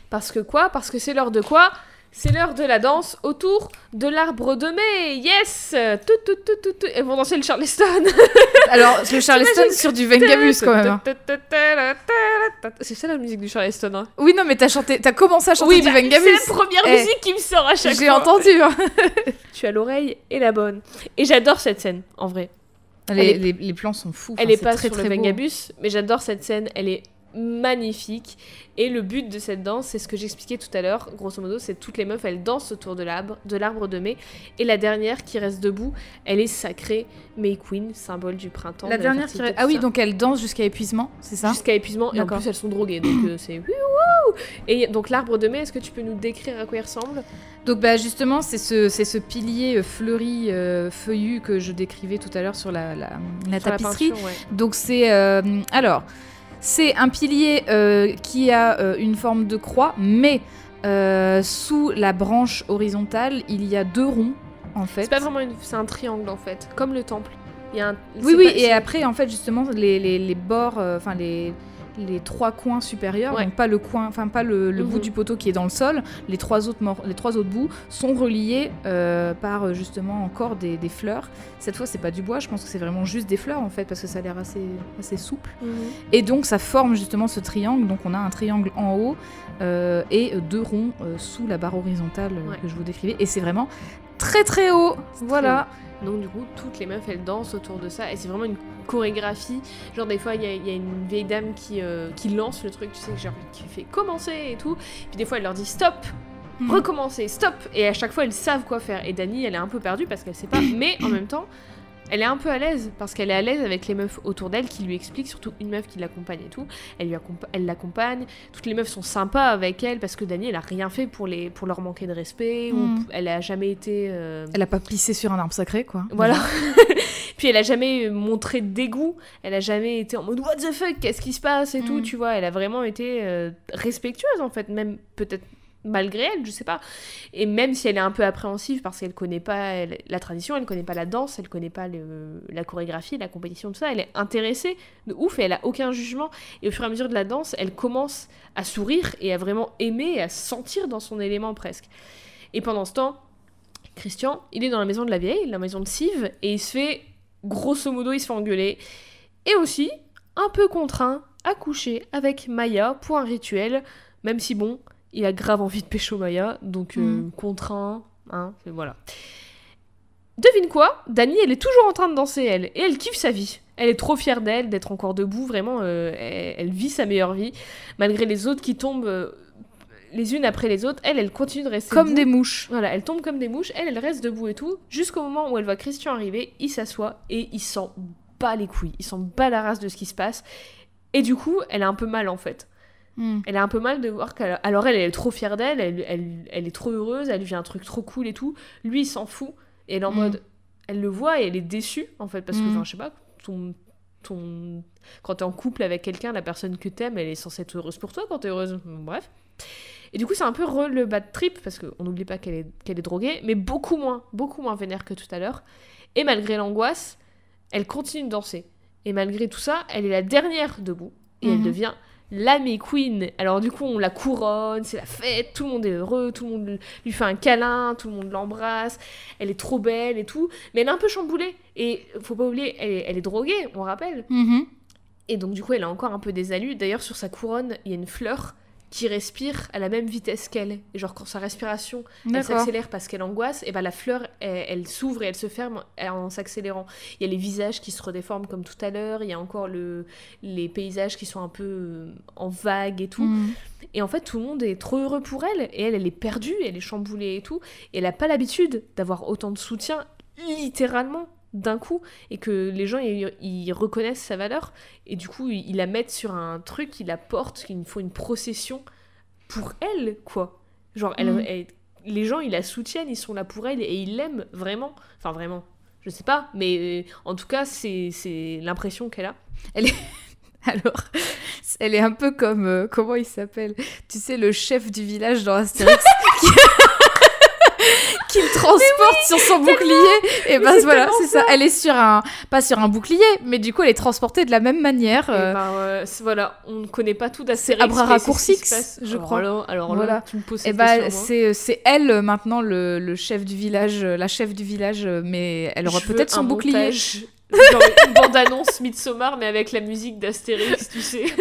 Parce que quoi? Parce que c'est l'heure de quoi? C'est l'heure de la danse autour de l'arbre de mai. Yes tout, tout, tout, tout. Elles vont danser le Charleston. Alors, le Charleston sur du Vengabus quand même. hein. C'est ça la musique du Charleston. Hein. Oui, non, mais t'as chanté, t'as commencé à chanter Oui, du bah, Vengabus. c'est la première Eh, musique qui me sort à chaque fois. J'ai entendu. hein. Tu as l'oreille et la bonne. Et j'adore cette scène, en vrai. Les, plans sont fous. Elle est pas très, sur très le. Vengabus, mais j'adore cette scène. Elle est magnifique. Et le but de cette danse, c'est ce que j'expliquais tout à l'heure. Grosso modo, c'est toutes les meufs, elles dansent autour de l'arbre, de l'arbre de mai. Et la dernière qui reste debout, elle est sacrée May Queen, symbole du printemps. La de dernière qui fertilité, Ah oui, ça. donc elle danse jusqu'à épuisement, c'est ça? Jusqu'à épuisement, et en plus elles sont droguées, donc euh, c'est Et donc l'arbre de mai, est-ce que tu peux nous décrire à quoi il ressemble? Donc bah justement, c'est ce, c'est ce pilier euh, fleuri, euh, feuillu que je décrivais tout à l'heure sur la, la, la Sur la tapisserie. peinture, ouais. Donc c'est euh, alors c'est un pilier euh, qui a euh, une forme de croix, mais euh, sous la branche horizontale, il y a deux ronds en fait. C'est pas vraiment une... c'est un triangle en fait, comme le temple. Il y a un... Oui oui pas- et après en fait justement les, les, les bords, enfin les les trois coins supérieurs, donc pas le coin, enfin pas le, bout Mhm. du poteau qui est dans le sol, les trois autres, les trois autres bouts sont reliés euh, par euh, justement encore des, des fleurs. Cette fois, c'est pas du bois, je pense que c'est vraiment juste des fleurs en fait, parce que ça a l'air assez, assez souple. Et donc ça forme justement ce triangle. Donc on a un triangle en haut euh, et deux ronds euh, sous la barre horizontale Ouais. que je vous décrivais. Et c'est vraiment très très haut. Voilà. Donc du coup, toutes les meufs, elles dansent autour de ça. Et c'est vraiment une chorégraphie. Genre des fois, il y, a- il y a une vieille dame qui, euh, qui lance le truc, tu sais, genre qui fait commencer et tout. Puis des fois, elle leur dit stop, Mhm. recommencer, stop. Et à chaque fois, elles savent quoi faire. Et Dani, elle est un peu perdue parce qu'elle sait pas. Mais en même temps, elle est un peu à l'aise parce qu'elle est à l'aise avec les meufs autour d'elle qui lui expliquent, surtout une meuf qui l'accompagne et tout. Elle lui accompa- elle l'accompagne. Toutes les meufs sont sympas avec elle parce que Dani, elle a rien fait pour, les, pour leur manquer de respect. Ou Mhm. elle a jamais été. euh, Elle a pas pissé sur un arbre sacré quoi. voilà. Puis elle a jamais montré de dégoût, elle a jamais été en mode what the fuck, qu'est-ce qui se passe et tout, Mm. tu vois. Elle a vraiment été euh, respectueuse en fait, même peut-être malgré elle, je sais pas. Et même si elle est un peu appréhensive parce qu'elle connaît pas la tradition, elle connaît pas la danse, elle connaît pas la chorégraphie, la compétition, tout ça, elle est intéressée de ouf et elle a aucun jugement. Et au fur et à mesure de la danse, elle commence à sourire et à vraiment aimer et à se sentir dans son élément presque. Et pendant ce temps, Christian, il est dans la maison de la vieille, la maison de Sive, et il se fait, grosso modo, il se fait engueuler. Et aussi, un peu contraint à coucher avec Maya pour un rituel, même si bon, il a grave envie de pécho Maya, donc euh, Mm. contraint, hein, voilà. Devine quoi? Dani, elle est toujours en train de danser, elle, et elle kiffe sa vie. Elle est trop fière d'elle, d'être encore debout, vraiment, euh, elle, elle vit sa meilleure vie, malgré les autres qui tombent euh, les unes après les autres. Elle, elle continue de rester Comme debout. des mouches. Voilà, elle tombe comme des mouches, elle, elle reste debout et tout, jusqu'au moment où elle voit Christian arriver, il s'assoit et il s'en bat les couilles, il s'en bat la race de ce qui se passe. Et du coup, elle a un peu mal en fait. Mm. Elle a un peu mal de voir qu'elle. Alors elle, elle est trop fière d'elle, elle, elle, elle est trop heureuse, elle vit un truc trop cool et tout. Lui, il s'en fout. Et elle est en Mm. mode. Elle le voit et elle est déçue en fait, parce que, Mm. enfin, je sais pas, ton. ton... Quand t'es en couple avec quelqu'un, la personne que t'aimes, elle est censée être heureuse pour toi quand t'es heureuse. Bref. Et du coup, c'est un peu re le bad trip, parce qu'on n'oublie pas qu'elle est, qu'elle est droguée, mais beaucoup moins, beaucoup moins vénère que tout à l'heure. Et malgré l'angoisse, elle continue de danser. Et malgré tout ça, elle est la dernière debout. Et elle Mhm. devient la May Queen. Alors du coup, on la couronne, c'est la fête, tout le monde est heureux, tout le monde lui fait un câlin, tout le monde l'embrasse. Elle est trop belle et tout. Mais elle est un peu chamboulée. Et faut pas oublier, elle est, elle est droguée, on rappelle. Mhm. Et donc du coup, elle a encore un peu des alus. D'ailleurs, sur sa couronne, il y a une fleur qui respire à la même vitesse qu'elle. Et genre, quand sa respiration elle s'accélère parce qu'elle angoisse, et ben la fleur, elle, elle s'ouvre et elle se ferme en s'accélérant. Il y a les visages qui se redéforment comme tout à l'heure, il y a encore le, les paysages qui sont un peu euh, en vague et tout. Mm. Et en fait, tout le monde est trop heureux pour elle, et elle, elle est perdue, elle est chamboulée et tout. Et elle n'a pas l'habitude d'avoir autant de soutien, littéralement, d'un coup, et que les gens, ils, ils reconnaissent sa valeur, et du coup, ils, ils la mettent sur un truc, ils la portent, qu'il faut une procession pour elle, quoi. Genre, elle, Mhm. elle- les gens, ils la soutiennent, ils sont là pour elle, et ils l'aiment vraiment. Enfin, vraiment. Je sais pas, mais euh, en tout cas, c'est c'est l'impression qu'elle a. Alors, elle est un peu comme euh, comment il s'appelle? Tu sais le chef du village dans Astérix? Qui, le transporte sur son bouclier. Et ben c'est voilà, c'est ça. Elle est sur un pas sur un bouclier, mais du coup elle est transportée de la même manière. Et euh, ben, euh, voilà, on ne connaît pas tout d'Astérix. Abra Raccourcix, je Alors crois. alors là, Voilà. tu me poses Et cette bah, question, moi. c'est c'est elle euh, maintenant le, le chef du village, euh, la chef du village, euh, mais elle aura peut-être son bouclier. Genre une bande-annonce Midsommar, mais avec la musique d'Astérix, tu sais.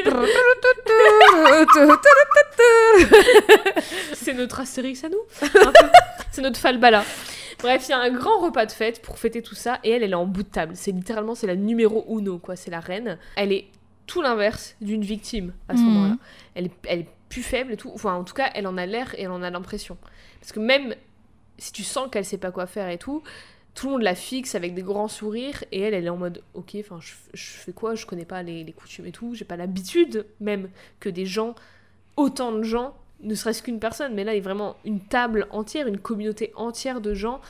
C'est notre Astérix à nous. C'est notre Falbala. Bref, il y a un grand repas de fête pour fêter tout ça, et elle, elle est en bout de table. C'est littéralement, c'est la numéro uno, quoi. C'est la reine. Elle est tout l'inverse d'une victime à ce Mhm. moment-là. Elle, est- elle est plus faible et tout. Enfin, en tout cas, elle en a l'air et elle en a l'impression. Parce que même si tu sens qu'elle sait pas quoi faire et tout, tout le monde la fixe avec des grands sourires et elle, elle est en mode ok, enfin, je, je fais quoi? Je connais pas les, les coutumes et tout. J'ai pas l'habitude même que des gens, autant de gens, ne serait-ce qu'une personne, mais là, il y a vraiment une table entière, une communauté entière de gens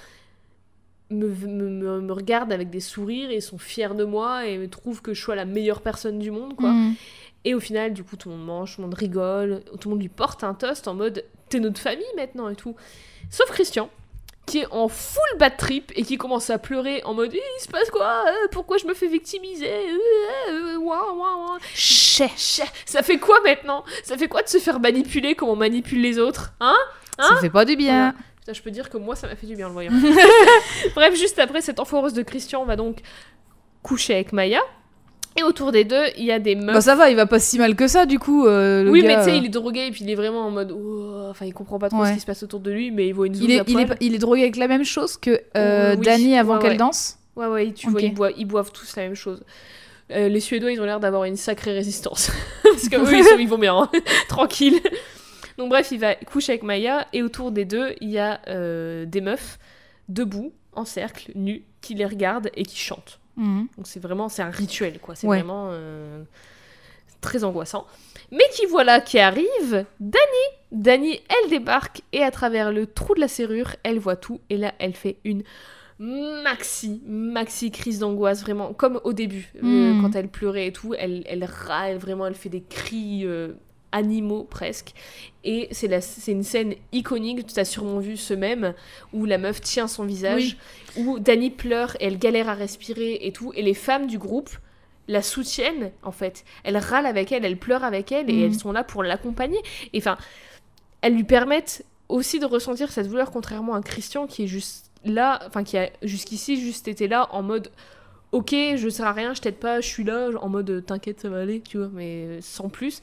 me, me, me, me regardent avec des sourires et sont fiers de moi et me trouvent que je sois la meilleure personne du monde, quoi. Mm. Et au final, du coup, tout le monde mange, tout le monde rigole, tout le monde lui porte un toast en mode t'es notre famille maintenant et tout. Sauf Christian, qui est en full bad trip et qui commence à pleurer en mode il se passe quoi? Euh, Pourquoi je me fais victimiser? Euh, euh, Ça fait quoi maintenant? Ça fait quoi de se faire manipuler comme on manipule les autres? Hein, hein? Ça fait pas du bien. Putain, je peux dire que moi ça m'a fait du bien en le voyant. Bref, juste après cette enforeuse de Christian, on va donc coucher avec Maya. Et autour des deux, il y a des meufs. Bah ça va, il va pas si mal que ça du coup. euh, le oui, gars, mais tu sais, euh, il est drogué et puis il est vraiment en mode. oh, Enfin, il comprend pas trop Ouais. ce qui se passe autour de lui, mais il voit une zouze il est, à il, est, poil. il est drogué avec la même chose que euh, oui, Dany avant ouais, qu'elle ouais. danse. Ouais, ouais, tu vois, ils boivent, ils boivent tous la même chose. Euh, les Suédois, ils ont l'air d'avoir une sacrée résistance. Parce que eux, ils, sont- ils vont bien, hein. tranquille. Donc, bref, il va coucher avec Maya, et autour des deux, il y a des meufs debout, en cercle, nues, qui les regardent et qui chantent. Mhm. Donc, c'est vraiment, c'est un rituel, quoi. C'est Ouais. vraiment euh, très angoissant. Mais qui voilà qui arrive Dani Dani, elle débarque, et à travers le trou de la serrure, elle voit tout, et là, elle fait une maxi, maxi crise d'angoisse, vraiment, comme au début, euh, Mm. quand elle pleurait et tout, elle, elle râle, vraiment, elle fait des cris euh, animaux presque. Et c'est la- c'est une scène iconique, tu as sûrement vu ce même, où la meuf tient son visage, où Dani pleure, et elle galère à respirer et tout, et les femmes du groupe la soutiennent, en fait. Elles râlent avec elle, elles pleurent avec elle, et Mm. elles sont là pour l'accompagner. Et enfin, elles lui permettent aussi de ressentir cette douleur, contrairement à Christian qui est juste là, enfin qui a jusqu'ici juste été là en mode ok, je sers à rien, je t'aide pas, je suis là, en mode t'inquiète, ça va aller, tu vois, mais sans plus.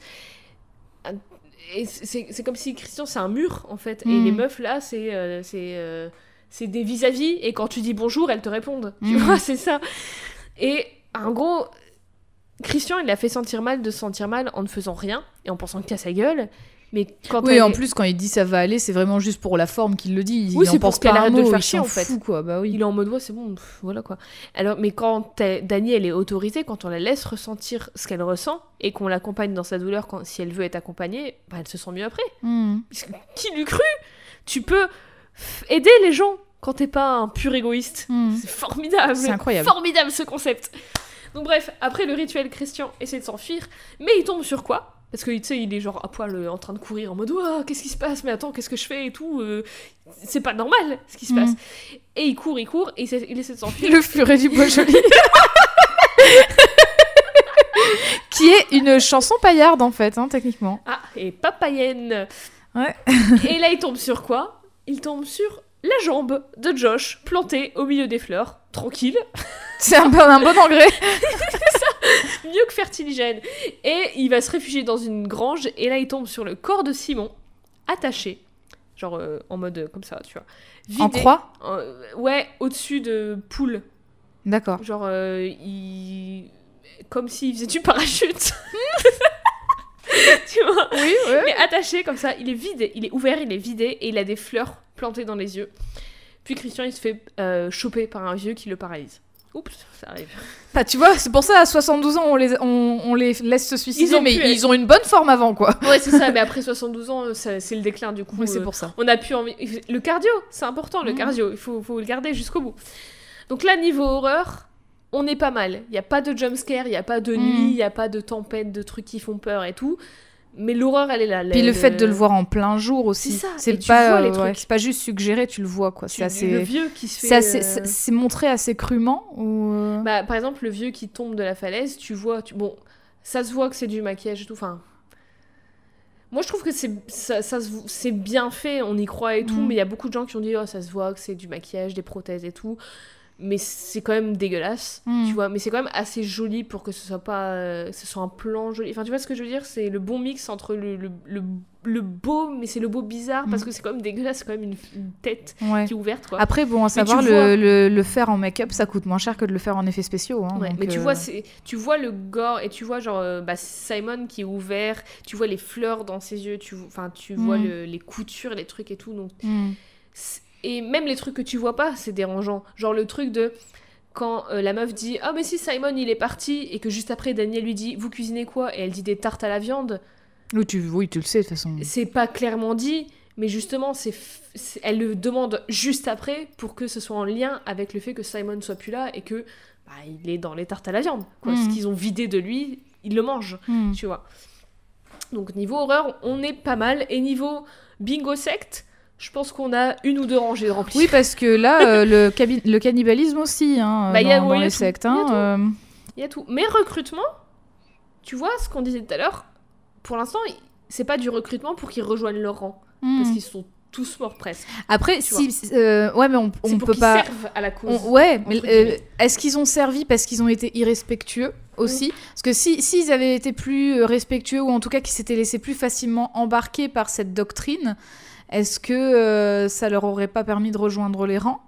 Et c'est comme si Christian c'est un mur en fait, et Mm. les meufs là c'est euh, c'est euh, c'est des vis-à-vis, et quand tu dis bonjour, elles te répondent, tu Mm. vois, c'est ça. Et en gros, Christian il l'a fait sentir mal de se sentir mal en ne faisant rien et en pensant qu'à sa gueule. Mais quand Oui, en est- plus, quand il dit ça va aller, c'est vraiment juste pour la forme qu'il le dit. Il Oui, c'est pour pense qu'elle arrête de le faire il chier, en fait. quoi. Bah oui. il est en mode ouais c'est bon, pff, voilà quoi. Alors mais quand Dani elle est autorisée, quand on la laisse ressentir ce qu'elle ressent et qu'on l'accompagne dans sa douleur quand si elle veut être accompagnée, bah, elle se sent mieux après. Que Qui l'eût cru? Tu peux aider les gens quand t'es pas un pur égoïste. Mhm. C'est formidable. C'est incroyable. Formidable ce concept. Donc bref, après le rituel, Christian essaie de s'enfuir, mais il tombe sur quoi? Parce que tu sais, il est genre à poil euh, en train de courir en mode Ouah, qu'est-ce qui se passe? Mais attends, qu'est-ce que je fais et tout euh, C'est pas normal ce qui se Mhm. passe. Et il court, il court, et il essaie, il essaie de s'enfuir. Le furet du bois joli. Qui est une chanson paillarde, en fait, hein, techniquement. Ah, et papayen Ouais. Et là, il tombe sur quoi? Il tombe sur la jambe de Josh, plantée au milieu des fleurs, tranquille, C'est un, bon- un bon engrais. mieux que fertiligène. Et il va se réfugier dans une grange, et là, il tombe sur le corps de Simon, attaché, genre euh, en mode euh, comme ça, tu vois. En Vidé. croix Euh, ouais, au-dessus de poule. D'accord. Genre, il... comme s'il faisait du parachute. tu vois Oui, Il est attaché comme ça, il est vide, il est ouvert, il est vidé et il a des fleurs plantées dans les yeux. Puis Christian, il se fait euh, choper par un vieux qui le paralyse. Oups, ça arrive. Bah, tu vois, c'est pour ça, à 72 ans, on les, on, on les laisse se suicider, Ils ont mais pu ils ont une bonne forme avant, quoi. Ouais, c'est ça, mais après 72 ans, c'est le déclin du coup. Oui, c'est euh, pour ça. On a pu envie... Le cardio, c'est important, le Mhm. cardio. Il faut, faut le garder jusqu'au bout. Donc là, niveau horreur, on est pas mal. Il n'y a pas de jumpscare, il n'y a pas de Mhm. nuit, il n'y a pas de tempête, de trucs qui font peur et tout. Mais l'horreur, elle est là. Puis le fait de le voir en plein jour aussi. C'est ça, pas, euh, ouais, trucs. c'est pas juste suggéré, tu le vois, quoi. C'est assez. Le vieux qui se fait. C'est euh, c'est- montré assez crûment ou. euh, Bah, par exemple, le vieux qui tombe de la falaise, tu vois, tu... bon, ça se voit que c'est du maquillage et tout. Enfin, moi je trouve que c'est ça, ça c'est bien fait, on y croit et tout, Mm. mais il y a beaucoup de gens qui ont dit oh ça se voit que c'est du maquillage, des prothèses et tout, mais c'est quand même dégueulasse, Mm. tu vois. Mais c'est quand même assez joli pour que ce soit pas, euh, ce soit un plan joli. Enfin, tu vois ce que je veux dire? C'est le bon mix entre le, le, le, le beau, mais c'est le beau bizarre parce Mm. que c'est quand même dégueulasse, c'est quand même une, une tête Ouais. qui est ouverte quoi. Après, bon, à savoir, vois- le, faire en make-up, ça coûte moins cher que de le faire en effets spéciaux. hein, Ouais, donc, mais tu euh, vois, tu vois le gore et tu vois genre euh, bah, Simon qui est ouvert, tu vois les fleurs dans ses yeux, tu, enfin tu vois Mm. le- les coutures, les trucs et tout. Donc hmm. Et même les trucs que tu vois pas, c'est dérangeant. Genre le truc de quand euh, la meuf dit ah mais si Simon il est parti et que juste après Daniel lui dit vous cuisinez quoi? Et elle dit des tartes à la viande, Oui, tu, oui, tu le sais, de toute façon. c'est pas clairement dit. Mais justement, c'est, elle le demande juste après pour que ce soit en lien avec le fait que Simon soit plus là et que bah, il est dans les tartes à la viande. Quoi. Ce qu'ils ont vidé de lui, il le mange, Hmm. tu vois. Donc niveau horreur, on est pas mal. Et niveau bingo secte, je pense qu'on a une ou deux rangées remplies. Oui, parce que là, euh, le, le, cannibalisme aussi, hein, bah, dans, les sectes. Hein, il y a tout. Mais recrutement, tu vois ce qu'on disait tout à l'heure, pour l'instant, c'est pas du recrutement pour qu'ils rejoignent leur rang. Parce hmm. qu'ils sont tous morts presque. Après, si, euh, ouais, mais on, on peut pas. Servent à la cause. ouais, mais euh, est-ce qu'ils ont servi parce qu'ils ont été irrespectueux aussi? Parce que si s'ils avaient été plus euh, respectueux ou en tout cas qu'ils s'étaient laissés plus facilement embarquer par cette doctrine, est-ce que ça leur aurait pas permis de rejoindre les rangs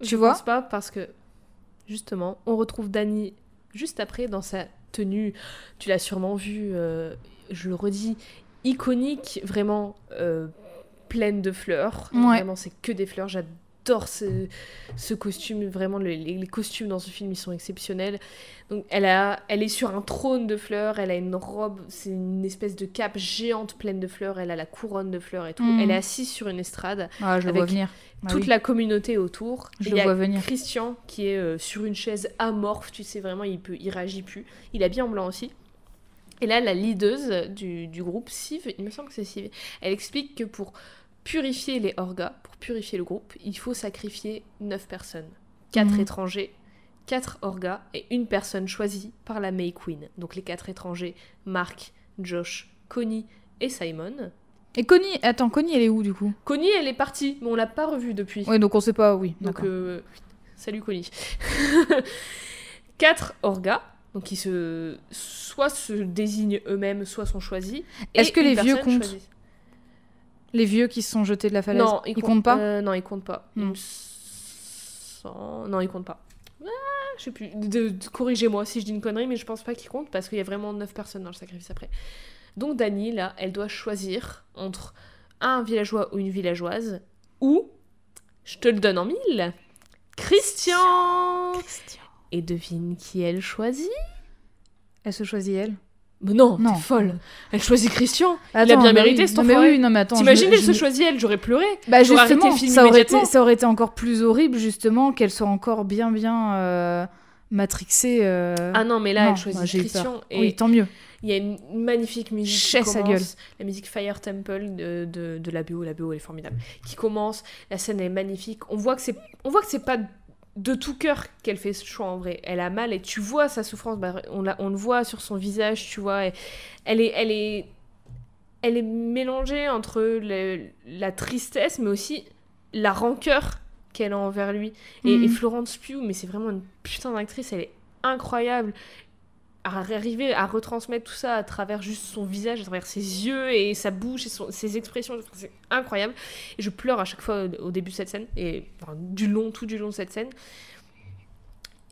Tu Je vois? pense pas parce que justement, on retrouve Dany juste après dans sa tenue. Tu l'as sûrement vu. je le redis, iconique, vraiment euh, pleine de fleurs. Vraiment, c'est que des fleurs. J'adore ce, ce, costume. Vraiment, les, costumes dans ce film, ils sont exceptionnels. Donc, elle, a, elle est sur un trône de fleurs. Elle a une robe, c'est une espèce de cape géante pleine de fleurs. Elle a la couronne de fleurs et tout. Mm. Elle est assise sur une estrade. Ah, je avec venir. Bah toute la communauté autour. Je le vois venir. Christian qui est euh, sur une chaise amorphe, tu sais vraiment, il peut, il réagit plus. Il est bien en blanc aussi. Et là, la leaduse du, du groupe, Siv, il me semble que c'est Siv, elle explique que pour purifier les orgas, pour purifier le groupe, il faut sacrifier 9 personnes. 4 mhm. étrangers, 4 orgas et une personne choisie par la May Queen. Donc les 4 étrangers, Mark, Josh, Connie et Simon. Et Connie, attends, Connie elle est où du coup? Connie elle est partie, mais on l'a pas revue depuis. Oui, donc on sait pas, oui. Donc, euh, salut Connie. 4 orgas donc ils se soit se désignent eux-mêmes, soit sont choisis. Est-ce que les vieux comptent? Les vieux qui se sont jetés de la falaise Non, ils, comptent pas euh, Non, ils comptent pas. Non, ils comptent pas. Ah, je sais plus. Corrigez-moi si je dis une connerie, mais je pense pas qu'ils comptent parce qu'il y a vraiment 9 personnes dans le sacrifice après. Donc Dani, là, elle doit choisir entre un villageois ou une villageoise ou, je te le donne en mille, Christian. Christian. Et devine qui elle choisit? Elle se choisit elle mais non, non. t'es folle. Elle choisit Christian. il a bien mérité ce mais oui, non, mais attends. T'imagines, elle se choisit elle, j'aurais pleuré. Bah justement, ça aurait, été, ça aurait été encore plus horrible justement qu'elle soit encore bien bien euh, matrixée. Euh. Ah non, mais là, elle choisit Christian. Et oui, tant mieux. Il y a une magnifique musique qui commence, la musique Fire Temple de, de, de la BO, la BO elle est formidable, qui commence, la scène est magnifique, on voit que c'est pas de tout cœur qu'elle fait ce choix en vrai. Elle a mal et tu vois sa souffrance, bah, on, on, le voit sur son visage, tu vois. Elle, est, elle, est, elle est mélangée entre la tristesse mais aussi la rancœur qu'elle a envers lui. Et, et, mm. Florence Pugh, mais c'est vraiment une putain d'actrice, elle est incroyable arriver à retransmettre tout ça à travers juste son visage, à travers ses yeux et sa bouche et ses expressions. C'est incroyable. Et je pleure à chaque fois au, début de cette scène, et du long, tout du long de cette scène.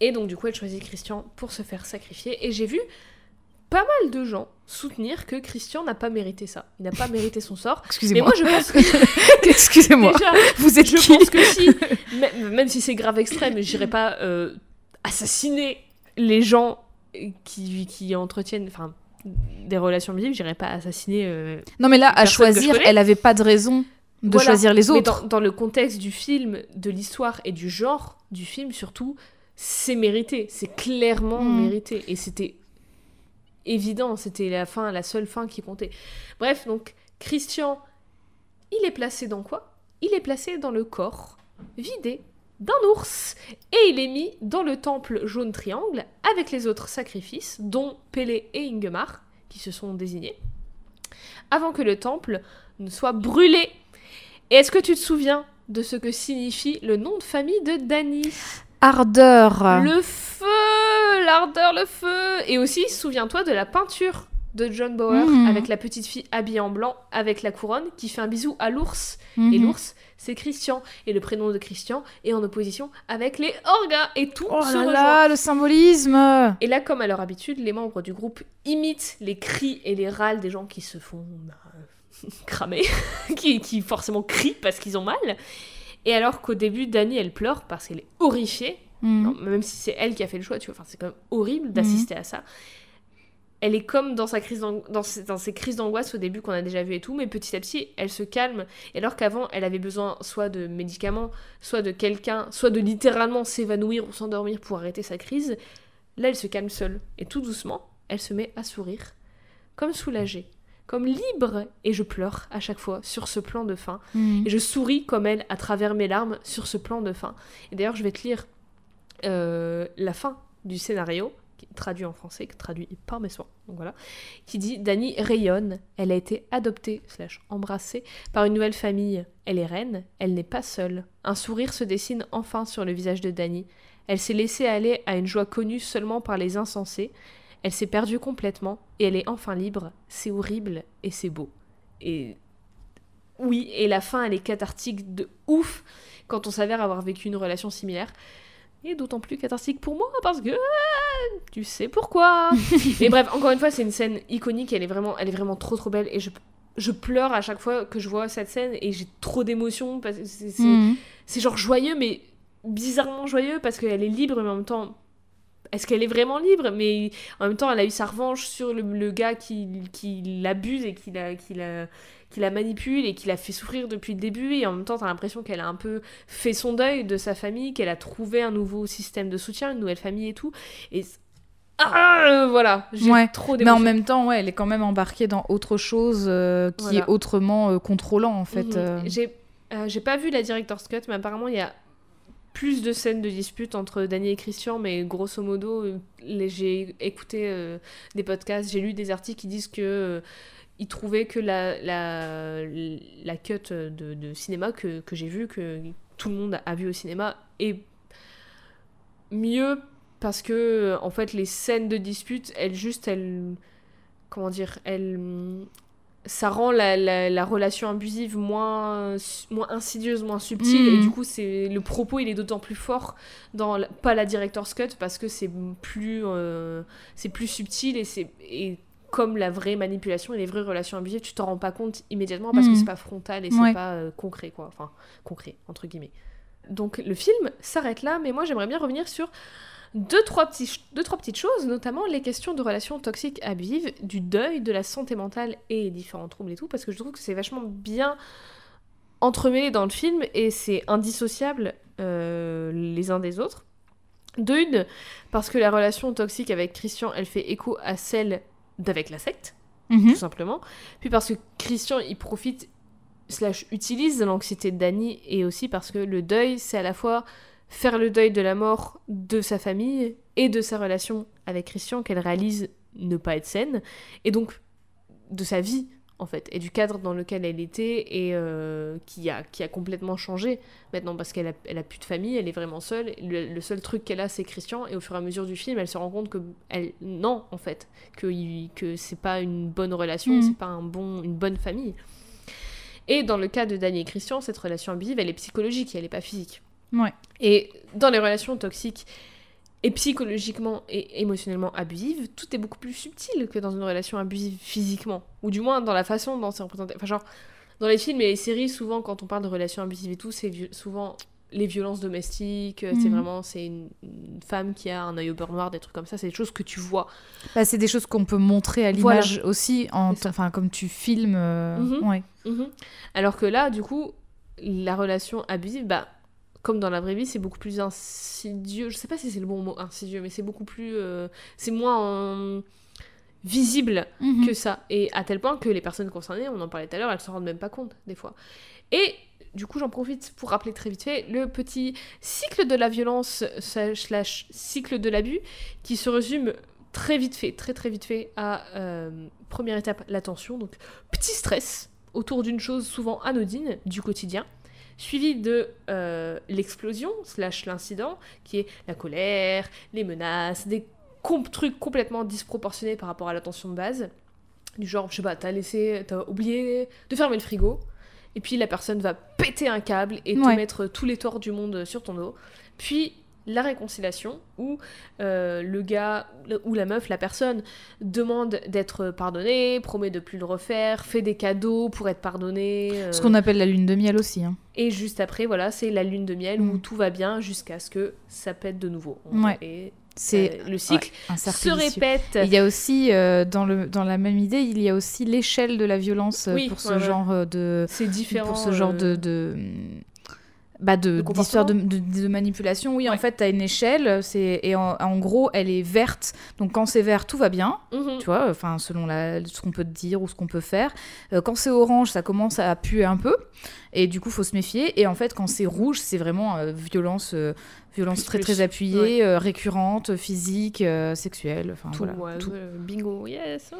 Et donc, du coup, elle choisit Christian pour se faire sacrifier. Et j'ai vu pas mal de gens soutenir que Christian n'a pas mérité ça. Il n'a pas mérité son sort. Excusez-moi. Mais moi, je pense que... Excusez-moi. Vous êtes je qui pense que si, même si c'est grave extrême, j'irai pas euh, assassiner les gens qui, qui entretiennent enfin des relations vives, j'irais pas assassiner. Euh, non, mais là, à choisir, elle avait pas de raison de choisir les autres. Mais dans, le contexte du film, de l'histoire et du genre du film surtout, c'est mérité, c'est clairement mm. mérité. Et c'était évident, c'était la fin, la seule fin qui comptait. Bref, donc Christian, il est placé dans quoi? Il est placé dans le corps vidé d'un ours et il est mis dans le temple jaune triangle avec les autres sacrifices, dont Pélé et Ingemar, qui se sont désignés, avant que le temple ne soit brûlé. Et est-ce que tu te souviens de ce que signifie le nom de famille de Dany? Ardeur. Le feu, l'ardeur, le feu. Et aussi, souviens-toi de la peinture de John Bauer mhm. avec la petite fille habillée en blanc avec la couronne qui fait un bisou à l'ours. Et mhm. l'ours, c'est Christian. Et le prénom de Christian est en opposition avec les orgas. Et tout oh là là, le symbolisme Et là, comme à leur habitude, les membres du groupe imitent les cris et les râles des gens qui se font bah, cramer, qui, qui forcément crient parce qu'ils ont mal. Et alors qu'au début, Dani, elle pleure parce qu'elle est horrifiée. Mhm. même si c'est elle qui a fait le choix, tu vois. Enfin, c'est quand même horrible d'assister à ça elle est comme dans, sa crise dans, ses, dans ses crises d'angoisse au début qu'on a déjà vu et tout, mais petit à petit, elle se calme. Et alors qu'avant, elle avait besoin soit de médicaments, soit de quelqu'un, soit de littéralement s'évanouir ou s'endormir pour arrêter sa crise, là, elle se calme seule. Et tout doucement, elle se met à sourire, comme soulagée comme libre et je pleure à chaque fois sur ce plan de fin. Mhm. Et je souris comme elle à travers mes larmes sur ce plan de fin. Et d'ailleurs, je vais te lire euh, la fin du scénario, traduit en français, traduit par mes soins, voilà, qui dit Dani rayonne, elle a été adoptée, slash embrassée, par une nouvelle famille. Elle est reine, elle n'est pas seule. Un sourire se dessine enfin sur le visage de Dani. Elle s'est laissée aller à une joie connue seulement par les insensés. Elle s'est perdue complètement et elle est enfin libre. C'est horrible et c'est beau. Et oui, et la fin, elle est cathartique de ouf quand on s'avère avoir vécu une relation similaire. Et d'autant plus cathartique pour moi parce que ah, tu sais pourquoi. Mais bref, encore une fois, c'est une scène iconique. Elle est vraiment, elle est vraiment trop trop belle et je, je pleure à chaque fois que je vois cette scène et j'ai trop d'émotions parce que c'est Mhm. c'est genre joyeux mais bizarrement joyeux parce qu'elle est libre mais en même temps est-ce qu'elle est vraiment libre? Mais en même temps elle a eu sa revanche sur le, le gars qui, qui l'abuse et qui la, qui, la, qui la manipule et qui la fait souffrir depuis le début et en même temps t'as l'impression qu'elle a un peu fait son deuil de sa famille qu'elle a trouvé un nouveau système de soutien une nouvelle famille et tout et ah, euh, voilà j'ai Ouais, trop Mais en même temps, ouais, elle est quand même embarquée dans autre chose euh, qui Voilà. est autrement euh, contrôlant en fait. Mhm. J'ai j'ai pas vu la director's cut, mais apparemment il y a plus de scènes de dispute entre Danny et Christian, mais grosso modo, les- j'ai écouté des podcasts, j'ai lu des articles qui disent que ils trouvaient que la, la, la cut de, de cinéma que, que j'ai vue, que tout le monde a vu au cinéma, est mieux parce que en fait les scènes de dispute, elles juste, elles comment dire, elles ça rend la, la, la relation abusive moins, moins insidieuse, moins subtile, et du coup, c'est le propos, il est d'autant plus fort dans, la- pas la director's cut, parce que c'est plus, euh, c'est plus subtil, et, c'est, comme la vraie manipulation et les vraies relations abusives, tu t'en rends pas compte immédiatement, parce que c'est pas frontal et c'est Ouais. pas euh, concret, quoi. Enfin, concret, entre guillemets. Donc le film s'arrête là, mais moi j'aimerais bien revenir sur deux trois, petits, deux, trois petites choses, notamment les questions de relations toxiques abusives, du deuil, de la santé mentale et différents troubles et tout, parce que je trouve que c'est vachement bien entremêlé dans le film et c'est indissociable euh, les uns des autres. D'une, parce que la relation toxique avec Christian, elle fait écho à celle d'avec la secte Mhm. tout simplement. Puis parce que Christian, il profite, slash utilise l'anxiété de Dany, et aussi parce que le deuil, c'est à la fois faire le deuil de la mort de sa famille et de sa relation avec Christian qu'elle réalise ne pas être saine, et donc de sa vie en fait, et du cadre dans lequel elle était et euh, qui, a, qui a complètement changé maintenant parce qu'elle a, elle a plus de famille, elle est vraiment seule. Le, le seul truc qu'elle a, c'est Christian, et au fur et à mesure du film, elle se rend compte que elle, non, en fait, que, que c'est pas une bonne relation, Mhm. c'est pas un bon, une bonne famille. Et dans le cas de Dany et Christian, cette relation abusive, elle est psychologique, elle est pas physique. Ouais. Et dans les relations toxiques et psychologiquement et émotionnellement abusives, tout est beaucoup plus subtil que dans une relation abusive physiquement. Ou du moins dans la façon dont c'est représenté. Enfin, genre, dans les films et les séries, souvent, quand on parle de relations abusives et tout, c'est souvent les violences domestiques, c'est Mhm. vraiment c'est une, une femme qui a un œil au beurre noir, des trucs comme ça, c'est des choses que tu vois. Bah, c'est des choses qu'on peut montrer à Voilà. l'image aussi, en, enfin comme tu filmes. euh, Mhm. ouais. Mhm. Alors que là, du coup, la relation abusive, bah, comme dans la vraie vie, c'est beaucoup plus insidieux. Je sais pas si c'est le bon mot, insidieux, mais c'est beaucoup plus. euh, c'est moins euh, visible Mhm. que ça. Et à tel point que les personnes concernées, on en parlait tout à l'heure, elles s'en rendent même pas compte, des fois. Et du coup, j'en profite pour rappeler très vite fait le petit cycle de la violence slash cycle de l'abus qui se résume très vite fait, très très vite fait à euh, première étape, l'attention. Donc, petit stress autour d'une chose souvent anodine du quotidien, suivi de euh, l'explosion slash l'incident qui est la colère, les menaces, des com- trucs complètement disproportionnés par rapport à l'attention de base. Du genre, je sais pas, t'as laissé, t'as oublié de fermer le frigo, et puis la personne va péter un câble et te Ouais. mettre tous les torts du monde sur ton dos. Puis la réconciliation, où euh, le gars ou la meuf, la personne, demande d'être pardonné, promet de plus le refaire, fait des cadeaux pour être pardonné. euh, Ce qu'on appelle la lune de miel aussi. hein. et juste après, voilà, c'est la lune de miel où Mm. tout va bien jusqu'à ce que ça pète de nouveau. Ouais. Et C'est euh, le cycle se répète. Il y a aussi, euh, dans, le, dans la même idée, il y a aussi l'échelle de la violence Oui, pour ce ouais, ouais. genre euh, de, C'est différent. pour ce genre de, de bah de d'histoire de, de, manipulation oui en fait tu as une échelle c'est et en, gros elle est verte. Donc quand c'est vert tout va bien mhm. tu vois enfin selon la, ce qu'on peut te dire ou ce qu'on peut faire. Euh, quand c'est orange ça commence à puer un peu et du coup faut se méfier. Et en fait quand c'est rouge c'est vraiment euh, violence euh, violence très très appuyée récurrente physique sexuelle enfin tout, bingo yes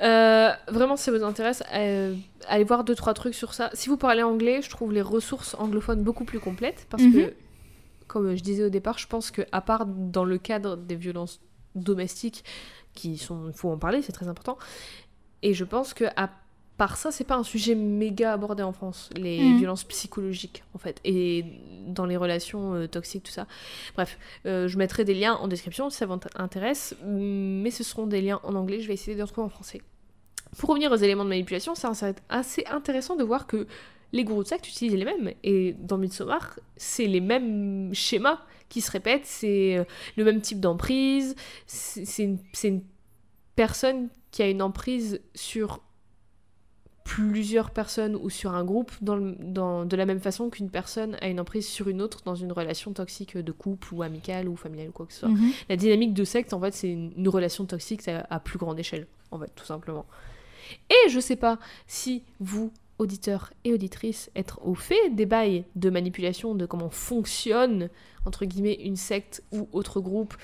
vraiment si ça vous intéresse allez voir deux trois trucs sur ça. Si vous parlez anglais je trouve les ressources anglophones beaucoup plus complètes parce mhm. que comme je disais au départ, je pense que à part dans le cadre des violences domestiques, qui sont, il faut en parler, c'est très important. Et je pense que à part ça, c'est pas un sujet méga abordé en France, les mm. violences psychologiques en fait, et dans les relations euh, toxiques, tout ça. Bref, euh, je mettrai des liens en description si ça vous intéresse, mais ce seront des liens en anglais, je vais essayer d'en trouver en français. Pour revenir aux éléments de manipulation, c'est assez intéressant de voir que les gourous de secte utilisent les mêmes. Et dans Midsommar, c'est les mêmes schémas qui se répètent, c'est euh, le même type d'emprise, c'est une, personne qui a une emprise sur plusieurs personnes ou sur un groupe dans, de la même façon qu'une personne a une emprise sur une autre dans une relation toxique de couple ou amicale ou familiale ou quoi que ce soit. Mhm. La dynamique de secte, en fait, c'est une, relation toxique à, à plus grande échelle, en fait, tout simplement. Et je sais pas si vous, auditeurs et auditrices, être au fait des bails de manipulation, de comment fonctionne, entre guillemets, une secte ou autre groupe,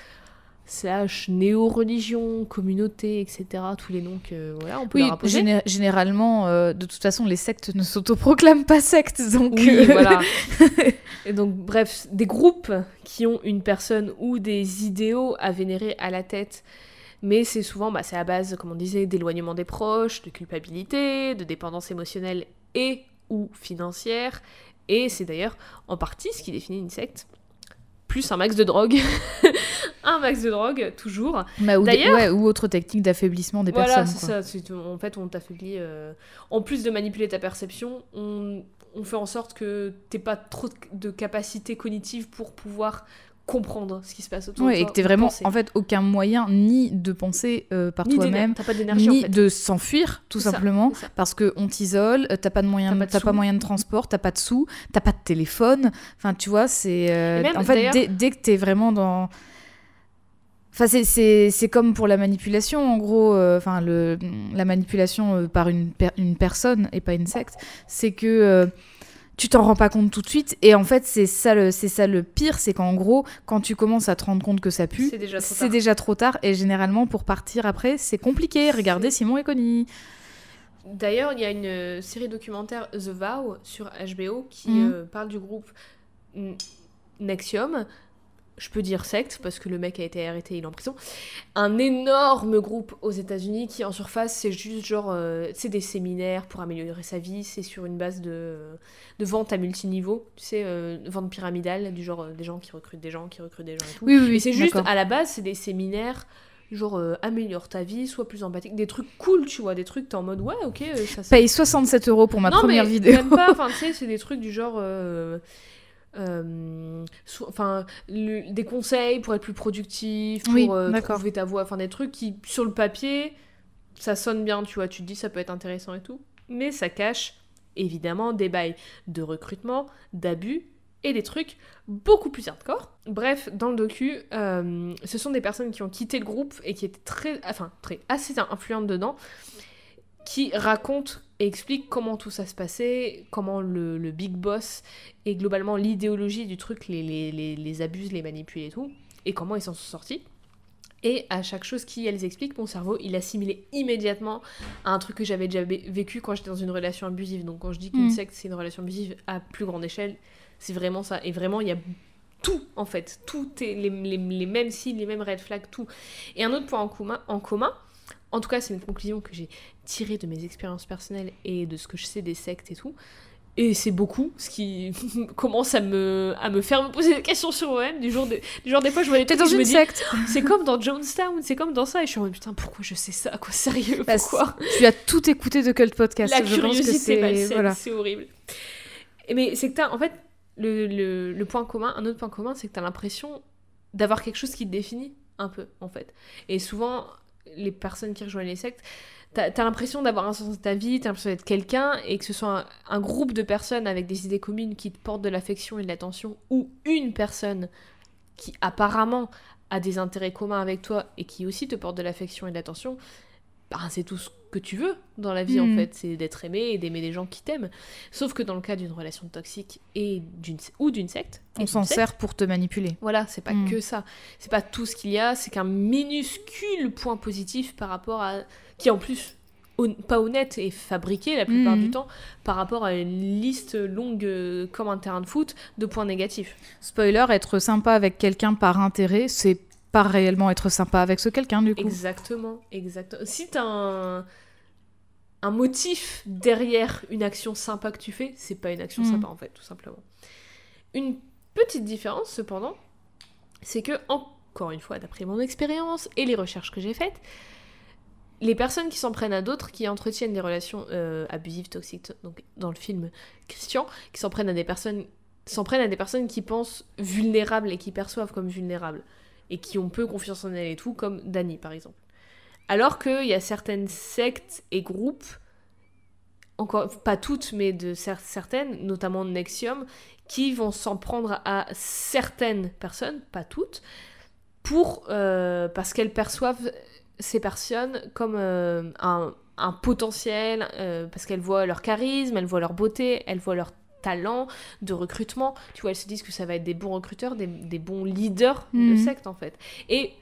slash néo-religion, communauté, etc. Tous les noms que voilà, on peut oui, leur généralement, euh, de toute façon, les sectes ne s'autoproclament pas sectes, donc... Oui, euh, voilà. et donc, bref, des groupes qui ont une personne ou des idéaux à vénérer à la tête mais c'est souvent, bah, c'est à base, comme on disait, d'éloignement des proches, de culpabilité, de dépendance émotionnelle et ou financière, et c'est d'ailleurs en partie ce qui définit une secte, plus un max de drogue. un max de drogue, toujours. Bah, ou, D'ailleurs, ou autre technique d'affaiblissement des voilà, personnes. Voilà, c'est ça. En fait, on t'affaiblit. Euh, en plus de manipuler ta perception, on, on fait en sorte que t'aies pas trop de capacité cognitive pour pouvoir comprendre ce qui se passe autour de toi. et que t'es vraiment, en fait, aucun moyen ni de penser euh, par toi-même, ni de s'enfuir, tout simplement, parce que on t'isole, euh, t'as pas de moyen, t'as pas, moyen de transport, t'as pas de sous, t'as pas de téléphone. Enfin, tu vois, c'est euh, en fait dès, dès, que t'es vraiment dans Enfin, c'est comme pour la manipulation, en gros, enfin, le la manipulation par une, une personne et pas une secte, c'est que tu t'en rends pas compte tout de suite. Et en fait, c'est ça le, c'est ça le pire, c'est qu'en gros, quand tu commences à te rendre compte que ça pue, c'est déjà, trop tard. Et généralement, pour partir après, c'est compliqué. Regardez Simon et Connie. D'ailleurs, il y a une euh, série documentaire The Vow sur HBO qui mhm. euh, parle du groupe Nexium je peux dire secte parce que le mec a été arrêté, il est en prison. Un énorme groupe aux États-Unis qui en surface c'est juste genre euh, c'est des séminaires pour améliorer sa vie, c'est sur une base de, de vente à multiniveau, tu sais euh, vente pyramidale du genre euh, des gens qui recrutent des gens qui recrutent des gens et tout. Oui oui, c'est juste à la base c'est des séminaires genre améliore ta vie, sois plus empathique, des trucs cool, tu vois, des trucs t'es en mode ouais, OK, ça, Paye 67 euros pour ma première vidéo. Même pas, enfin tu sais, c'est des trucs du genre euh, enfin des conseils pour être plus productif pour euh, trouver ta voix enfin des trucs qui sur le papier ça sonne bien tu vois tu te dis ça peut être intéressant et tout mais ça cache évidemment des bails de recrutement d'abus et des trucs beaucoup plus hardcore. Bref, dans le docu, euh, ce sont des personnes qui ont quitté le groupe et qui étaient très, enfin, très, assez influentes dedans, qui racontent et explique comment tout ça se passait, comment le, big boss et globalement l'idéologie du truc les, les, les, abuse, les manipule et tout, et comment ils s'en sont sortis. Et à chaque chose qu'elles expliquent, mon cerveau, il assimilait immédiatement à un truc que j'avais déjà vécu quand j'étais dans une relation abusive. Donc quand je dis qu'une mm. secte, c'est une relation abusive à plus grande échelle, c'est vraiment ça. Et vraiment, il y a tout, en fait. Tout est les, les, les mêmes signes, les mêmes red flags, tout. Et un autre point en commun, en commun en tout cas, c'est une conclusion que j'ai tirée de mes expériences personnelles et de ce que je sais des sectes et tout. Et c'est beaucoup, ce qui commence à me, à me faire me poser des questions sur moi-même. Du genre, du genre, des fois, je vois des trucs dans une secte. C'est comme dans Jonestown, c'est comme dans ça. Et je suis en mode, putain, pourquoi je sais ça Quoi, sérieux bah, Pourquoi? Tu as tout écouté de Cult Podcast. La curiosité, c'est horrible. Mais c'est que t'as, en fait, le, le, le, point commun, un autre point commun, c'est que t'as l'impression d'avoir quelque chose qui te définit un peu, en fait. Et souvent, les personnes qui rejoignent les sectes, t'as as, l'impression d'avoir un sens de ta vie, t'as l'impression d'être quelqu'un, et que ce soit un, groupe de personnes avec des idées communes qui te portent de l'affection et de l'attention, ou une personne qui apparemment a des intérêts communs avec toi et qui aussi te porte de l'affection et de l'attention, bah, c'est tout ce que tu veux dans la vie en mm. fait, c'est d'être aimé et d'aimer des gens qui t'aiment. Sauf que dans le cas d'une relation toxique et d'une ou d'une secte, on s'en sert pour te manipuler. Voilà, c'est pas mm. que ça. C'est pas tout ce qu'il y a, c'est qu'un minuscule point positif par rapport à qui en plus pas honnête et fabriqué la plupart du mm. temps par rapport à une liste longue euh, comme un terrain de foot de points négatifs. Spoiler, être sympa avec quelqu'un par intérêt, c'est pas réellement être sympa avec ce quelqu'un du coup. Exactement, exactement. Si t'as un un motif derrière une action sympa que tu fais, c'est pas une action mm. sympa en fait, tout simplement. Une petite différence cependant, c'est que, encore une fois, d'après mon expérience et les recherches que j'ai faites, les personnes qui s'en prennent à d'autres, qui entretiennent des relations euh, abusives, toxiques, donc dans le film Christian, qui s'en prennent à des personnes s'en prennent à des personnes qui pensent vulnérables et qui perçoivent comme vulnérables et qui ont peu confiance en elles et tout, comme Dani par exemple. Alors qu'il y a certaines sectes et groupes, encore pas toutes, mais de certaines, notamment Nexium, qui vont s'en prendre à certaines personnes, pas toutes, pour euh, parce qu'elles perçoivent ces personnes comme euh, un, potentiel, euh, parce qu'elles voient leur charisme, elles voient leur beauté, elles voient leur talent de recrutement. Tu vois, elles se disent que ça va être des bons recruteurs, des, bons leaders de mhm. secte en fait. Et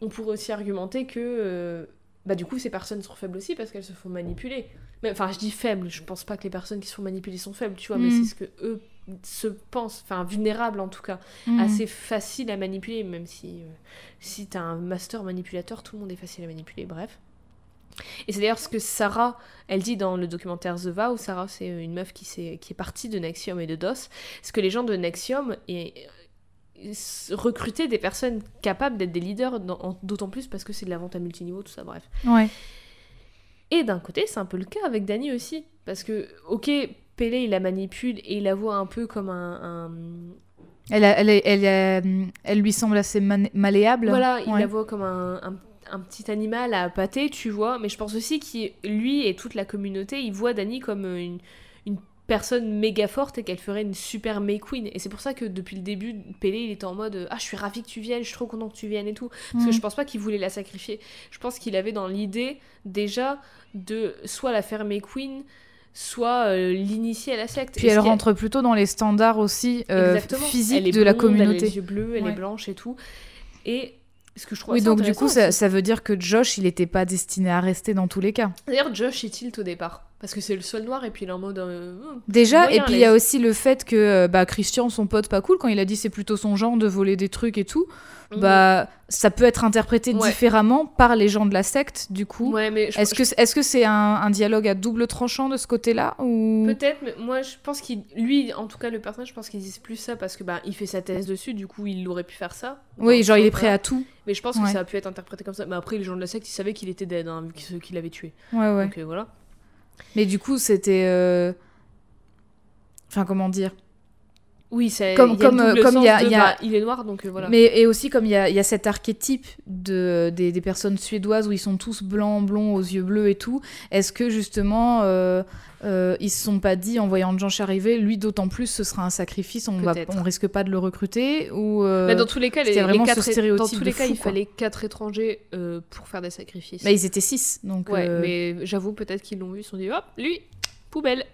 on pourrait aussi argumenter que euh, bah du coup ces personnes sont faibles aussi parce qu'elles se font manipuler. Enfin je dis faibles, je pense pas que les personnes qui se font manipuler sont faibles, tu vois, mais mm. c'est ce que eux se pensent, enfin vulnérables en tout cas, mm. assez facile à manipuler, même si euh, si t'as un master manipulateur, tout le monde est facile à manipuler, bref. Et c'est d'ailleurs ce que Sarah, elle dit dans le documentaire The Vow, Sarah c'est une meuf qui, est, qui est partie de Nexium et de DOS, ce que les gens de Nexium, et recruter des personnes capables d'être des leaders, d'autant plus parce que c'est de la vente à multiniveau, tout ça, bref. Ouais. Et d'un côté, c'est un peu le cas avec Dani aussi. Parce que, ok, Pélé, il la manipule et il la voit un peu comme un. Elle, elle, elle, elle, lui semble assez malléable. Voilà, il la voit comme un, un, petit animal à pâter, tu vois. Mais je pense aussi qu'il, lui et toute la communauté, il voit Dani comme une, une personne méga forte et qu'elle ferait une super May Queen. Et c'est pour ça que depuis le début, Pélé, il était en mode Ah, je suis ravi que tu viennes, je suis trop content que tu viennes et tout. Parce que mm. je pense pas qu'il voulait la sacrifier. Je pense qu'il avait dans l'idée déjà de soit la faire May Queen, soit euh, l'initier à la secte. Puis elle rentre plutôt dans les standards aussi euh, physiques de la communauté. Elle a les yeux bleus, elle est blanche et tout. Et ce que je trouve oui, donc du coup, ça, ça, veut dire que Josh, il n'était pas destiné à rester dans tous les cas. D'ailleurs, Josh est tilt au départ? Parce que c'est le sol noir et puis il est en mode. Euh, hmm, Déjà, et puis il y a aussi le fait que euh, bah, Christian, son pote pas cool, quand il a dit c'est plutôt son genre de voler des trucs et tout, mhm. bah ça peut être interprété différemment par les gens de la secte, du coup. Ouais, mais est-ce que est-ce que c'est un, dialogue à double tranchant de ce côté-là ou? Peut-être, mais moi je pense qu'il, lui, en tout cas le personnage, je pense qu'il dit plus ça parce que bah il fait sa thèse dessus, du coup il aurait pu faire ça. Oui, genre il est prêt à tout. Mais je pense que ça a pu être interprété comme ça. Mais après les gens de la secte, ils savaient qu'il était dead, hein, vu qu'il avait tué. Ouais, ouais. Donc euh, voilà. Mais du coup, c'était. Euh, enfin, comment dire? Oui, c'est comme comme euh, comme il y a, y a... il est noir donc euh, voilà. Mais et aussi comme il y a, y a cet archétype de des, des, personnes suédoises où ils sont tous blancs, blonds, aux yeux bleus et tout. Est-ce que justement euh, ils se sont pas dit en voyant Jean arriver, lui d'autant plus ce sera un sacrifice, on va on risque pas de le recruter ou Mais dans tous les cas, les, vraiment les quatre, dans tous les cas, il fallait quatre étrorigés pour faire des sacrifices. Bah, ils étaient six donc. Ouais, mais j'avoue peut-être qu'ils l'ont vu, ils se sont dit hop lui poubelle.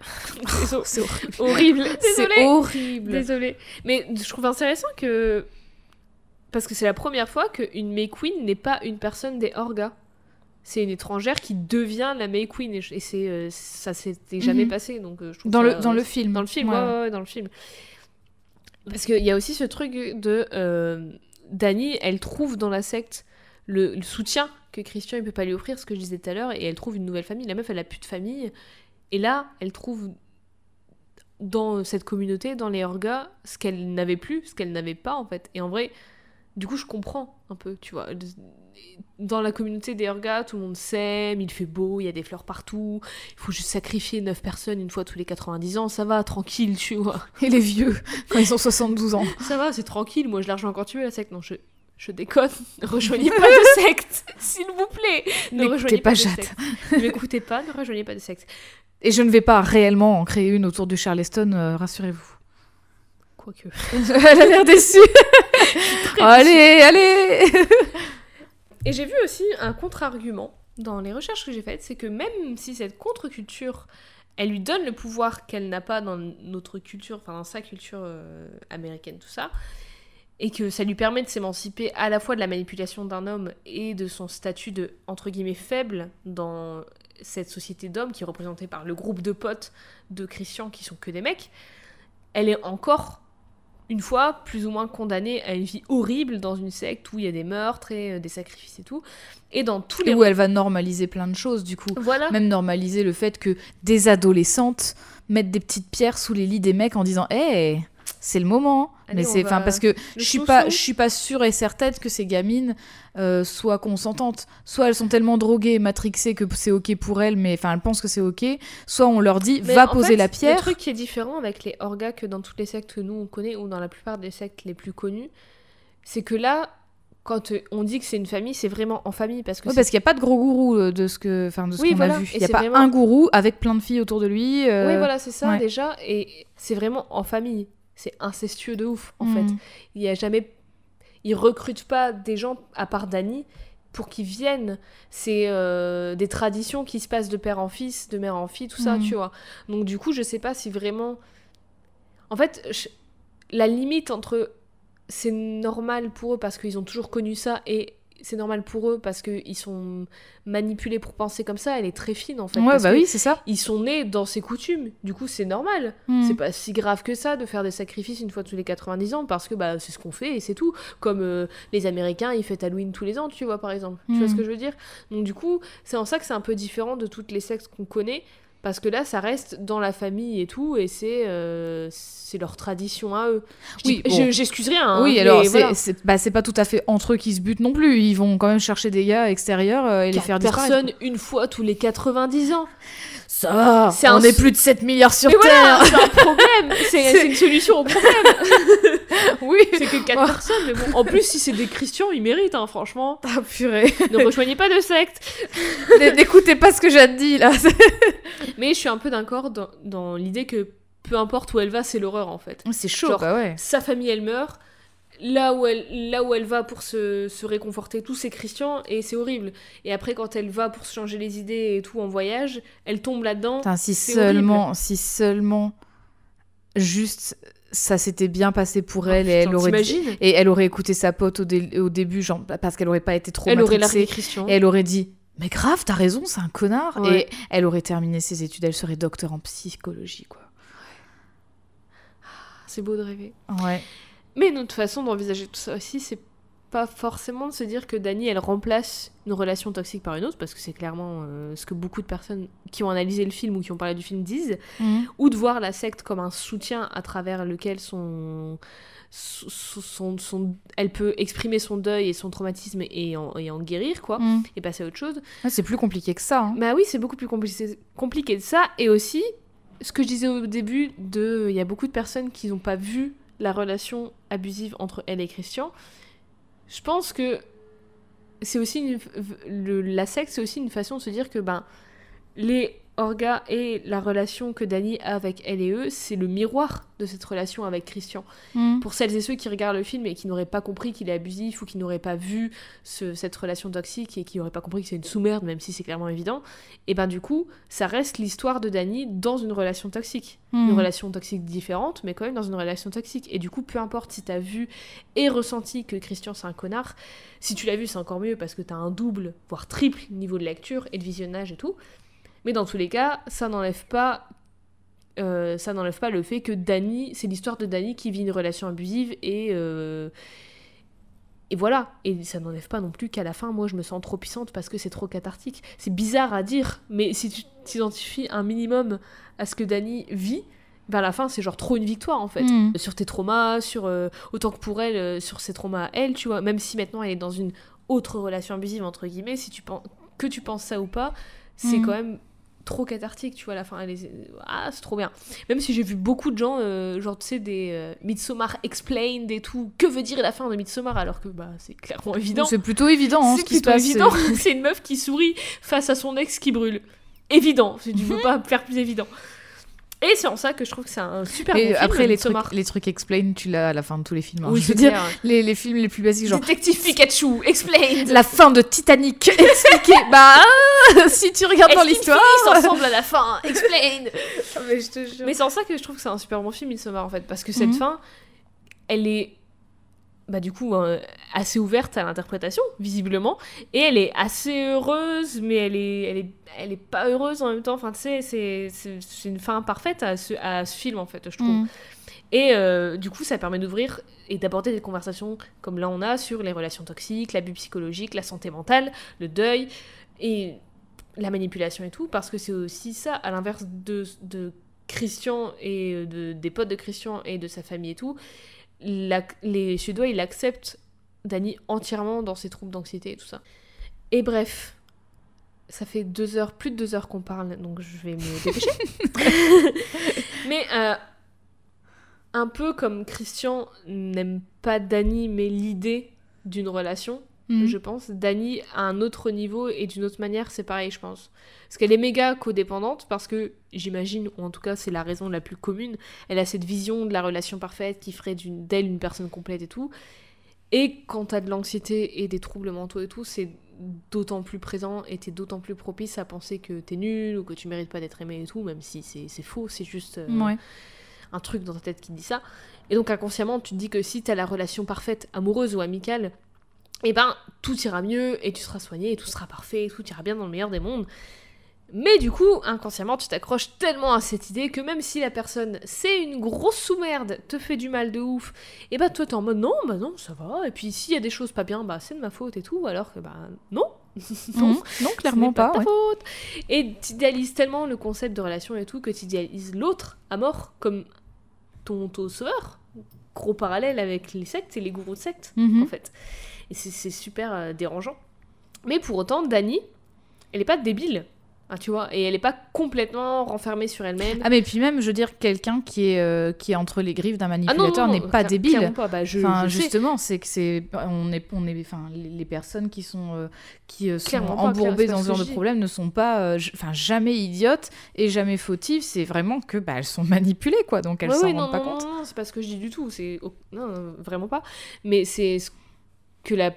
c'est horrible. C'est horrible. Désolée. Mais je trouve intéressant que. Parce que c'est la première fois qu'une May Queen n'est pas une personne des Orgas. C'est une étrangère qui devient la May Queen. Et c'est, euh, ça s'était jamais mhm. passé. Donc, euh, dans, le, dans le film. Dans le film, ouais, dans le film. Parce qu'il y a aussi ce truc de. Euh, Dani, elle trouve dans la secte le, soutien que Christian il peut pas lui offrir, ce que je disais tout à l'heure, et elle trouve une nouvelle famille. La meuf, elle a plus de famille, et là, elle trouve dans cette communauté, dans les orgas, ce qu'elle n'avait plus, ce qu'elle n'avait pas en fait. Et en vrai, du coup, je comprends un peu, tu vois. Dans la communauté des orgas, tout le monde s'aime, il fait beau, il y a des fleurs partout, il faut juste sacrifier 9 personnes une fois tous les 90 ans, ça va, tranquille, tu vois. Et les vieux, quand ils ont 72 ans. Ça va, c'est tranquille, moi je l'argent encore tué la sec, non, je je déconne, ne rejoignez pas de secte, s'il vous plaît. Ne rejoignez pas, Jade. Ne m'écoutez pas, ne rejoignez pas de secte. Et je ne vais pas réellement en créer une autour du Charleston, euh, rassurez-vous. Quoique. Elle a l'air déçue. allez, allez Et j'ai vu aussi un contre-argument dans les recherches que j'ai faites, c'est que même si cette contre-culture, elle lui donne le pouvoir qu'elle n'a pas dans notre culture, enfin dans sa culture euh, américaine, tout ça, et que ça lui permet de s'émanciper à la fois de la manipulation d'un homme et de son statut de, entre guillemets, faible dans cette société d'hommes qui est représentée par le groupe de potes de Christian qui sont que des mecs, elle est encore une fois plus ou moins condamnée à une vie horrible dans une secte où il y a des meurtres et euh, des sacrifices et tout. Et dans tous les... Où elle va normaliser plein de choses du coup. Voilà. Même normaliser le fait que des adolescentes mettent des petites pierres sous les lits des mecs en disant Hé, c'est le moment. mais c'est enfin parce que je suis pas je suis pas sûre et certaine que ces gamines euh, soient consentantes. Soit elles sont tellement droguées, matrixées que c'est ok pour elles, mais enfin elles pensent que c'est ok. Soit on leur dit va poser la pierre. Le truc qui est différent avec les orgas que dans toutes les sectes que nous on connaît ou dans la plupart des sectes les plus connues, c'est que là quand on dit que c'est une famille, c'est vraiment en famille parce que parce qu'il n'y a pas de gros gourou euh, de ce que, enfin de ce qu'on a vu. Il n'y a pas un gourou avec plein de filles autour de lui. Euh, oui, voilà, c'est ça déjà, et c'est vraiment en famille c'est incestueux de ouf, en fait. Mm. Il y a jamais. Ils recrutent pas des gens, à part Dany, pour qu'ils viennent. C'est euh, des traditions qui se passent de père en fils, de mère en fille, tout ça, mm. tu vois. Donc, du coup, je sais pas si vraiment. En fait, la limite entre c'est normal pour eux parce qu'ils ont toujours connu ça et c'est normal pour eux parce qu'ils sont manipulés pour penser comme ça, elle est très fine en fait. Ouais, bah oui, c'est ça. Ils sont nés dans ces coutumes, du coup c'est normal. Hmm. C'est pas si grave que ça de faire des sacrifices une fois tous les 90 ans parce que bah, c'est ce qu'on fait et c'est tout. Comme euh, les Américains, ils fêtent Halloween tous les ans, tu vois par exemple. Tu vois ce hmm. que je veux dire? Donc du coup, c'est en ça que c'est un peu différent de toutes les sexes qu'on connaît parce que là ça reste dans la famille et tout et c'est euh, c'est leur tradition à eux. Oui j'excuse rien hein, oui alors bah, c'est pas tout à fait entre eux qui se butent non plus. Ils vont quand même chercher des gars extérieurs euh, et les faire disparaître personne une fois tous les 90 ans ça c'est on est plus de 7 milliards sur terre. c'est un problème. C'est une solution au problème. Oui. C'est que 4 personnes mais bon en plus si c'est des Christians ils méritent hein, franchement. Ah purée. Ne rejoignez pas de secte. N'écoutez pas ce que j'ai dit là. Mais je suis un peu d'accord dans, dans l'idée que peu importe où elle va, c'est l'horreur en fait. C'est chaud, bah ouais. Sa famille, elle meurt. Là où elle, là où elle va pour se, se réconforter, tout c'est Christian et c'est horrible. Et après, quand elle va pour se changer les idées et tout en voyage, elle tombe là-dedans. Si seulement, si seulement, juste ça s'était bien passé pour elle et elle aurait et elle aurait écouté sa pote au, au début genre parce qu'elle aurait pas été trop elle aurait largué Christian et elle aurait dit mais grave, t'as raison, c'est un connard. Et elle aurait terminé ses études, elle serait docteur en psychologie, quoi. C'est beau de rêver. Ouais. Mais une autre façon d'envisager tout ça aussi, c'est pas forcément de se dire que Dani, elle remplace une relation toxique par une autre, parce que c'est clairement euh, ce que beaucoup de personnes qui ont analysé le film ou qui ont parlé du film disent, mhm. ou de voir la secte comme un soutien à travers lequel son, son, son, elle peut exprimer son deuil et son traumatisme et en, et en guérir, quoi, mhm. et passer à autre chose. c'est plus compliqué que ça. Hein. Bah oui, c'est beaucoup plus compliqué, compliqué de ça, et aussi ce que je disais au début, de, il y a beaucoup de personnes qui n'ont pas vu la relation abusive entre elle et Christian. Je pense que c'est aussi le, la sexe, c'est aussi une façon de se dire que ben les Orga et la relation que Dani a avec elle et eux, c'est le miroir de cette relation avec Christian. Mm. Pour celles et ceux qui regardent le film et qui n'auraient pas compris qu'il est abusif ou qui n'auraient pas vu cette relation toxique et qui n'auraient pas compris que c'est une sous-merde, même si c'est clairement évident, et ben du coup, ça reste l'histoire de Dani dans une relation toxique. Une mm. relation toxique différente, mais quand même dans une relation toxique. Et du coup, peu importe si t'as vu et ressenti que Christian c'est un connard, si tu l'as vu, c'est encore mieux parce que t'as un double, voire triple niveau de lecture et de visionnage et tout. Mais dans tous les cas, ça n'enlève pas euh, ça n'enlève pas le fait que Dany, c'est l'histoire de Dany qui vit une relation abusive et euh, et voilà. Et ça n'enlève pas non plus qu'à la fin, moi, je me sens trop puissante parce que c'est trop cathartique. C'est bizarre à dire, mais si tu t'identifies un minimum à ce que Dany vit, vers la fin, c'est genre trop une victoire en fait. Mm. Sur tes traumas, sur euh, autant que pour elle, sur ses traumas à elle, tu vois. Même si maintenant elle est dans une autre relation abusive entre guillemets, si tu penses que tu penses ça ou pas, c'est mm. quand même trop cathartique, tu vois, à la fin. Elle est... Ah, c'est trop bien. Même si j'ai vu beaucoup de gens, euh, genre, tu sais, des euh, Midsommar Explained et tout. Que veut dire la fin de Midsommar Alors que, bah, c'est clairement évident. C'est plutôt évident, hein, ce qui se passe. évident. c'est une meuf qui sourit face à son ex qui brûle. Évident. Tu ne peux pas faire plus évident. Et c'est en ça que je trouve que c'est un super bon film. Après, les trucs, les trucs explain, tu l'as à la fin de tous les films. hein. Oui, je veux dire, les, les films les plus basiques, genre Détective Pikachu, Explained la fin de Titanic expliquée. bah, si tu regardes dans l'histoire. finissent ensemble à la fin Explained Mais je te jure. Mais c'est en ça que je trouve que c'est un super bon film, Midsommar, en fait. Parce que cette Mhm. fin, elle est, bah, du coup, euh, assez ouverte à l'interprétation, visiblement. Et elle est assez heureuse, mais elle est, elle est, elle est pas heureuse en même temps. Enfin, tu sais, c'est, c'est, c'est une fin parfaite à ce, à ce film, en fait, je trouve. Mm. Et euh, du coup, ça permet d'ouvrir et d'aborder des conversations comme là on a sur les relations toxiques, l'abus psychologique, la santé mentale, le deuil et la manipulation et tout, parce que c'est aussi ça, à l'inverse de, de Christian et euh, de, des potes de Christian et de sa famille et tout, les Suédois, ils acceptent Dany entièrement dans ses troubles d'anxiété et tout ça. Et bref, ça fait deux heures, plus de deux heures qu'on parle, donc je vais me dépêcher. mais euh, un peu comme Christian n'aime pas Dany, mais l'idée d'une relation, Mm. je pense. Dany, à un autre niveau et d'une autre manière, c'est pareil, je pense. Parce qu'elle est méga codépendante, parce que j'imagine, ou en tout cas c'est la raison la plus commune, elle a cette vision de la relation parfaite qui ferait d'elle une personne complète et tout. Et quand t'as de l'anxiété et des troubles mentaux et tout, c'est d'autant plus présent et t'es d'autant plus propice à penser que t'es nul ou que tu mérites pas d'être aimé et tout, même si c'est faux, c'est juste euh, Ouais. un truc dans ta tête qui te dit ça. Et donc inconsciemment, tu te dis que si t'as la relation parfaite, amoureuse ou amicale, eh ben tout ira mieux et tu seras soigné et tout sera parfait et tout ira bien dans le meilleur des mondes. Mais du coup, inconsciemment, tu t'accroches tellement à cette idée que même si la personne, c'est une grosse sous-merde, te fait du mal de ouf, et bah toi t'es en mode non, bah non, ça va, et puis s'il y a des choses pas bien, bah c'est de ma faute et tout, alors que bah non, non. Non, clairement pas. pas. ta ouais. faute. Et tu idéalises tellement le concept de relation et tout que tu idéalises l'autre à mort comme ton, ton sauveur. Gros parallèle avec les sectes et les gourous de sectes, Mhm. en fait. Et c'est super euh, dérangeant. Mais pour autant, Dani, elle est pas débile. hein, tu vois, et elle est pas complètement renfermée sur elle-même. Ah mais puis même, je veux dire, quelqu'un qui est euh, qui est entre les griffes d'un Ah manipulateur n'est pas débile. pas. Bah, je, Enfin, je sais. justement, c'est que c'est on est on est enfin les personnes qui sont euh, qui euh, sont pas, embourbées dans ce genre de problème ne sont pas enfin jamais idiotes et jamais fautives, c'est vraiment que bah, elles sont manipulées quoi, donc elles Ouais, s'en rendent non, pas non, compte. Non, non, c'est pas ce que je dis du tout. C'est non, vraiment pas. Mais c'est ce que la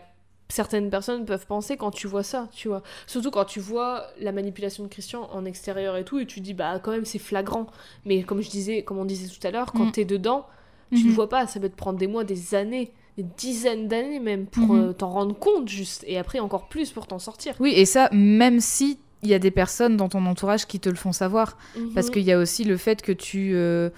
certaines personnes peuvent penser quand tu vois ça, tu vois. Surtout quand tu vois la manipulation de Christian en extérieur et tout, et tu dis bah quand même c'est flagrant. Mais comme je disais, comme on disait tout à l'heure, quand Mm. t'es dedans, tu Mhm. le vois pas. Ça peut te prendre des mois, des années, des dizaines d'années même pour Mhm. euh, t'en rendre compte juste, et après encore plus pour t'en sortir. Oui, et ça même si il y a des personnes dans ton entourage qui te le font savoir parce Mhm. qu'il y a aussi le fait que tu euh,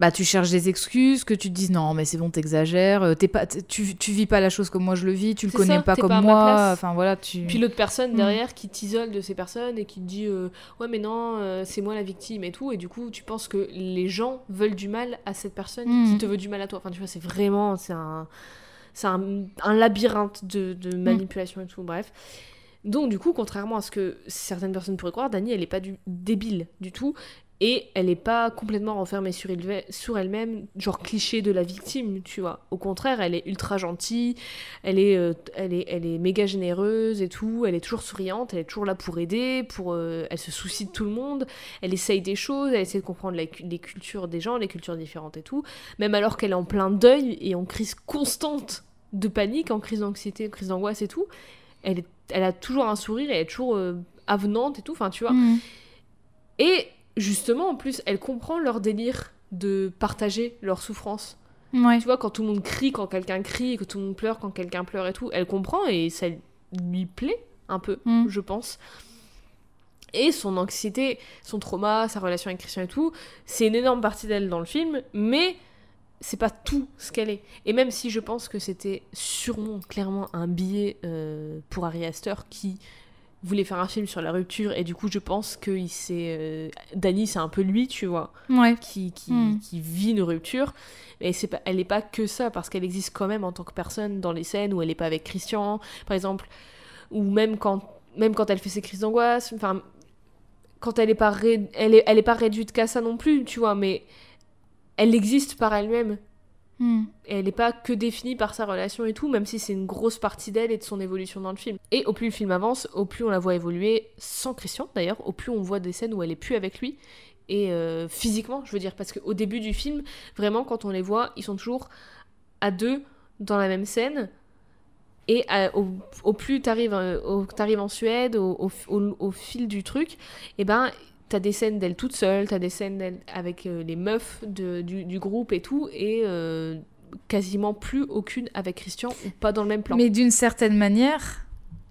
bah, tu cherches des excuses, que tu te dises non, mais c'est bon, t'exagères, euh, t'es pas, tu, tu vis pas la chose comme moi je le vis, tu le connais ça, pas comme pas moi, enfin voilà, tu. Puis l'autre personne Mm. derrière qui t'isole de ces personnes et qui te dit euh, ouais mais non euh, c'est moi la victime et tout et du coup tu penses que les gens veulent du mal à cette personne Mm. qui te veut du mal à toi enfin tu vois c'est vraiment c'est un c'est un, un labyrinthe de, de Mm. manipulation et tout bref donc du coup contrairement à ce que certaines personnes pourraient croire Dani elle est pas du débile du tout et elle est pas complètement renfermée sur, elle- sur elle-même, genre cliché de la victime, tu vois. Au contraire, elle est ultra gentille, elle est, euh, elle est, elle est méga généreuse et tout, elle est toujours souriante, elle est toujours là pour aider, pour, euh, elle se soucie de tout le monde, elle essaye des choses, elle essaie de comprendre la les cultures des gens, les cultures différentes et tout, même alors qu'elle est en plein deuil et en crise constante de panique, en crise d'anxiété, en crise d'angoisse et tout, elle, est- elle a toujours un sourire, elle est toujours euh, avenante et tout, enfin tu vois. Mm. Et justement, en plus, elle comprend leur délire de partager leur souffrance. Ouais. Tu vois, quand tout le monde crie, quand quelqu'un crie, que tout le monde pleure, quand quelqu'un pleure et tout, elle comprend et ça lui plaît un peu, Mm. je pense. Et son anxiété, son trauma, sa relation avec Christian et tout, c'est une énorme partie d'elle dans le film, mais c'est pas tout ce qu'elle est. Et même si je pense que c'était sûrement, clairement, un billet euh, pour Harry Astor qui voulait faire un film sur la rupture, et du coup, je pense que il s'est. euh, Dany, c'est un peu lui, tu vois Ouais. qui, qui, Mm. qui vit une rupture. Mais c'est pas, elle n'est pas que ça, parce qu'elle existe quand même en tant que personne dans les scènes où elle n'est pas avec Christian, par exemple, ou même quand, même quand elle fait ses crises d'angoisse. Enfin, quand elle est pas, elle est, elle est pas réduite qu'à ça non plus, tu vois, mais elle existe par elle-même. Hmm. Elle n'est pas que définie par sa relation et tout, même si c'est une grosse partie d'elle et de son évolution dans le film. Et au plus le film avance, au plus on la voit évoluer, sans Christian d'ailleurs, au plus on voit des scènes où elle est plus avec lui. Et euh, physiquement, je veux dire, parce qu'au début du film, vraiment, quand on les voit, ils sont toujours à deux dans la même scène. Et au, plus euh, en Suède, au, au, fil du truc, et eh ben t'as des scènes d'elle toute seule, t'as des scènes d'elle avec euh, les meufs de, du, groupe et tout, et euh, quasiment plus aucune avec Christian, ou pas dans le même plan. Mais d'une certaine manière,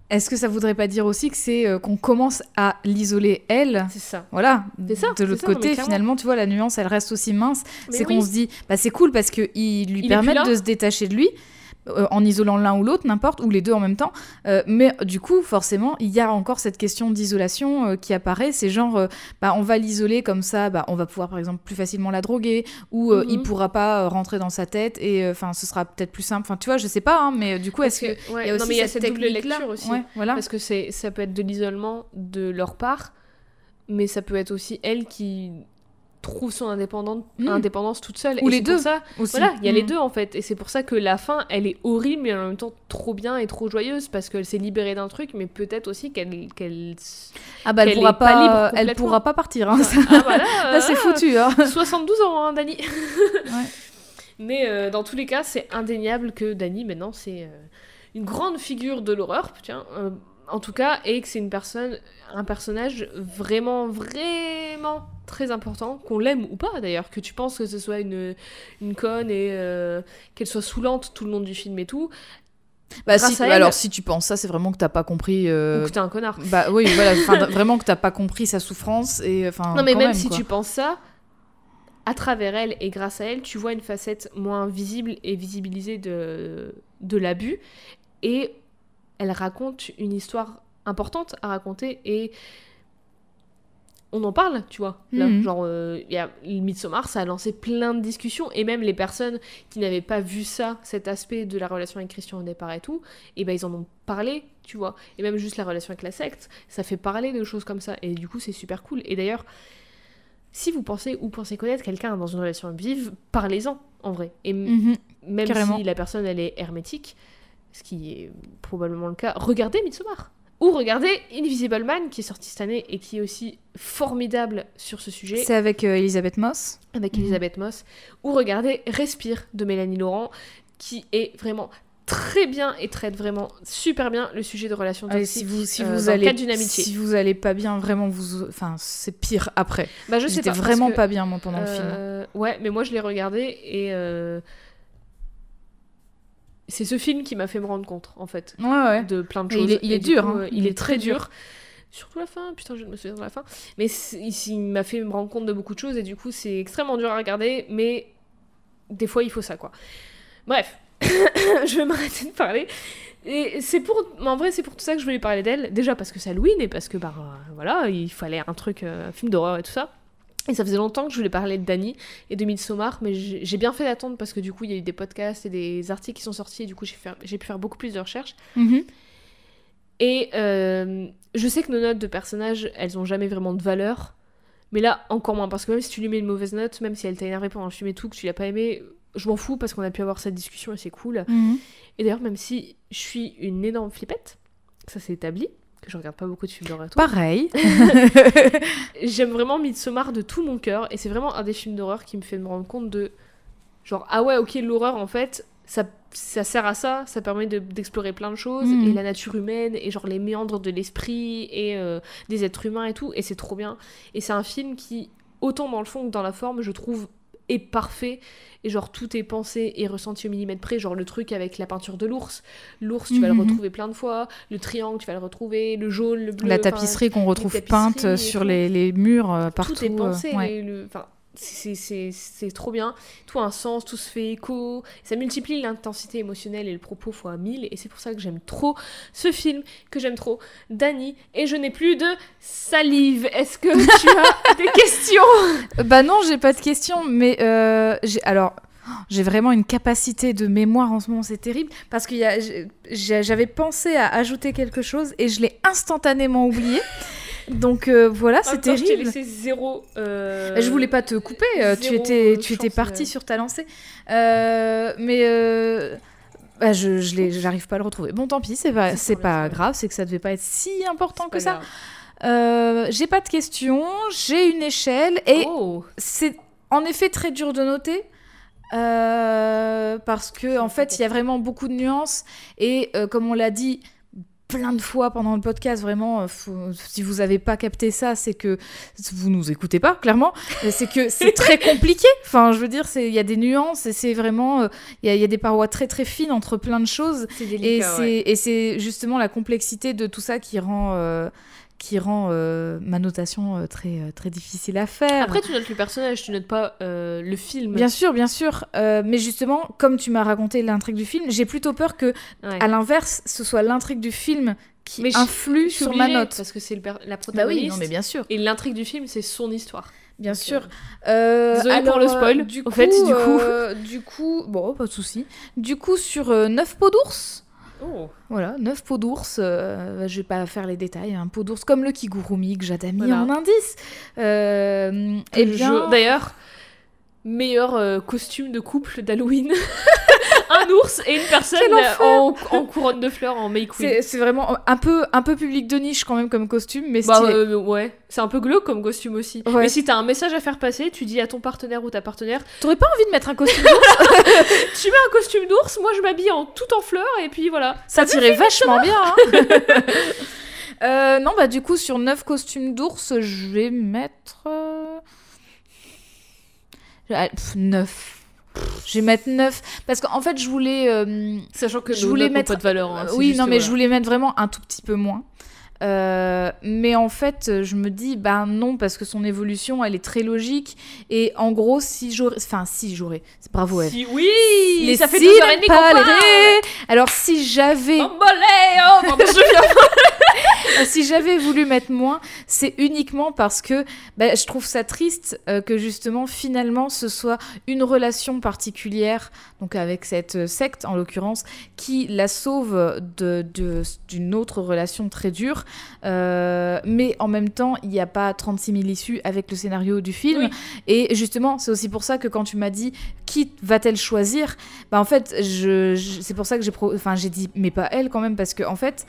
est-ce que ça voudrait pas dire aussi que c'est euh, qu'on commence à l'isoler elle C'est ça. Voilà. Ça, de l'autre côté, finalement, tu vois, la nuance, elle reste aussi mince. C'est qu'on se dit, bah c'est cool parce qu'ils lui permettent de se détacher de lui. Euh, en isolant l'un ou l'autre, n'importe, ou les deux en même temps. Euh, mais du coup, forcément, il y a encore cette question d'isolation euh, qui apparaît. C'est genre, bah, on va l'isoler comme ça, bah, on va pouvoir par exemple plus facilement la droguer, ou il mhm. pourra pas rentrer dans sa tête, et enfin, ce sera peut-être plus simple. Enfin, tu vois, je sais pas, hein, mais du coup, est-ce que, il y a aussi cette, cette double lecture aussi, voilà. parce que ça peut être de l'isolement de leur part, mais ça peut être aussi elle qui trouve son indépendance, hmm. indépendance toute seule. Ou les deux. Ça, Voilà, il y a les hmm. deux en fait. Et c'est pour ça que la fin, elle est horrible, mais en même temps trop bien et trop joyeuse parce qu'elle s'est libérée d'un truc, mais peut-être aussi qu'elle. qu'elle ah bah elle pourra pas, elle pourra pas partir. Hein, ah, voilà, Là c'est foutu. Hein. 72 ans, hein, Dani. Mais euh, dans tous les cas, c'est indéniable que Dani maintenant c'est euh, une grande figure de l'horreur. Tiens. Euh, en tout cas, et que c'est une personne, un personnage vraiment, vraiment très important, qu'on l'aime ou pas d'ailleurs, que tu penses que ce soit une, une conne et euh, qu'elle soit saoulante tout le long du film et tout. Bah si, alors si tu penses ça, c'est vraiment que t'as pas compris. Euh... Ou que t'es un connard. Bah oui, voilà, vraiment que t'as pas compris sa souffrance et enfin. Non mais même, si tu penses ça, à travers elle et grâce à elle, tu vois une facette moins visible et visibilisée de de l'abus et elle raconte une histoire importante à raconter et on en parle, tu vois. Mhm. genre, euh, il y a Midsommar, ça a lancé plein de discussions, et même les personnes qui n'avaient pas vu ça, cet aspect de la relation avec Christian au départ et tout, et ben ils en ont parlé, tu vois. Et même juste la relation avec la secte, ça fait parler de choses comme ça, et du coup c'est super cool. Et d'ailleurs, si vous pensez ou pensez connaître quelqu'un dans une relation abusive, parlez-en, en vrai. Et mhm. même si la personne elle est hermétique, ce qui est probablement le cas, regardez Midsommar. Ou regardez Invisible Man, qui est sorti cette année et qui est aussi formidable sur ce sujet. C'est avec euh, Elisabeth Moss. Avec mhm. Elisabeth Moss. Ou regardez Respire de Mélanie Laurent, qui est vraiment très bien et traite vraiment super bien le sujet de relations toxiques si vous si euh, vous allez si vous allez pas bien vraiment vous enfin c'est pire après bah je sais vraiment pas bien moi pendant le film euh, ouais mais moi je l'ai regardé et c'est ce film qui m'a fait me rendre compte, en fait, de plein de choses. Il est, dur, hein. il, est très dur. Surtout la fin, putain, je me souviens de la fin. Mais il m'a fait me rendre compte de beaucoup de choses et du coup, c'est extrêmement dur à regarder, mais des fois, il faut ça, quoi. Bref, je vais m'arrêter de parler. Et c'est pour. En vrai, c'est pour tout ça que je voulais parler d'elle. Déjà parce que c'est Halloween et parce que, bah, voilà, il fallait un truc, euh, un film d'horreur et tout ça. Et ça faisait longtemps que je voulais parler de Dany et de Midsommar, mais j'ai bien fait d'attendre parce que du coup, il y a eu des podcasts et des articles qui sont sortis et du coup, j'ai pu faire beaucoup plus de recherches. Mhm. Et euh, je sais que nos notes de personnages, elles ont jamais vraiment de valeur. Mais là, encore moins, parce que même si tu lui mets une mauvaise note, même si elle t'a énervé pendant le film et tout, que tu l'as pas aimé, je m'en fous parce qu'on a pu avoir cette discussion et c'est cool. Mhm. Et d'ailleurs, même si je suis une énorme flippette, ça s'est établi, que je regarde pas beaucoup de films d'horreur. Pareil. J'aime vraiment Midsommar de tout mon cœur et c'est vraiment un des films d'horreur qui me fait me rendre compte de genre ah ouais ok l'horreur en fait ça, ça sert à ça, ça permet d'explorer plein de choses mm. et la nature humaine et genre les méandres de l'esprit et euh, des êtres humains et tout et c'est trop bien et c'est un film qui autant dans le fond que dans la forme je trouve est parfait. Et genre tout est pensé et ressenti au millimètre près. Genre le truc avec la peinture de l'ours. L'ours tu vas le mhm. retrouver plein de fois. Le triangle tu vas le retrouver. Le jaune le bleu la tapisserie qu'on retrouve peinte sur les, les, murs euh, partout tout est pensé. euh, c'est trop bien. Tout a un sens, tout se fait écho. Ça multiplie l'intensité émotionnelle et le propos fois mille. Et c'est pour ça que j'aime trop ce film, que j'aime trop Dani. Et je n'ai plus de salive. Est-ce que tu as des questions? Bah non, j'ai pas de questions. Mais euh, alors. J'ai vraiment une capacité de mémoire en ce moment, c'est terrible, parce que j'avais pensé à ajouter quelque chose et je l'ai instantanément oublié. Donc euh, voilà, c'est Je t'ai terrible. laissé zéro. euh, Je voulais pas te couper, euh, tu étais, tu étais parti euh. sur ta lancée. Euh, mais bah, je, je j'arrive pas à le retrouver. Bon, tant pis, c'est pas, C'est pas grave. c'est que ça devait pas être si important que ça. j'ai pas de questions, j'ai une échelle et Oh c'est en effet très dur de noter. parce que en fait il y a vraiment beaucoup de nuances et comme on l'a dit plein de fois pendant le podcast vraiment euh, faut- si vous avez pas capté ça c'est que vous nous écoutez pas clairement Euh, c'est que c'est très compliqué enfin je veux dire c'est il y a des nuances et c'est vraiment euh, il y, y a des parois très très fines entre plein de choses et délicat. c'est ouais. et c'est justement la complexité de tout ça qui rend euh, qui rend euh, ma notation euh, très euh, très difficile à faire. Après, tu notes le personnage, tu notes pas euh, le film. Bien sûr, bien sûr. Mais justement, comme tu m'as raconté l'intrigue du film, j'ai plutôt peur que, Ouais. à l'inverse, ce soit l'intrigue du film qui Mais influe Je sur ma note. Parce que c'est la Bah protagoniste. oui, non mais bien sûr, Et l'intrigue du film, c'est son histoire. bien Donc, sûr. Désolée pour le spoil, Du au coup, fait, du coup. du coup, bon, pas de souci. Du coup, sur 9 pots d'ours. Oh. Voilà, 9 pots d'ours, euh, je vais pas faire les détails, un pot d'ours comme le kigurumi que j'avais mis Voilà. en indice. Euh, eh bien, D'ailleurs, meilleur euh, costume de couple d'Halloween. un ours et une personne en, en couronne de fleurs en May Queen. c'est vraiment un peu, un peu public de niche quand même comme costume, mais Bah stylé. euh, ouais, c'est un peu glauque comme costume aussi. Ouais. Mais si t'as un message à faire passer, tu dis à ton partenaire ou ta partenaire, T'aurais pas envie de mettre un costume d'ours tu mets un costume d'ours, moi je m'habille en tout en fleurs et puis voilà. Ça tirait vachement bien. hein. Euh, non, bah du coup, sur 9 costumes d'ours, je vais mettre... Euh... 9. Je vais mettre 9. Parce qu'en fait, je voulais... euh, Sachant que Je nos voulais notes mettre- pas de valeur. hein, c'est oui, non, mais voilà. je voulais mettre vraiment un tout petit peu moins. Euh, mais en fait, je me dis, ben non, parce que son évolution, elle est très logique. Et en gros, si j'aurais... Enfin, si j'aurais... C'est bravo, Eve. Si, oui Les Ça fait deux heures et demie qu'on parle Alors, si j'avais... Oh, je Euh, si j'avais voulu mettre moins, c'est uniquement parce que bah, je trouve ça triste euh, que justement, finalement, ce soit une relation particulière, donc avec cette euh, secte en l'occurrence, qui la sauve de- de- d'une autre relation très dure. Euh, mais en même temps, il n'y a pas 36 000 issues avec le scénario du film. Oui. Et justement, c'est aussi pour ça que quand tu m'as dit qui va-t-elle choisir, bah en fait, je, je- c'est pour ça que j'ai pro- enfin, j'ai dit mais pas elle quand même, parce que en fait.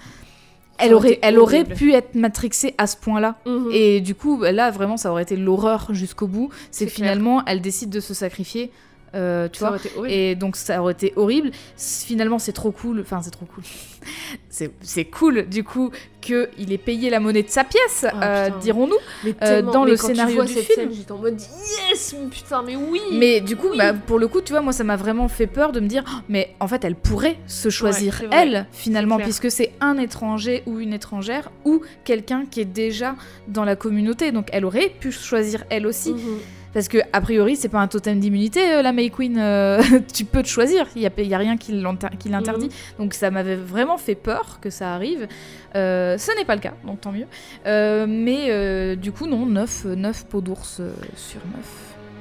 Elle aurait elle pu être matrixée à ce point-là. Mhm. Et du coup, là, vraiment, ça aurait été l'horreur jusqu'au bout. C'est C'est que clair. finalement, elle décide de se sacrifier. Euh, tu Ça vois aurait été horrible. et donc ça aurait été horrible. Finalement, c'est trop cool. Enfin, c'est trop cool. c'est cool, du coup, qu'il ait payé la monnaie de sa pièce, Ah, euh, dirons-nous. Euh, dans mais le quand tu scénario vois du cette film. J'étais en mode yes, putain, mais oui. Mais du coup, Oui. bah, pour le coup, tu vois, moi, ça m'a vraiment fait peur de me dire, Oh, mais en fait, elle pourrait se choisir, elle, finalement, puisque c'est un étranger ou une étrangère ou quelqu'un qui est déjà dans la communauté. Donc, elle aurait pu choisir elle aussi. Mhm. Parce que, a priori, c'est pas un totem d'immunité, euh, la May Queen. euh, tu peux te choisir, il y a, rien qui l'interdit. Mhm. Donc, ça m'avait vraiment fait peur que ça arrive. Euh, ce n'est pas le cas, donc tant mieux. Euh, mais du coup, non, 9, 9 pots d'ours sur 9.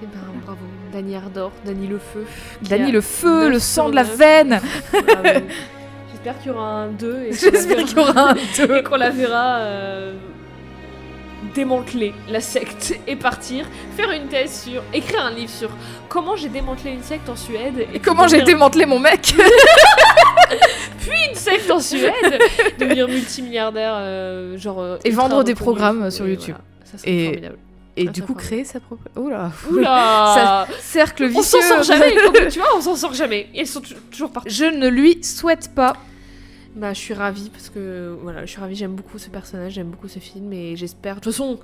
Eh ben, bravo. Dany Ardor, Dany le Feu. Dany le feu, le sang de la veine. J'espère qu'il y aura un 2 et qu'on la J'espère verra- qu'il y aura un et qu'on la verra démanteler la secte et partir, faire une thèse sur, écrire un livre sur comment j'ai démantelé une secte en Suède Et comment j'ai démantelé mon mec une secte en Suède, devenir multimilliardaire, euh, genre euh, Et vendre des programmes sur Et YouTube. voilà. Ça serait Et- formidable. Et Ah, du coup, créer sa propre. Oula Oula Cercle On vicieux s'en sort jamais, tu vois, on s'en sort jamais. Et elles sont toujours parties. Je ne lui souhaite pas. Bah, je suis ravie parce que voilà, je suis ravie, j'aime beaucoup ce personnage, j'aime beaucoup ce film et j'espère. De toute façon,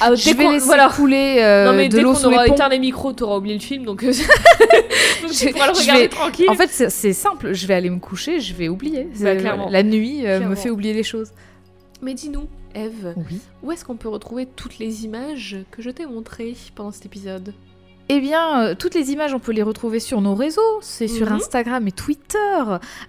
ah, Je vais laisser voilà. couler euh, non mais de l'eau aura les ponts. éteint les micros, t'auras oublié le film donc, euh, donc Je- tu pourras le regarder vais- tranquille. En fait, c'est simple. Je vais aller me coucher, je vais oublier. Bah, C'est- clairement. La nuit euh, me fait oublier les choses. Mais dis-nous, Eve, Oui. où est-ce qu'on peut retrouver toutes les images que je t'ai montrées pendant cet épisode? Eh bien, euh, toutes les images, on peut les retrouver sur nos réseaux. C'est sur Mhm. Instagram et Twitter.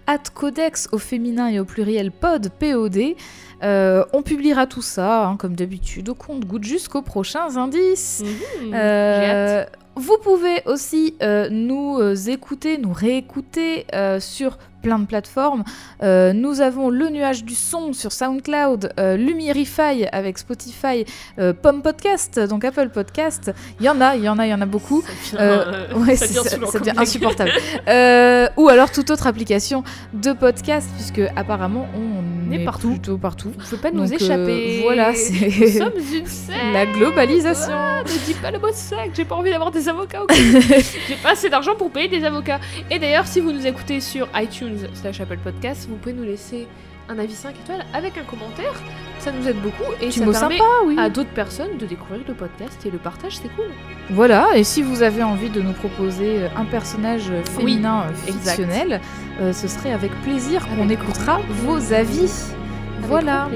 At Codex au féminin et au pluriel pod, POD. Euh, on publiera tout ça, hein, comme d'habitude, au compte goutte jusqu'aux prochains indices. Mhm. Euh, Vous pouvez aussi euh, nous écouter, nous réécouter sur plein de plateformes. Euh, nous avons le nuage du son sur SoundCloud, euh, Lumierify avec Spotify, euh, Pom Podcast, donc Apple Podcast. Il y en a, il y en a, il y en a beaucoup. Ça devient, Euh, euh, ouais, ça c'est- devient ça, devient insupportable. Ou alors toute autre application de podcast, puisque apparemment on On est est partout. plutôt partout. Vous pouvez pas nous Donc, échapper. voilà, Nous c'est sommes une secte. la globalisation. Ah, ne dis pas le mot secte, j'ai pas envie d'avoir des avocats. j'ai pas assez d'argent pour payer des avocats. Et d'ailleurs, si vous nous écoutez sur iTunes slash Apple Podcast, vous pouvez nous laisser un avis 5 étoiles avec un commentaire. Ça nous aide beaucoup et Petit ça permet sympa, oui. à d'autres personnes de découvrir le podcast et le partage, c'est cool. Voilà, et si vous avez envie de nous proposer euh, un personnage euh, Oui, féminin euh, fictionnel, euh, ce serait avec plaisir qu'on écoutera vos avis. Avec Voilà.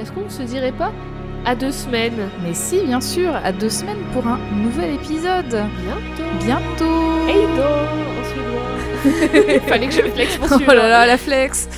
Est-ce qu'on ne se dirait pas à deux semaines? Mais si, bien sûr, à deux semaines pour un nouvel épisode. Bientôt. Bientôt. En suédois. Fallait que je flex mon Oh là là, la flex.